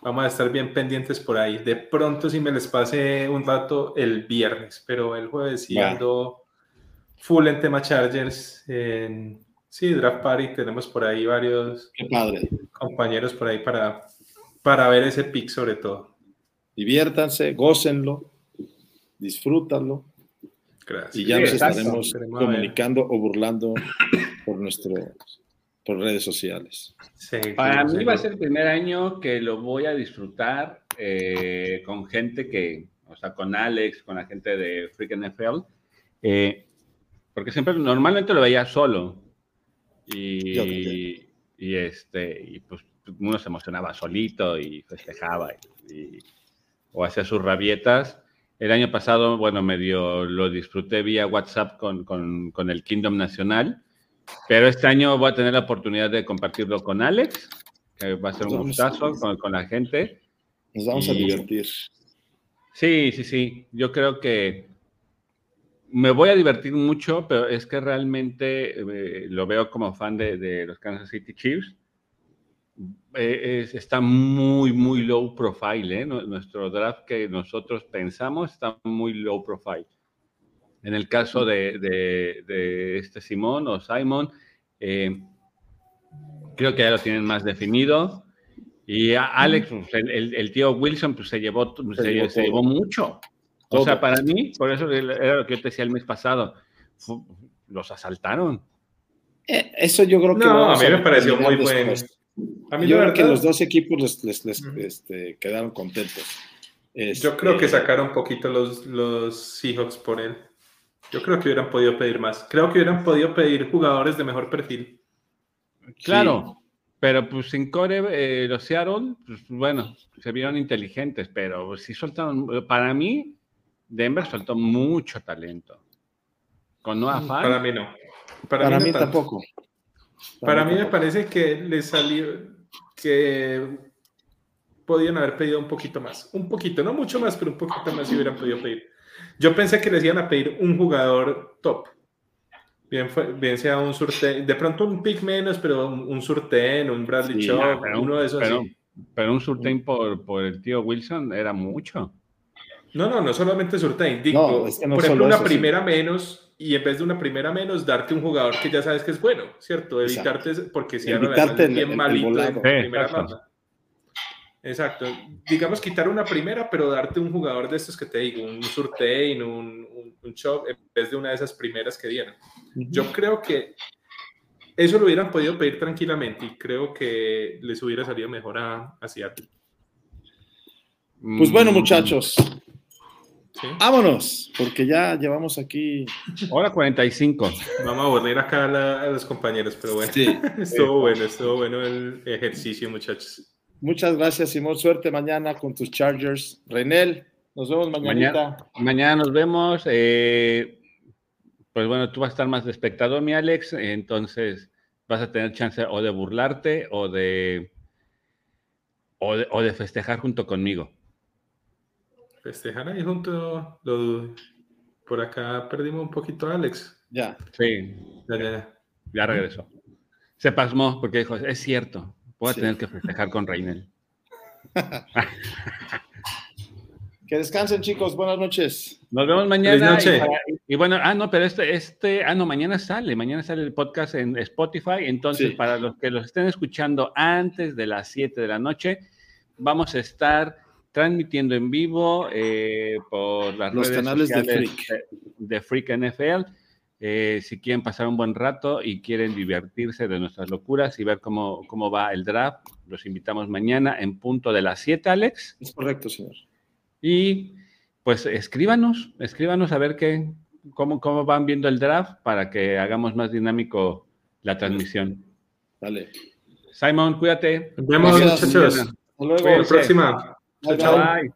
Vamos a estar bien pendientes por ahí. De pronto si me les pase un rato el viernes, pero el jueves sí ando full en tema Chargers. En, sí, Draft Party, tenemos por ahí varios Qué padre. compañeros por ahí para, para ver ese pick sobre todo. Diviértanse, gócenlo, disfrútanlo Gracias. y ya Sí, nos exacto. estaremos comunicando o burlando por nuestro por redes sociales. Seguro, Para mí seguro. va a ser el primer año que lo voy a disfrutar eh, con gente que, o sea, con Alex, con la gente de Freak NFL, eh, porque siempre, normalmente lo veía solo y, y este, y pues uno se emocionaba solito y festejaba y, y- o hacía sus rabietas. El año pasado, bueno, medio lo disfruté vía WhatsApp con, con, con el Kingdom Nacional. Pero este año voy a tener la oportunidad de compartirlo con Alex, que va a ser un gustazo con, con la gente. Nos vamos a divertir. Sí, sí, sí. Yo creo que me voy a divertir mucho, pero es que realmente eh, lo veo como fan de, de los Kansas City Chiefs. Eh, es- está muy, muy low profile. ¿eh? Nu- Nuestro draft que nosotros pensamos está muy low profile. En el caso de, de- de este Simón o Simon, eh, creo que ya lo tienen más definido. Y a Alex, pues, el, el- el tío Wilson, pues se llevó, se, llevó se llevó mucho. Todo. O sea, para mí, por eso era lo que yo te decía el mes pasado, los asaltaron. Eh, eso yo creo que No, a mí me pareció muy bueno. después. A mí Yo la creo que verdad, los dos equipos les, les- les, Ujú. este, quedaron contentos. yo creo que Este, sacaron un poquito los, los Seahawks por él. Yo creo que hubieran podido pedir más. Creo que hubieran podido pedir jugadores de mejor perfil. Claro, pero pues sin core, eh, los Seattle, pues bueno, se vieron inteligentes, pero sí soltaron, para mí, Denver soltó mucho talento. Con Noah Fant, Mm, Para mí no. Para, no mí tampoco. Para mí me parece que le salió que podían haber pedido un poquito más. Un poquito, no mucho más, pero un poquito más si hubieran podido pedir. Yo pensé que les iban a pedir un jugador top. Bien, fue- bien sea un surten, de pronto un pick menos, pero un, un surten, un Bradley Sí, pero un- uno de esos pero, así. pero un surtain por, por el tío Wilson era mucho. No, no, no solamente surtain. Digo, No, es que no por ejemplo, una eso, sí. primera menos y en vez de una primera menos, darte un jugador que ya sabes que es bueno, ¿cierto? Exacto. Evitarte, porque si Evitarte el- bien el- el malito volado. en primera exacto. ronda. Exacto. Digamos, quitar una primera, pero darte un jugador de estos que te digo, un Surtain, un, un, un Chop, en vez de una de esas primeras que dieron. Yo creo que eso lo hubieran podido pedir tranquilamente y creo que les hubiera salido mejor a, a Seattle. Pues bueno, muchachos, ¿sí? vámonos, porque ya llevamos aquí. Hora 45. Vamos a aburrir acá a, la- a los compañeros, pero bueno. Sí. *laughs* Estuvo bueno, estuvo bueno el ejercicio, muchachos. Muchas gracias, Simón. Suerte mañana con tus Chargers. Renel, nos vemos mañanita. Mañana, mañana nos vemos. eh, pues bueno, tú vas a estar más de espectador, mi Alex, entonces vas a tener chance o de burlarte o de, o de, o de festejar junto conmigo. Festejar ahí junto. lo- por acá perdimos un poquito a Alex. Ya. Sí, Ya, ya. ya regresó. Se pasmó porque dijo, es cierto, voy a Sí. tener que festejar con Reinel. *laughs* Que descansen, chicos. Buenas noches. Nos vemos mañana. noche. Y, para- y bueno, ah, no, pero este, este, ah, no, mañana sale, mañana sale el podcast en Spotify. Entonces, Sí. para los que los estén escuchando antes de las 7 de la noche, vamos a estar transmitiendo en vivo eh, por las Los redes canales de sociales Freak. de Freak NFL. Eh, si quieren pasar un buen rato y quieren divertirse de nuestras locuras y ver cómo, cómo va el draft, los invitamos mañana en punto de las 7, Alex. Es correcto, señor. Y pues escríbanos, escríbanos a ver qué, cómo, cómo van viendo el draft para que hagamos más dinámico la transmisión. Dale. Simon, cuídate. Nos vemos, muchachos. Hasta luego. Hasta la próxima. Bye, Chao, bye. chao. Bye.